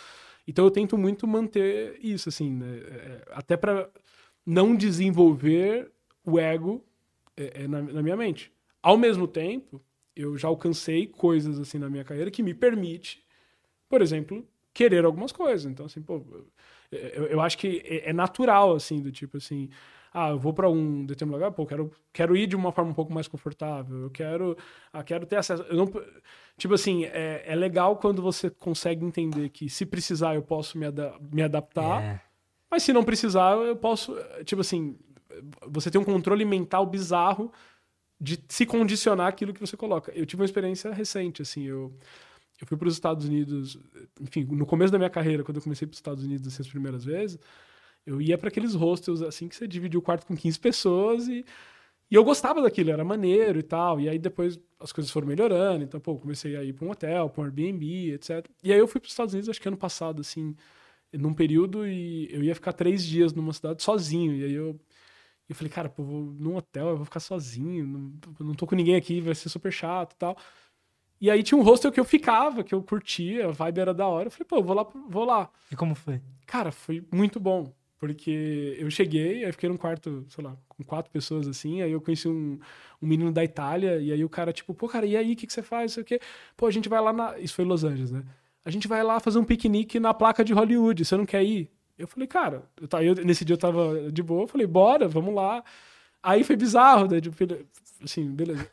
S2: Então eu tento muito manter isso, assim, né? É, até para não desenvolver o ego é, é, na, na, minha mente. Ao mesmo tempo, eu já alcancei coisas assim na minha carreira que me permite, por exemplo, querer algumas coisas. Então, assim, pô, eu, eu acho que é, é natural, assim, do tipo assim, ah, eu vou para um determinado lugar, pô, quero, quero ir de uma forma um pouco mais confortável, eu quero, ah, quero ter acesso. Eu não, tipo assim, é, é legal quando você consegue entender que se precisar eu posso me, ada me adaptar, é. mas se não precisar eu posso, tipo assim, você tem um controle mental bizarro de se condicionar aquilo que você coloca. Eu tive uma experiência recente, assim, eu, eu fui para os Estados Unidos, enfim, no começo da minha carreira, quando eu comecei para os Estados Unidos assim, as primeiras vezes, eu ia para aqueles hostels assim que você dividia o quarto com 15 pessoas e, e eu gostava daquilo, era maneiro e tal. E aí depois as coisas foram melhorando, então pô, comecei a ir para um hotel, para um Airbnb, etc. E aí eu fui para os Estados Unidos, acho que ano passado, assim, num período e eu ia ficar três dias numa cidade sozinho. E aí eu eu falei, cara, pô, vou num hotel, eu vou ficar sozinho, não, não tô com ninguém aqui, vai ser super chato e tal. E aí tinha um hostel que eu ficava, que eu curtia, a vibe era da hora. Eu falei, pô, vou lá, vou lá.
S1: E como foi?
S2: Cara, foi muito bom Porque eu cheguei, aí fiquei num quarto, sei lá, com quatro pessoas assim, aí eu conheci um, um menino da Itália, e aí o cara, tipo, pô, cara, e aí, o que, que você faz? Sei o quê. Pô, a gente vai lá na. Isso foi em Los Angeles, né? A gente vai lá fazer um piquenique na placa de Hollywood, você não quer ir? Eu falei, cara, eu, eu, nesse dia eu tava de boa, eu falei, bora, vamos lá. Aí foi bizarro, né? Tipo, assim, beleza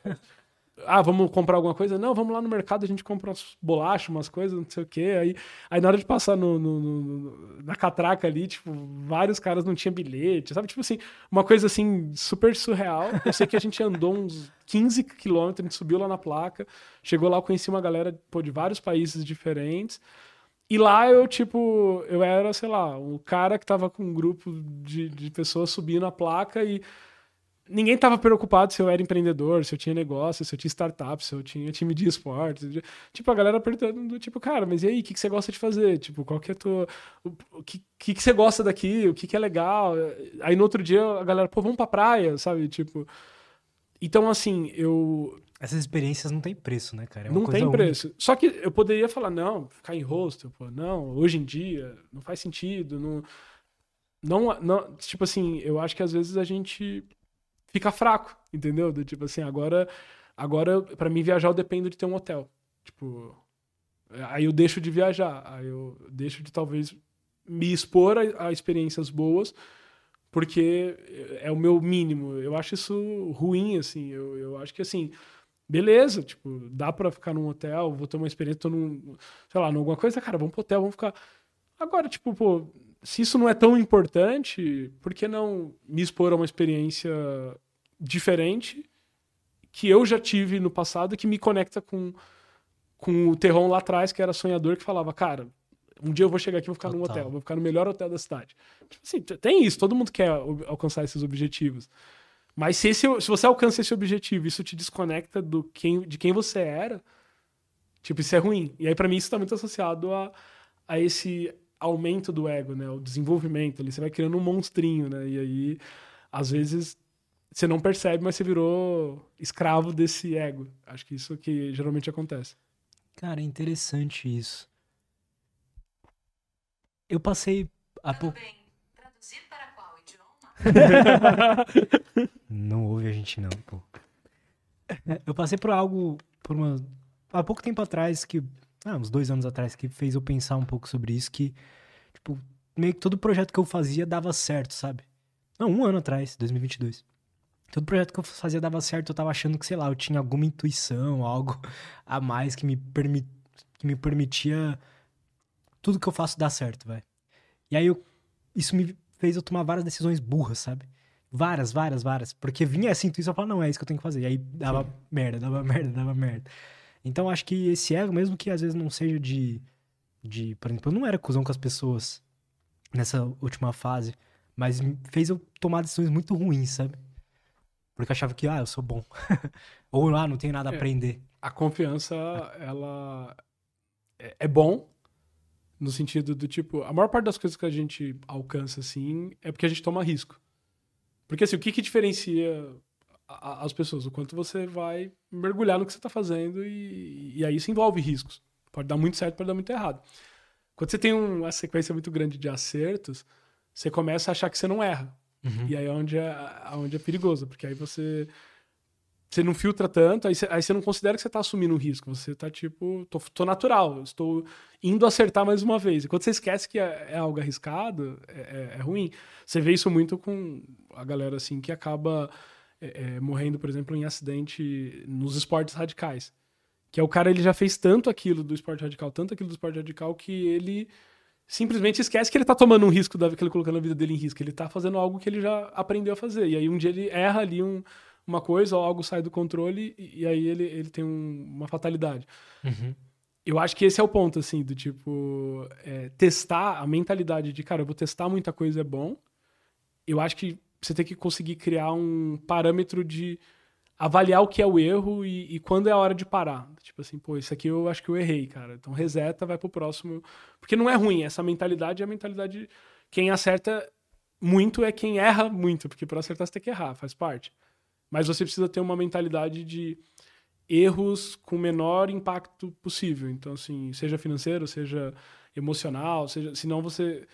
S2: ah, vamos comprar alguma coisa? Não, vamos lá no mercado, a gente compra umas bolachas, umas coisas, não sei o quê. Aí, aí na hora de passar no, no, no, na catraca ali, tipo, vários caras não tinham bilhete, sabe? Tipo assim, uma coisa assim, super surreal. Eu sei que a gente andou uns 15 quilômetros, a gente subiu lá na placa, chegou lá, eu conheci uma galera pô, de vários países diferentes. E lá eu, tipo, eu era, sei lá, o cara que tava com um grupo de, de pessoas subindo a placa e ninguém estava preocupado se eu era empreendedor, se eu tinha negócio, se eu tinha startup, se eu tinha time de esportes. Tipo, a galera perguntando, tipo, cara, mas e aí, o que, que você gosta de fazer? Tipo, qual que é a tua... O que, que, que você gosta daqui? O que, que é legal? Aí no outro dia a galera, pô, vamos pra praia, sabe? Tipo... Então, assim, eu...
S1: Essas experiências não tem preço, né, cara?
S2: É não tem preço. Única. Só que eu poderia falar, não, ficar em hostel, pô, não, hoje em dia, não faz sentido, não... Não, não, tipo assim, eu acho que às vezes a gente fica fraco, entendeu? Do, tipo assim, agora, agora para mim viajar eu dependo de ter um hotel. Tipo, aí eu deixo de viajar, aí eu deixo de talvez me expor a, a experiências boas, porque é o meu mínimo. Eu acho isso ruim, assim. Eu, eu acho que, assim, beleza, tipo, dá para ficar num hotel, vou ter uma experiência, tô num, sei lá, numa coisa, cara, vamos pro hotel, vamos ficar. Agora, tipo, pô, se isso não é tão importante, por que não me expor a uma experiência diferente que eu já tive no passado que me conecta com, com o Terron lá atrás, que era sonhador, que falava, cara, um dia eu vou chegar aqui e vou ficar Total. num hotel, vou ficar no melhor hotel da cidade. Tipo assim, tem isso, todo mundo quer alcançar esses objetivos. Mas se, esse, se você alcança esse objetivo isso te desconecta do quem, de quem você era, tipo, isso é ruim. E aí, para mim, isso tá muito associado a, a esse aumento do ego, né? O desenvolvimento ali. Você vai criando um monstrinho, né? E aí, às vezes, você não percebe, mas você virou escravo desse ego. Acho que isso que geralmente acontece.
S1: Cara, é interessante isso. Eu passei
S3: há pouco. Bem. Traduzir para qual
S1: idioma? não ouve a gente não, pô. Eu passei por algo, por uma há pouco tempo atrás que, ah, uns dois anos atrás que fez eu pensar um pouco sobre isso que, tipo, meio que todo projeto que eu fazia dava certo, sabe? Não, um ano atrás, 2022 todo projeto que eu fazia dava certo, eu tava achando que, sei lá, eu tinha alguma intuição, algo a mais que me, permi que me permitia tudo que eu faço dar certo, vai. E aí eu, isso me fez eu tomar várias decisões burras, sabe? Várias, várias, várias. Porque vinha essa intuição e falava, não, é isso que eu tenho que fazer. E aí dava Sim. merda, dava merda, dava merda. Então acho que esse ego, mesmo que às vezes não seja de. de por exemplo, eu não era cuzão com as pessoas nessa última fase, mas fez eu tomar decisões muito ruins, sabe? Porque achava que, ah, eu sou bom. Ou, ah, não tenho nada a é, aprender.
S2: A confiança, ela é, é bom no sentido do tipo, a maior parte das coisas que a gente alcança, assim, é porque a gente toma risco. Porque, assim, o que que diferencia as pessoas? O quanto você vai mergulhar no que você está fazendo e, e aí isso envolve riscos. Pode dar muito certo, pode dar muito errado. Quando você tem uma sequência muito grande de acertos, você começa a achar que você não erra. Uhum. E aí é onde é, onde é perigoso, porque aí você você não filtra tanto, aí você, aí você não considera que você está assumindo um risco. Você está tipo, tô, tô, natural, estou indo acertar mais uma vez. E quando você esquece que é, é algo arriscado, é, é, é, ruim. Você vê isso muito com a galera assim que acaba é, é, morrendo, por exemplo, em acidente nos esportes radicais. Que é o cara, ele já fez tanto aquilo do esporte radical, tanto aquilo do esporte radical, que ele simplesmente esquece que ele tá tomando um risco da que ele colocando a vida dele em risco. Ele tá fazendo algo que ele já aprendeu a fazer. E aí um dia ele erra ali um, uma coisa, ou algo sai do controle, e, e aí ele, ele tem um, uma fatalidade. Uhum. Eu acho que esse é o ponto, assim, do tipo, é, testar a mentalidade de, cara, eu vou testar muita coisa, é bom. Eu acho que você tem que conseguir criar um parâmetro de avaliar o que é o erro e, e, quando é a hora de parar. Tipo assim, pô, isso aqui eu acho que eu errei, cara. Então reseta, vai pro próximo. Porque não é ruim, essa mentalidade é a mentalidade. Quem acerta muito é quem erra muito, porque para acertar você tem que errar, faz parte. Mas você precisa ter uma mentalidade de erros com o menor impacto possível. Então, assim, seja financeiro, seja emocional, seja. Senão você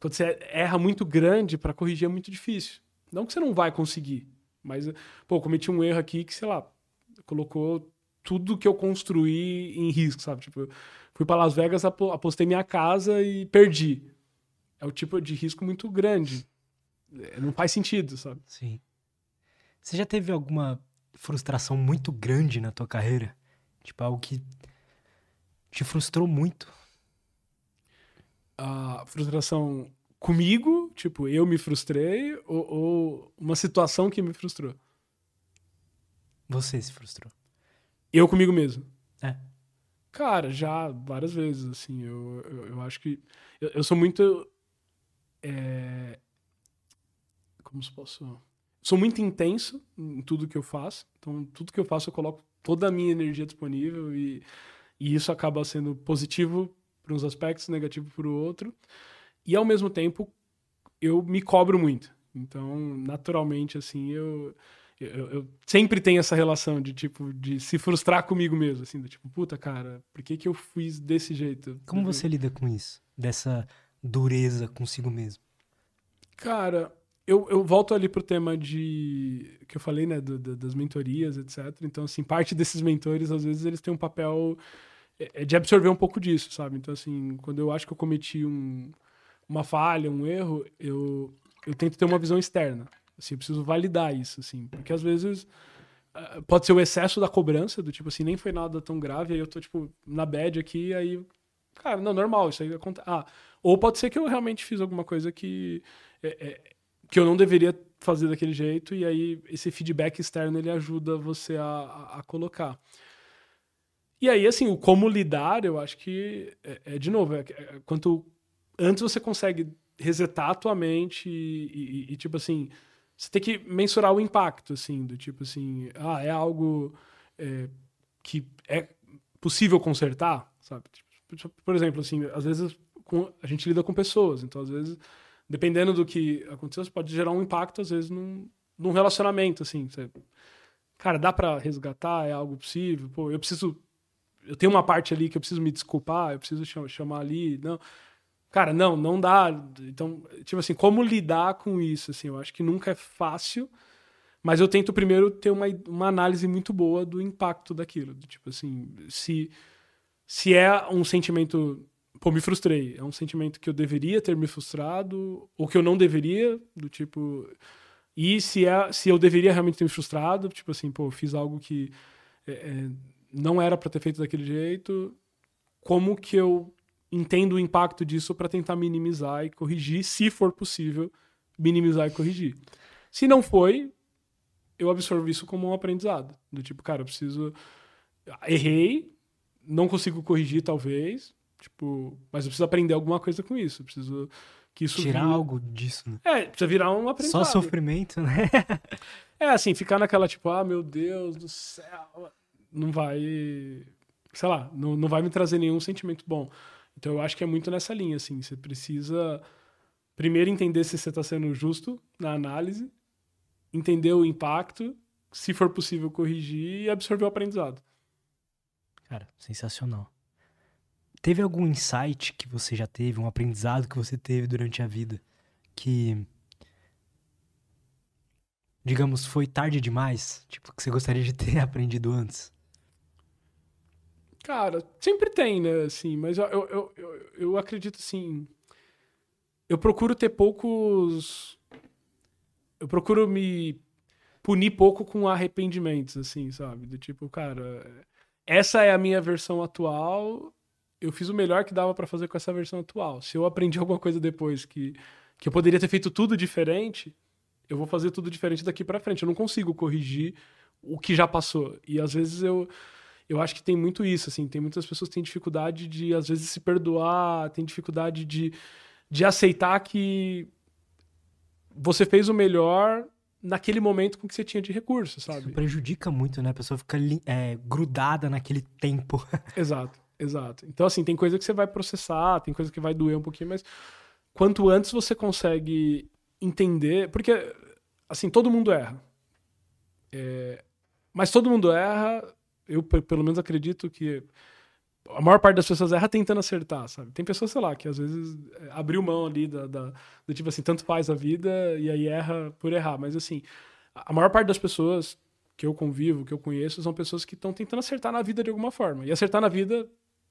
S2: quando você erra muito grande, para corrigir é muito difícil. Não que você não vai conseguir, mas, pô, cometi um erro aqui que, sei lá, colocou tudo que eu construí em risco, sabe? Tipo, fui para Las Vegas, apostei minha casa e perdi. É o tipo de risco muito grande. É, não faz sentido, sabe?
S1: Sim. Você já teve alguma frustração muito grande na tua carreira? Tipo, algo que te frustrou muito?
S2: A frustração comigo, tipo, eu me frustrei, ou, ou uma situação que me frustrou?
S1: Você se frustrou.
S2: Eu comigo mesmo.
S1: É.
S2: Cara, já várias vezes, assim. Eu, eu, eu acho que. Eu, eu sou muito. É, como se posso. Sou muito intenso em tudo que eu faço. Então, tudo que eu faço, eu coloco toda a minha energia disponível e, e isso acaba sendo positivo para uns aspectos, negativo para o outro. E, ao mesmo tempo, eu me cobro muito. Então, naturalmente, assim, eu, eu, eu, sempre tenho essa relação de, tipo, de se frustrar comigo mesmo, assim, do tipo, puta, cara, por que que eu fiz desse jeito?
S1: Como você lida com isso? Dessa dureza consigo mesmo?
S2: Cara, eu, eu volto ali pro tema de que eu falei, né, do, do, das mentorias, etc. Então, assim, parte desses mentores, às vezes, eles têm um papel é, é de absorver um pouco disso, sabe? Então, assim, quando eu acho que eu cometi um, uma falha, um erro, eu, eu tento ter uma visão externa. Assim, eu preciso validar isso, assim, porque às vezes uh, pode ser o excesso da cobrança, do tipo assim, nem foi nada tão grave, aí eu tô, tipo, na bad aqui, aí, cara, não, normal, isso aí acontece. Ah, ou pode ser que eu realmente fiz alguma coisa que é, é, que eu não deveria fazer daquele jeito, e aí esse feedback externo ele ajuda você a, a, a colocar. E aí, assim, o como lidar, eu acho que é, é de novo, é, é, quanto antes você consegue resetar a tua mente e, e, e, tipo assim, você tem que mensurar o impacto, assim, do tipo assim, ah, é algo é, que é possível consertar, sabe? Tipo, por exemplo, assim, às vezes a gente lida com pessoas, então às vezes dependendo do que aconteceu, você pode gerar um impacto, às vezes, num, num relacionamento, assim. Você, cara, dá para resgatar? É algo possível? Pô, eu preciso... Eu tenho uma parte ali que eu preciso me desculpar, eu preciso chamar ali, não... Cara, não, não dá. Então, tipo assim, como lidar com isso, assim, eu acho que nunca é fácil, mas eu tento primeiro ter uma, uma análise muito boa do impacto daquilo. Tipo assim, se, se é um sentimento pô, me frustrei. É um sentimento que eu deveria ter me frustrado, ou que eu não deveria, do tipo. E se, é, se eu deveria realmente ter me frustrado, tipo assim, pô, fiz algo que é, é, não era para ter feito daquele jeito, como que eu entendo o impacto disso para tentar minimizar e corrigir, se for possível, minimizar e corrigir. Se não foi, eu absorvo isso como um aprendizado. Do tipo, cara, eu preciso. Errei, não consigo corrigir, talvez, Tipo, mas eu preciso aprender alguma coisa com isso. Eu preciso que isso
S1: tirar algo disso, né?
S2: É, precisa virar um aprendizado.
S1: Só sofrimento, né?
S2: é, assim, ficar naquela tipo, ah, meu Deus do céu, não vai, sei lá, não, não vai me trazer nenhum sentimento bom. Então eu acho que é muito nessa linha, assim, você precisa primeiro entender se você está sendo justo na análise, entender o impacto, se for possível corrigir e absorver o aprendizado.
S1: Cara, sensacional. Teve algum insight que você já teve, um aprendizado que você teve durante a vida que, digamos, foi tarde demais? Tipo, que você gostaria de ter aprendido antes?
S2: Cara, sempre tem, né? Assim, mas eu, eu, eu, eu acredito assim. Eu procuro ter poucos. Eu procuro me punir pouco com arrependimentos, assim, sabe? Do tipo, cara, essa é a minha versão atual eu fiz o melhor que dava para fazer com essa versão atual. Se eu aprendi alguma coisa depois que, que eu poderia ter feito tudo diferente, eu vou fazer tudo diferente daqui para frente. Eu não consigo corrigir o que já passou. E às vezes eu eu acho que tem muito isso, assim, tem muitas pessoas que têm dificuldade de às vezes se perdoar, tem dificuldade de, de aceitar que você fez o melhor naquele momento com que você tinha de recursos, sabe? Isso
S1: prejudica muito, né? A pessoa fica é, grudada naquele tempo.
S2: Exato. Exato. Então, assim, tem coisa que você vai processar, tem coisa que vai doer um pouquinho, mas quanto antes você consegue entender. Porque, assim, todo mundo erra. É, mas todo mundo erra. Eu, pelo menos, acredito que a maior parte das pessoas erra tentando acertar, sabe? Tem pessoas, sei lá, que às vezes é, abriu mão ali da, da, do tipo assim, tanto faz a vida e aí erra por errar. Mas assim, a maior parte das pessoas que eu convivo, que eu conheço, são pessoas que estão tentando acertar na vida de alguma forma. E acertar na vida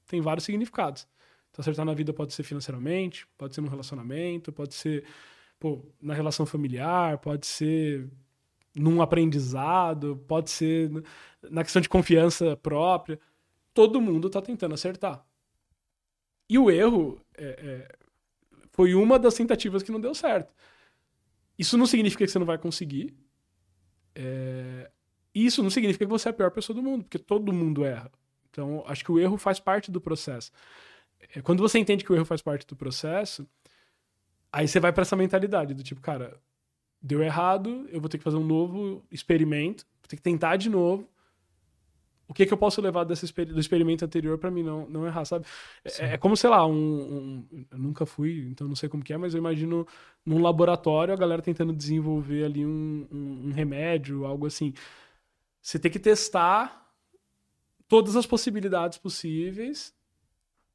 S2: tem vários significados. Então, acertar na vida pode ser financeiramente, pode ser no relacionamento, pode ser pô, na relação familiar, pode ser num aprendizado, pode ser na questão de confiança própria. Todo mundo está tentando acertar. E o erro é, é, foi uma das tentativas que não deu certo. Isso não significa que você não vai conseguir. É, isso não significa que você é a pior pessoa do mundo, porque todo mundo erra. Então, acho que o erro faz parte do processo. É, quando você entende que o erro faz parte do processo, aí você vai para essa mentalidade do tipo, cara, deu errado, eu vou ter que fazer um novo experimento, vou ter que tentar de novo. O que, que eu posso levar desse do experimento anterior para mim não, não errar, sabe? É, é, como, sei lá, um, um, Eu nunca fui, então não sei como que é, mas eu imagino num laboratório a galera tentando desenvolver ali um, um, um remédio, algo assim. Você tem que testar todas as possibilidades possíveis,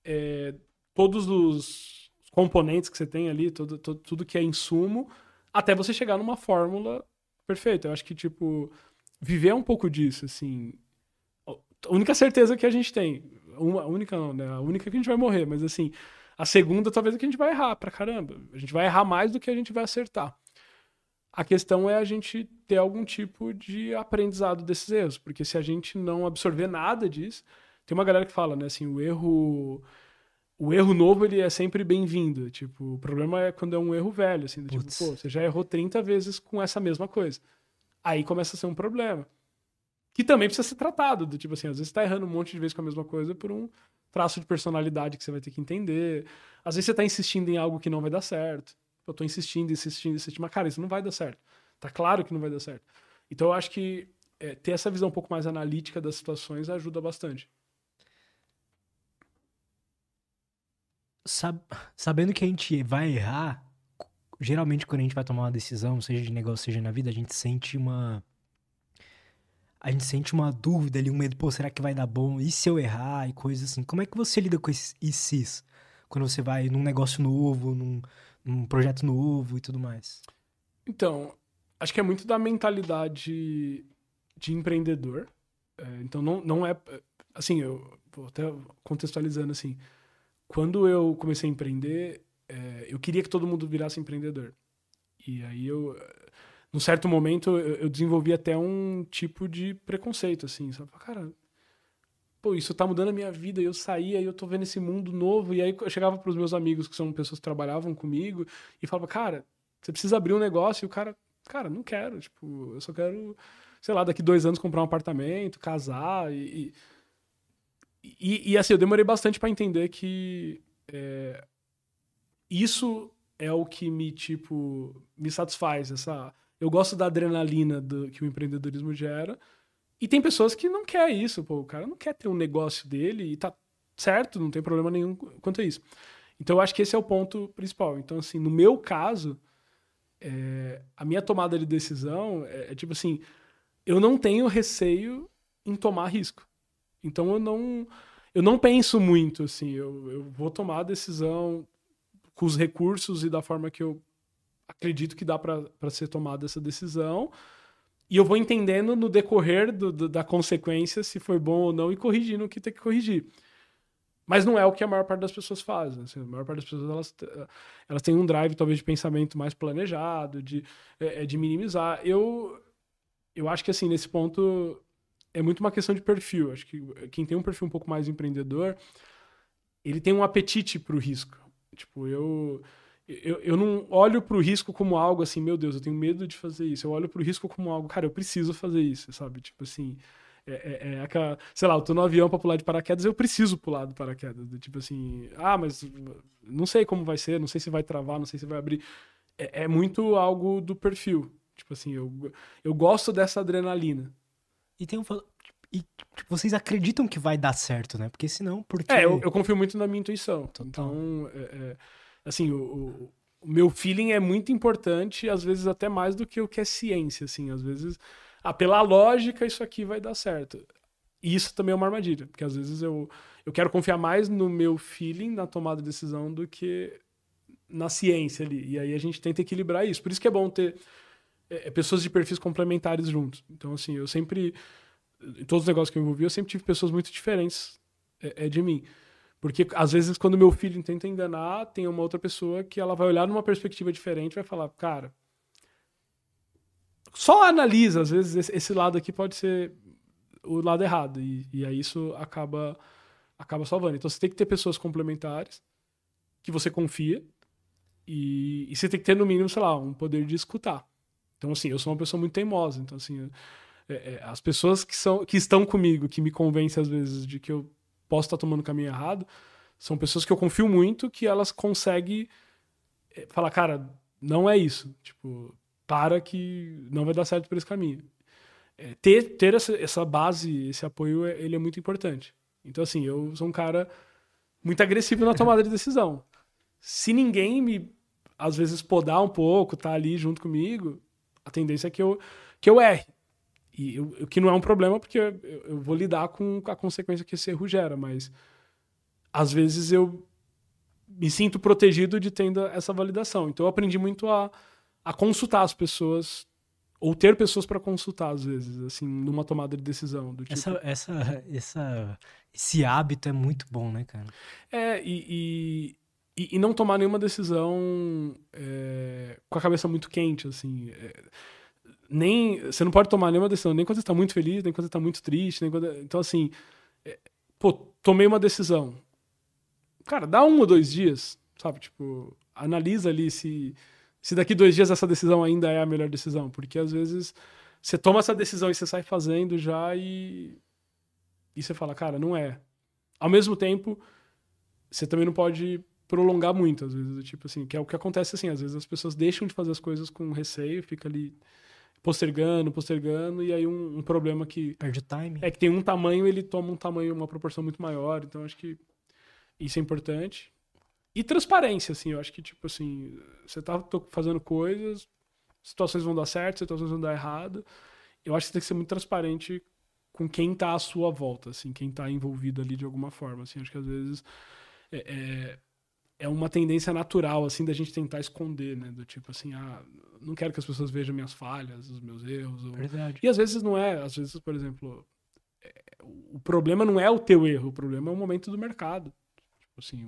S2: é, todos os componentes que você tem ali, todo, todo, tudo que é insumo, até você chegar numa fórmula perfeita. Eu acho que, tipo, viver um pouco disso, assim. A única certeza que a gente tem, uma única não, né? A única que a gente vai morrer, mas assim, a segunda talvez é que a gente vai errar pra caramba. A gente vai errar mais do que a gente vai acertar. A questão é a gente ter algum tipo de aprendizado desses erros, porque se a gente não absorver nada disso, tem uma galera que fala, né, assim, o erro o erro novo ele é sempre bem-vindo, tipo, o problema é quando é um erro velho, assim, tipo, pô, você já errou 30 vezes com essa mesma coisa. Aí começa a ser um problema. Que também precisa ser tratado, do tipo assim, às vezes você tá errando um monte de vezes com a mesma coisa por um traço de personalidade que você vai ter que entender. Às vezes você tá insistindo em algo que não vai dar certo eu tô insistindo, insistindo, insistindo, mas cara, isso não vai dar certo. Tá claro que não vai dar certo. Então eu acho que é, ter essa visão um pouco mais analítica das situações ajuda bastante.
S1: Sab sabendo que a gente vai errar, geralmente quando a gente vai tomar uma decisão, seja de negócio, seja na vida, a gente sente uma. A gente sente uma dúvida ali, um medo, pô, será que vai dar bom? E se eu errar? E coisas assim. Como é que você lida com esses ICs? Quando você vai num negócio novo, num, um projeto novo e tudo mais?
S2: Então, acho que é muito da mentalidade de empreendedor. É, então, não, não é. Assim, eu vou até contextualizando assim. Quando eu comecei a empreender, é, eu queria que todo mundo virasse empreendedor. E aí eu. Num certo momento, eu, eu desenvolvi até um tipo de preconceito, assim, sabe? Cara, pô, isso tá mudando a minha vida, e eu saía eu tô vendo esse mundo novo, e aí eu chegava pros meus amigos, que são pessoas que trabalhavam comigo, e falava, cara, você precisa abrir um negócio, e o cara, cara, não quero, tipo, eu só quero, sei lá, daqui dois anos comprar um apartamento, casar, e... E, e, e assim, eu demorei bastante para entender que é, isso é o que me, tipo, me satisfaz, essa... Eu gosto da adrenalina do, que o empreendedorismo gera, e tem pessoas que não quer isso, pô, o cara não quer ter um negócio dele e tá certo, não tem problema nenhum quanto a isso. Então eu acho que esse é o ponto principal. Então, assim, no meu caso, é, a minha tomada de decisão é, é, tipo assim, eu não tenho receio em tomar risco. Então eu não, eu não penso muito, assim, eu, eu vou tomar a decisão com os recursos e da forma que eu acredito que dá para ser tomada essa decisão. E eu vou entendendo no decorrer do, do, da consequência se foi bom ou não e corrigindo o que tem que corrigir. Mas não é o que a maior parte das pessoas faz. Né? Assim, a maior parte das pessoas elas, elas têm um drive talvez de pensamento mais planejado, de, é, é, de minimizar. Eu, eu acho que assim, nesse ponto é muito uma questão de perfil. Acho que quem tem um perfil um pouco mais empreendedor, ele tem um apetite para o risco. Tipo, eu eu, eu não olho para o risco como algo assim, meu Deus, eu tenho medo de fazer isso. Eu olho para o risco como algo, cara, eu preciso fazer isso, sabe? Tipo assim, é, é, é aquela, sei lá, eu tô no avião para pular de paraquedas, eu preciso pular do paraquedas. Tipo assim, ah, mas não sei como vai ser, não sei se vai travar, não sei se vai abrir. É, é muito algo do perfil. Tipo assim, eu, eu gosto dessa adrenalina.
S1: E tem um. E tipo, vocês acreditam que vai dar certo, né? Porque senão, porque.
S2: É, eu, eu confio muito na minha intuição. Total. Então, é, é assim, o, o, meu feeling é muito importante, às vezes até mais do que o que é ciência, assim, às vezes, ah, pela lógica isso aqui vai dar certo. E isso também é uma armadilha, porque às vezes eu, eu quero confiar mais no meu feeling, na tomada de decisão, do que na ciência ali. E aí a gente tenta equilibrar isso. Por isso que é bom ter é, pessoas de perfis complementares juntos. Então, assim, eu sempre. Em todos os negócios que eu envolvi, eu sempre tive pessoas muito diferentes é, é de mim. Porque, às vezes, quando meu filho tenta enganar, tem uma outra pessoa que ela vai olhar numa perspectiva diferente vai falar, cara. Só analisa, às vezes, esse lado aqui pode ser o lado errado. E, e aí isso acaba, acaba salvando. Então você tem que ter pessoas complementares que você confia. E, e você tem que ter, no mínimo, sei lá, um poder de escutar. Então, assim, eu sou uma pessoa muito teimosa. Então, assim, é, é, as pessoas que, são, que estão comigo, que me convencem às vezes de que eu posso estar tomando o caminho errado, são pessoas que eu confio muito que elas conseguem é, falar, cara, não é isso. Tipo, para que não vai dar certo por esse caminho. É, ter ter essa, essa base, esse apoio, é, ele é muito importante. Então, assim, eu sou um cara muito agressivo na tomada de decisão. Se ninguém me, às vezes, podar um pouco, tá ali junto comigo, a tendência é que eu, que eu erre. E o que não é um problema, porque eu, eu, vou lidar com a consequência que esse erro gera, mas às vezes eu me sinto protegido de tendo essa validação. Então eu aprendi muito a, a consultar as pessoas ou ter pessoas para consultar às vezes, assim, numa tomada de decisão do tipo...
S1: essa, essa, essa, esse hábito é muito bom, né, cara?
S2: É e, e, e não tomar nenhuma decisão é, com a cabeça muito quente, assim. É, nem você não pode tomar nenhuma decisão nem quando você está muito feliz, nem quando você está muito triste, nem quando, então assim, é, pô, tomei uma decisão. Cara, dá um ou dois dias, sabe? Tipo, analisa ali se se daqui dois dias essa decisão ainda é a melhor decisão. Porque às vezes você toma essa decisão e você sai fazendo já e. E você fala, cara, não é. Ao mesmo tempo, você também não pode prolongar muito, às vezes, tipo assim, que é o que acontece assim, às vezes as pessoas deixam de fazer as coisas com receio, fica ali postergando, postergando, e aí um, um problema que.
S1: Perde time.
S2: É que tem um tamanho, ele toma um tamanho, uma proporção muito maior, então acho que isso é importante. E transparência, assim, eu acho que, tipo assim, você tá fazendo coisas, situações vão dar certo, situações vão dar errado. Eu acho que você tem que ser muito transparente com quem tá à sua volta, assim, quem tá envolvido ali de alguma forma, assim. Acho que às vezes é, é, é uma tendência natural, assim, da gente tentar esconder, né? Do tipo assim, ah, não quero que as pessoas vejam minhas falhas, os meus erros. Ou...
S1: Verdade.
S2: E às vezes não é, às vezes, por exemplo, é, o problema não é o teu erro, o problema é o momento do mercado. Assim,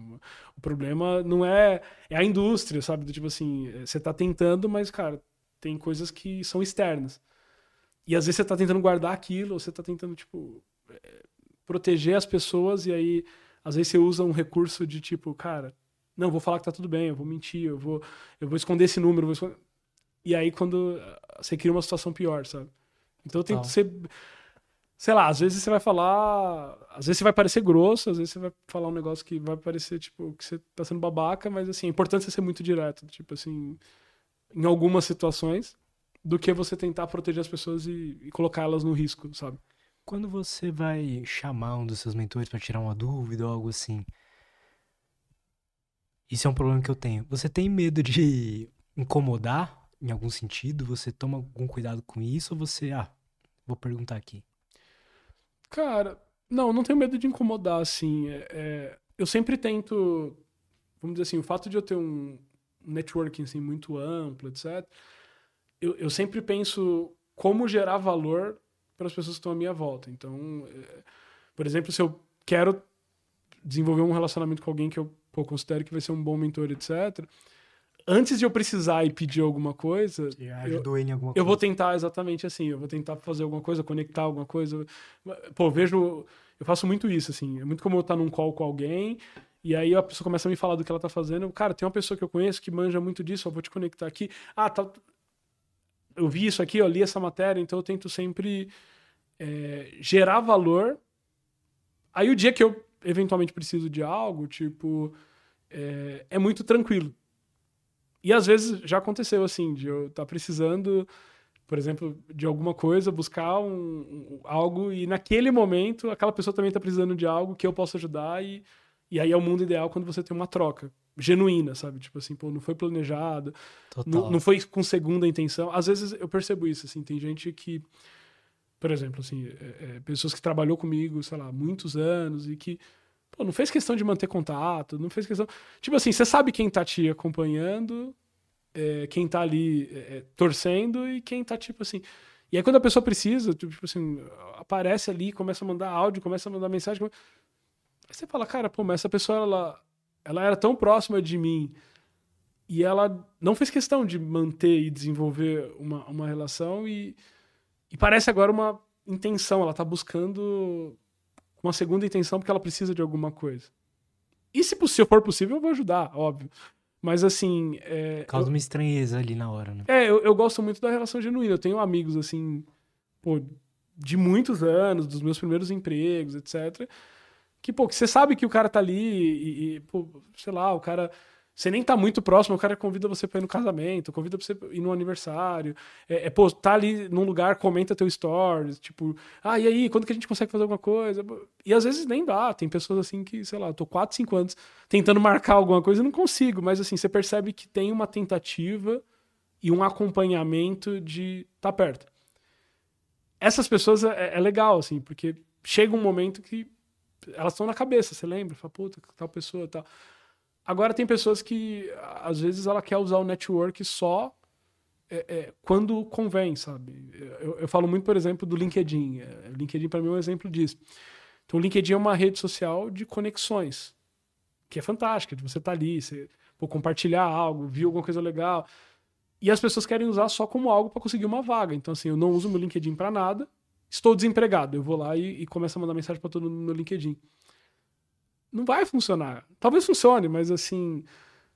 S2: o problema não é, é a indústria, sabe? Do tipo assim, é, você tá tentando, mas, cara, tem coisas que são externas. E às vezes você tá tentando guardar aquilo, ou você tá tentando, tipo, é, proteger as pessoas, e aí, às vezes você usa um recurso de tipo, cara, não, vou falar que tá tudo bem, eu vou mentir, eu vou, eu vou esconder esse número, esconder... E aí, quando ah, você cria uma situação pior, sabe? Então eu tento ser sei lá, às vezes você vai falar. Às vezes você vai parecer grosso, às vezes você vai falar um negócio que vai parecer, tipo, que você tá sendo babaca, mas assim, é importante você ser muito direto, tipo assim, em algumas situações, do que você tentar proteger as pessoas e, e colocá-las no risco, sabe?
S1: Quando você vai chamar um dos seus mentores para tirar uma dúvida ou algo assim, isso é um problema que eu tenho. Você tem medo de incomodar em algum sentido? Você toma algum cuidado com isso ou você, ah, vou perguntar aqui?
S2: Cara, não, não tenho medo de incomodar, assim. É, é, eu sempre tento, vamos dizer assim, o fato de eu ter um networking assim, muito amplo, etc., eu, eu sempre penso como gerar valor para as pessoas que estão à minha volta. Então, é, por exemplo, se eu quero desenvolver um relacionamento com alguém que eu pô, considero que vai ser um bom mentor, etc., antes de eu precisar e pedir alguma coisa,
S1: eu,
S2: em
S1: alguma
S2: eu vou tentar exatamente assim, eu vou tentar fazer alguma coisa, conectar alguma coisa. Pô, vejo, eu faço muito isso assim, é muito como eu estar num call com alguém e aí a pessoa começa a me falar do que ela tá fazendo. Cara, tem uma pessoa que eu conheço que manja muito disso, eu vou te conectar aqui. Ah, tá eu vi isso aqui, eu li essa matéria, então eu tento sempre é, gerar valor. Aí o dia que eu eventualmente preciso de algo, tipo, é, é muito tranquilo. E às vezes já aconteceu assim, de eu estar tá precisando, por exemplo, de alguma coisa, buscar um, um, algo e naquele momento aquela pessoa também está precisando de algo que eu posso ajudar e, e aí é o mundo ideal quando você tem uma troca genuína, sabe? Tipo assim, pô, não foi planejado, não, não, foi com segunda intenção. Às vezes eu percebo isso, assim, tem gente que Por exemplo, assim, é, é, pessoas que trabalhou comigo, sei lá, muitos anos e que pô, não fez questão de manter contato, não fez questão. Tipo assim, você sabe quem tá te acompanhando, é, quem tá ali é, é, torcendo e quem tá, tipo assim. E aí, quando a pessoa precisa, tipo assim, aparece ali, começa a mandar áudio, começa a mandar mensagem. Aí você fala, cara, pô, mas essa pessoa, ela, ela era tão próxima de mim e ela não fez questão de manter e desenvolver uma, uma relação e, e parece agora uma intenção, ela tá buscando uma segunda intenção porque ela precisa de alguma coisa. E se for possível, eu vou ajudar, óbvio. Mas assim. É,
S1: Causa eu, uma estranheza ali na hora, né?
S2: É, eu, eu gosto muito da relação genuína. Eu tenho amigos, assim, pô, de muitos anos, dos meus primeiros empregos, etc. Que, pô, que você sabe que o cara tá ali e, e pô, sei lá, o cara você nem tá muito próximo, o cara convida você pra ir no casamento, convida pra você ir no aniversário. É, é pô, tá ali num lugar, comenta teu stories, tipo, ah, e aí, quando que a gente consegue fazer alguma coisa? E às vezes nem dá. Tem pessoas assim que, sei lá, tô 4, 5 anos tentando marcar alguma coisa e não consigo, mas assim, você percebe que tem uma tentativa e um acompanhamento de tá perto. Essas pessoas é, é legal, assim, porque chega um momento que elas estão na cabeça, você lembra? Fala, puta, tal pessoa, tal. Agora tem pessoas que, às vezes, ela quer usar o network só é, é, quando convém, sabe? Eu, eu, falo muito, por exemplo, do LinkedIn. É, LinkedIn, para mim, é um exemplo disso. Então, o LinkedIn é uma rede social de conexões, que é fantástica, de você estar tá ali, você pô, compartilhar algo, viu alguma coisa legal. E as pessoas querem usar só como algo para conseguir uma vaga. Então, assim, eu não uso meu LinkedIn para nada, estou desempregado. Eu vou lá e, e começo a mandar mensagem para todo mundo no LinkedIn não vai funcionar. Talvez funcione, mas assim,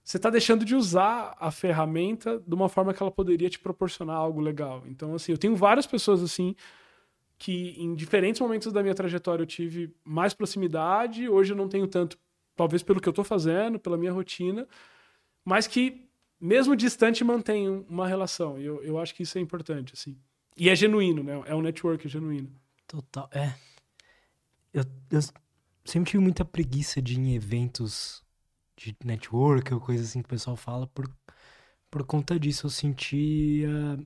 S2: você está deixando de usar a ferramenta de uma forma que ela poderia te proporcionar algo legal. Então, assim, eu tenho várias pessoas assim que em diferentes momentos da minha trajetória eu tive mais proximidade, hoje eu não tenho tanto, talvez pelo que eu estou fazendo, pela minha rotina, mas que mesmo distante mantém uma relação. E eu, eu acho que isso é importante, assim. E é genuíno, né? É um network genuíno.
S1: Total. É. Eu, eu sempre tive muita preguiça de ir em eventos de network ou coisa assim que o pessoal fala por, por conta disso. Eu sentia.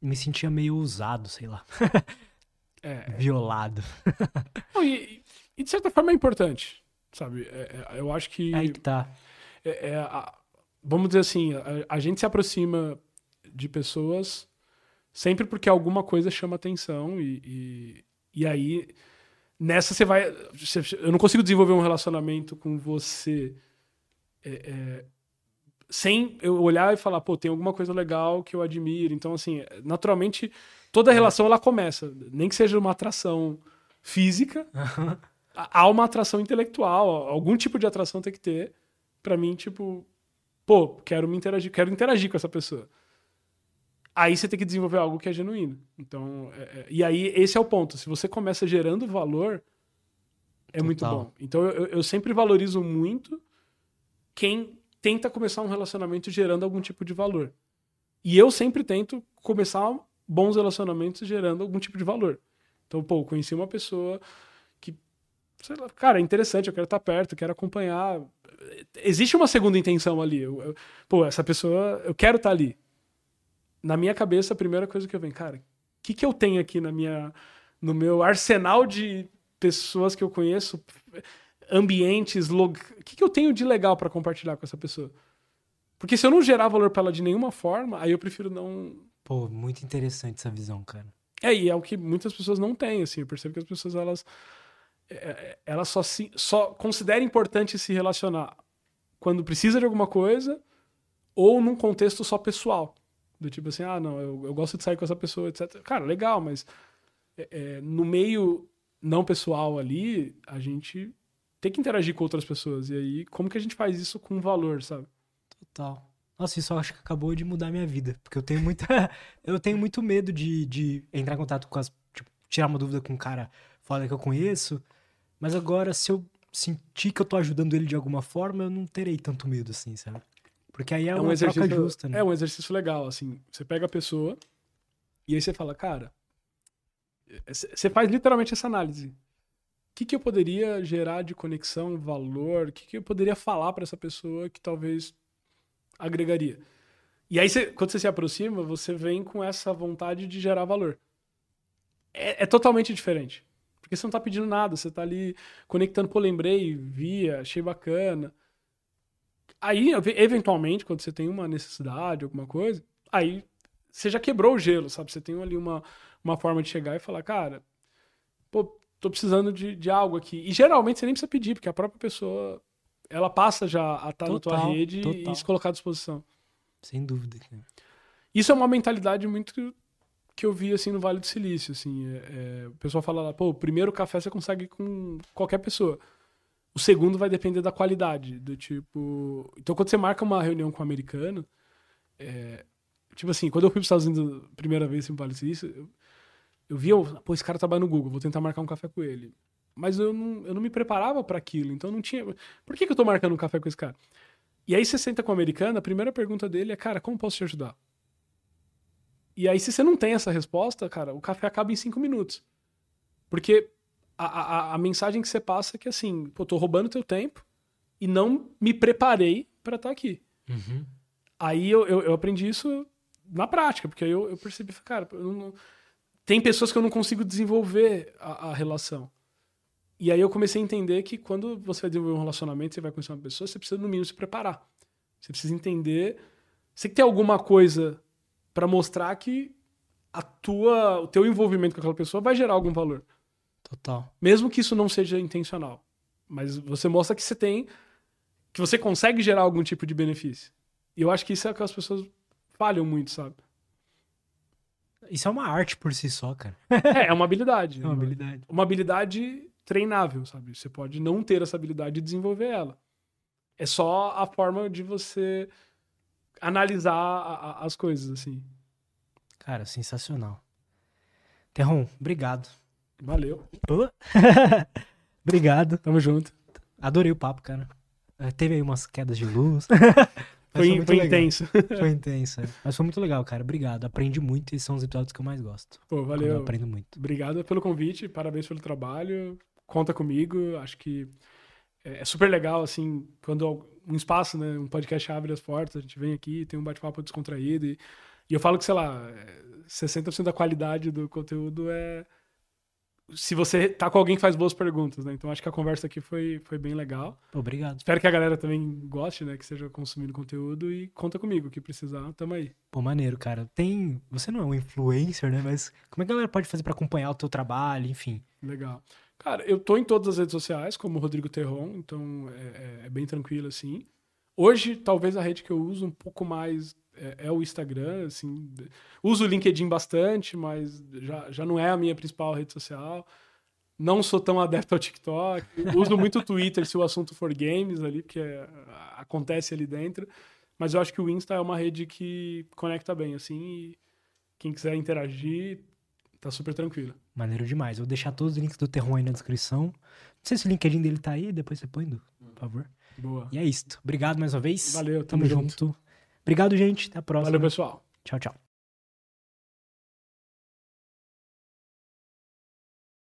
S1: Me sentia meio usado, sei lá. é, Violado.
S2: Não, e, e, de certa forma é importante, sabe? É, é, eu acho que.
S1: Aí que tá.
S2: É, é a, vamos dizer assim, a, a, gente se aproxima de pessoas sempre porque alguma coisa chama atenção e, e, e aí nessa você vai. eu não consigo desenvolver um relacionamento com você é, é, sem eu olhar e falar, pô, tem alguma coisa legal que eu admiro. Então, assim, naturalmente, toda relação ela começa. Nem que seja uma atração física, há uma atração intelectual. Algum tipo de atração tem que ter. para mim, tipo, pô, quero me interagir, quero interagir com essa pessoa aí você tem que desenvolver algo que é genuíno. Então, é, é, e aí esse é o ponto. Se você começa gerando valor, é Total. muito bom. Então eu, eu sempre valorizo muito quem tenta começar um relacionamento gerando algum tipo de valor. E eu sempre tento começar bons relacionamentos gerando algum tipo de valor. Então, pô, conheci uma pessoa que, sei lá, cara, é interessante, eu quero estar perto, eu quero acompanhar. Existe uma segunda intenção ali. Eu, eu, pô, essa pessoa, eu quero estar ali na minha cabeça, a primeira coisa que eu venho, cara, o que, que eu tenho aqui na minha, no meu arsenal de pessoas que eu conheço, ambientes, log... o que, que eu tenho de legal para compartilhar com essa pessoa? Porque se eu não gerar valor para ela de nenhuma forma, aí eu prefiro não.
S1: Pô, muito interessante essa visão, cara.
S2: É, e é o que muitas pessoas não têm, assim. Eu percebo que as pessoas, elas, é, é, elas só, se, só consideram importante se relacionar quando precisa de alguma coisa ou num contexto só pessoal. Do tipo assim, ah, não, eu, eu gosto de sair com essa pessoa, etc. Cara, legal, mas é, é, no meio não pessoal ali, a gente tem que interagir com outras pessoas. E aí, como que a gente faz isso com valor, sabe?
S1: Total. Nossa, isso eu acho que acabou de mudar minha vida. Porque eu tenho muita. eu tenho muito medo de, de entrar em contato com as. Tipo, tirar uma dúvida com um cara foda que eu conheço. Mas agora, se eu sentir que eu tô ajudando ele de alguma forma, eu não terei tanto medo assim, sabe? Porque aí é, é uma um exercício, justa, né?
S2: É um exercício legal, assim. Você pega a pessoa e aí você fala, cara, você faz literalmente essa análise. O que, que eu poderia gerar de conexão, valor? O que, que eu poderia falar para essa pessoa que talvez agregaria? E aí, você, quando você se aproxima, você vem com essa vontade de gerar valor. é, é totalmente diferente. Porque você não tá pedindo nada, você tá ali conectando, pô, lembrei, via, achei bacana. Aí, eventualmente, quando você tem uma necessidade, alguma coisa, aí você já quebrou o gelo, sabe? Você tem ali uma, uma forma de chegar e falar, cara, pô, tô precisando de, de algo aqui. E geralmente você nem precisa pedir, porque a própria pessoa, ela passa já a estar na tua rede total. e se colocar à disposição.
S1: Sem dúvida.
S2: Isso é uma mentalidade muito que eu vi assim no Vale do Silício, assim, é, é, o pessoal fala lá, pô, o primeiro café você consegue com qualquer pessoa. O segundo vai depender da qualidade, do tipo. Então, quando você marca uma reunião com um americano, é... tipo assim, quando eu fui para os Estados Unidos a primeira vez em Vale isso, eu, eu via, pô, esse cara trabalha no Google, vou tentar marcar um café com ele. Mas eu não, eu não me preparava para aquilo, então não tinha. Por que, que eu tô marcando um café com esse cara? E aí você senta com o americano, a primeira pergunta dele é, cara, como posso te ajudar? E aí, se você não tem essa resposta, cara, o café acaba em cinco minutos. Porque a, a, a mensagem que você passa é que assim, pô, tô roubando teu tempo e não me preparei para estar tá aqui.
S1: Uhum.
S2: Aí eu, eu, eu, aprendi isso na prática, porque aí eu, eu percebi, cara, eu não, tem pessoas que eu não consigo desenvolver a, a, relação. E aí eu comecei a entender que quando você vai desenvolver um relacionamento, você vai conhecer uma pessoa, você precisa no mínimo se preparar. Você precisa entender. Você tem alguma coisa para mostrar que a tua, o teu envolvimento com aquela pessoa vai gerar algum valor.
S1: Total.
S2: Mesmo que isso não seja intencional. Mas você mostra que você tem. que você consegue gerar algum tipo de benefício. E eu acho que isso é o que as pessoas falham muito, sabe?
S1: Isso é uma arte por si só, cara.
S2: é, é uma habilidade.
S1: É uma habilidade.
S2: Uma habilidade treinável, sabe? Você pode não ter essa habilidade e desenvolver ela. É só a forma de você analisar a, a, as coisas, assim.
S1: Cara, sensacional. Terron, obrigado.
S2: Valeu.
S1: Obrigado.
S2: Tamo junto.
S1: Adorei o papo, cara. É, teve aí umas quedas de luz.
S2: foi, foi intenso.
S1: Foi intenso. É. Mas foi muito legal, cara. Obrigado. Aprendi muito e são os episódios que eu mais gosto.
S2: Pô, valeu. Eu
S1: aprendo muito.
S2: Obrigado pelo convite. Parabéns pelo trabalho. Conta comigo. Acho que é, é super legal, assim, quando um espaço, né, um podcast abre as portas, a gente vem aqui, tem um bate-papo descontraído. E, e eu falo que, sei lá, 60% é, da qualidade do conteúdo é se você tá com alguém que faz boas perguntas, né? Então acho que a conversa aqui foi, foi bem legal.
S1: Obrigado.
S2: Espero que a galera também goste, né? Que esteja consumindo conteúdo e conta comigo, que precisar, tamo aí.
S1: Pô, maneiro, cara. Tem. Você não é um influencer, né? Mas como é que a galera pode fazer para acompanhar o teu trabalho, enfim?
S2: Legal. Cara, eu tô em todas as redes sociais, como Rodrigo Terron, então é, é, é bem tranquilo assim. Hoje, talvez a rede que eu uso um pouco mais é, é, o Instagram, assim. Uso o LinkedIn bastante, mas já, já não é a minha principal rede social. Não sou tão adepto ao TikTok. Uso muito o Twitter se o assunto for games ali, porque é, acontece ali dentro. Mas eu acho que o Insta é uma rede que conecta bem, assim. E quem quiser interagir, tá super tranquilo.
S1: Maneiro demais. Vou deixar todos os links do Terron aí na descrição. Não sei se o LinkedIn dele tá aí, depois você põe, por favor.
S2: Boa.
S1: E é isso. Obrigado mais uma vez.
S2: Valeu, tamo, tamo junto. junto.
S1: Obrigado, gente. Até a próxima.
S2: Valeu, pessoal.
S1: Tchau, tchau.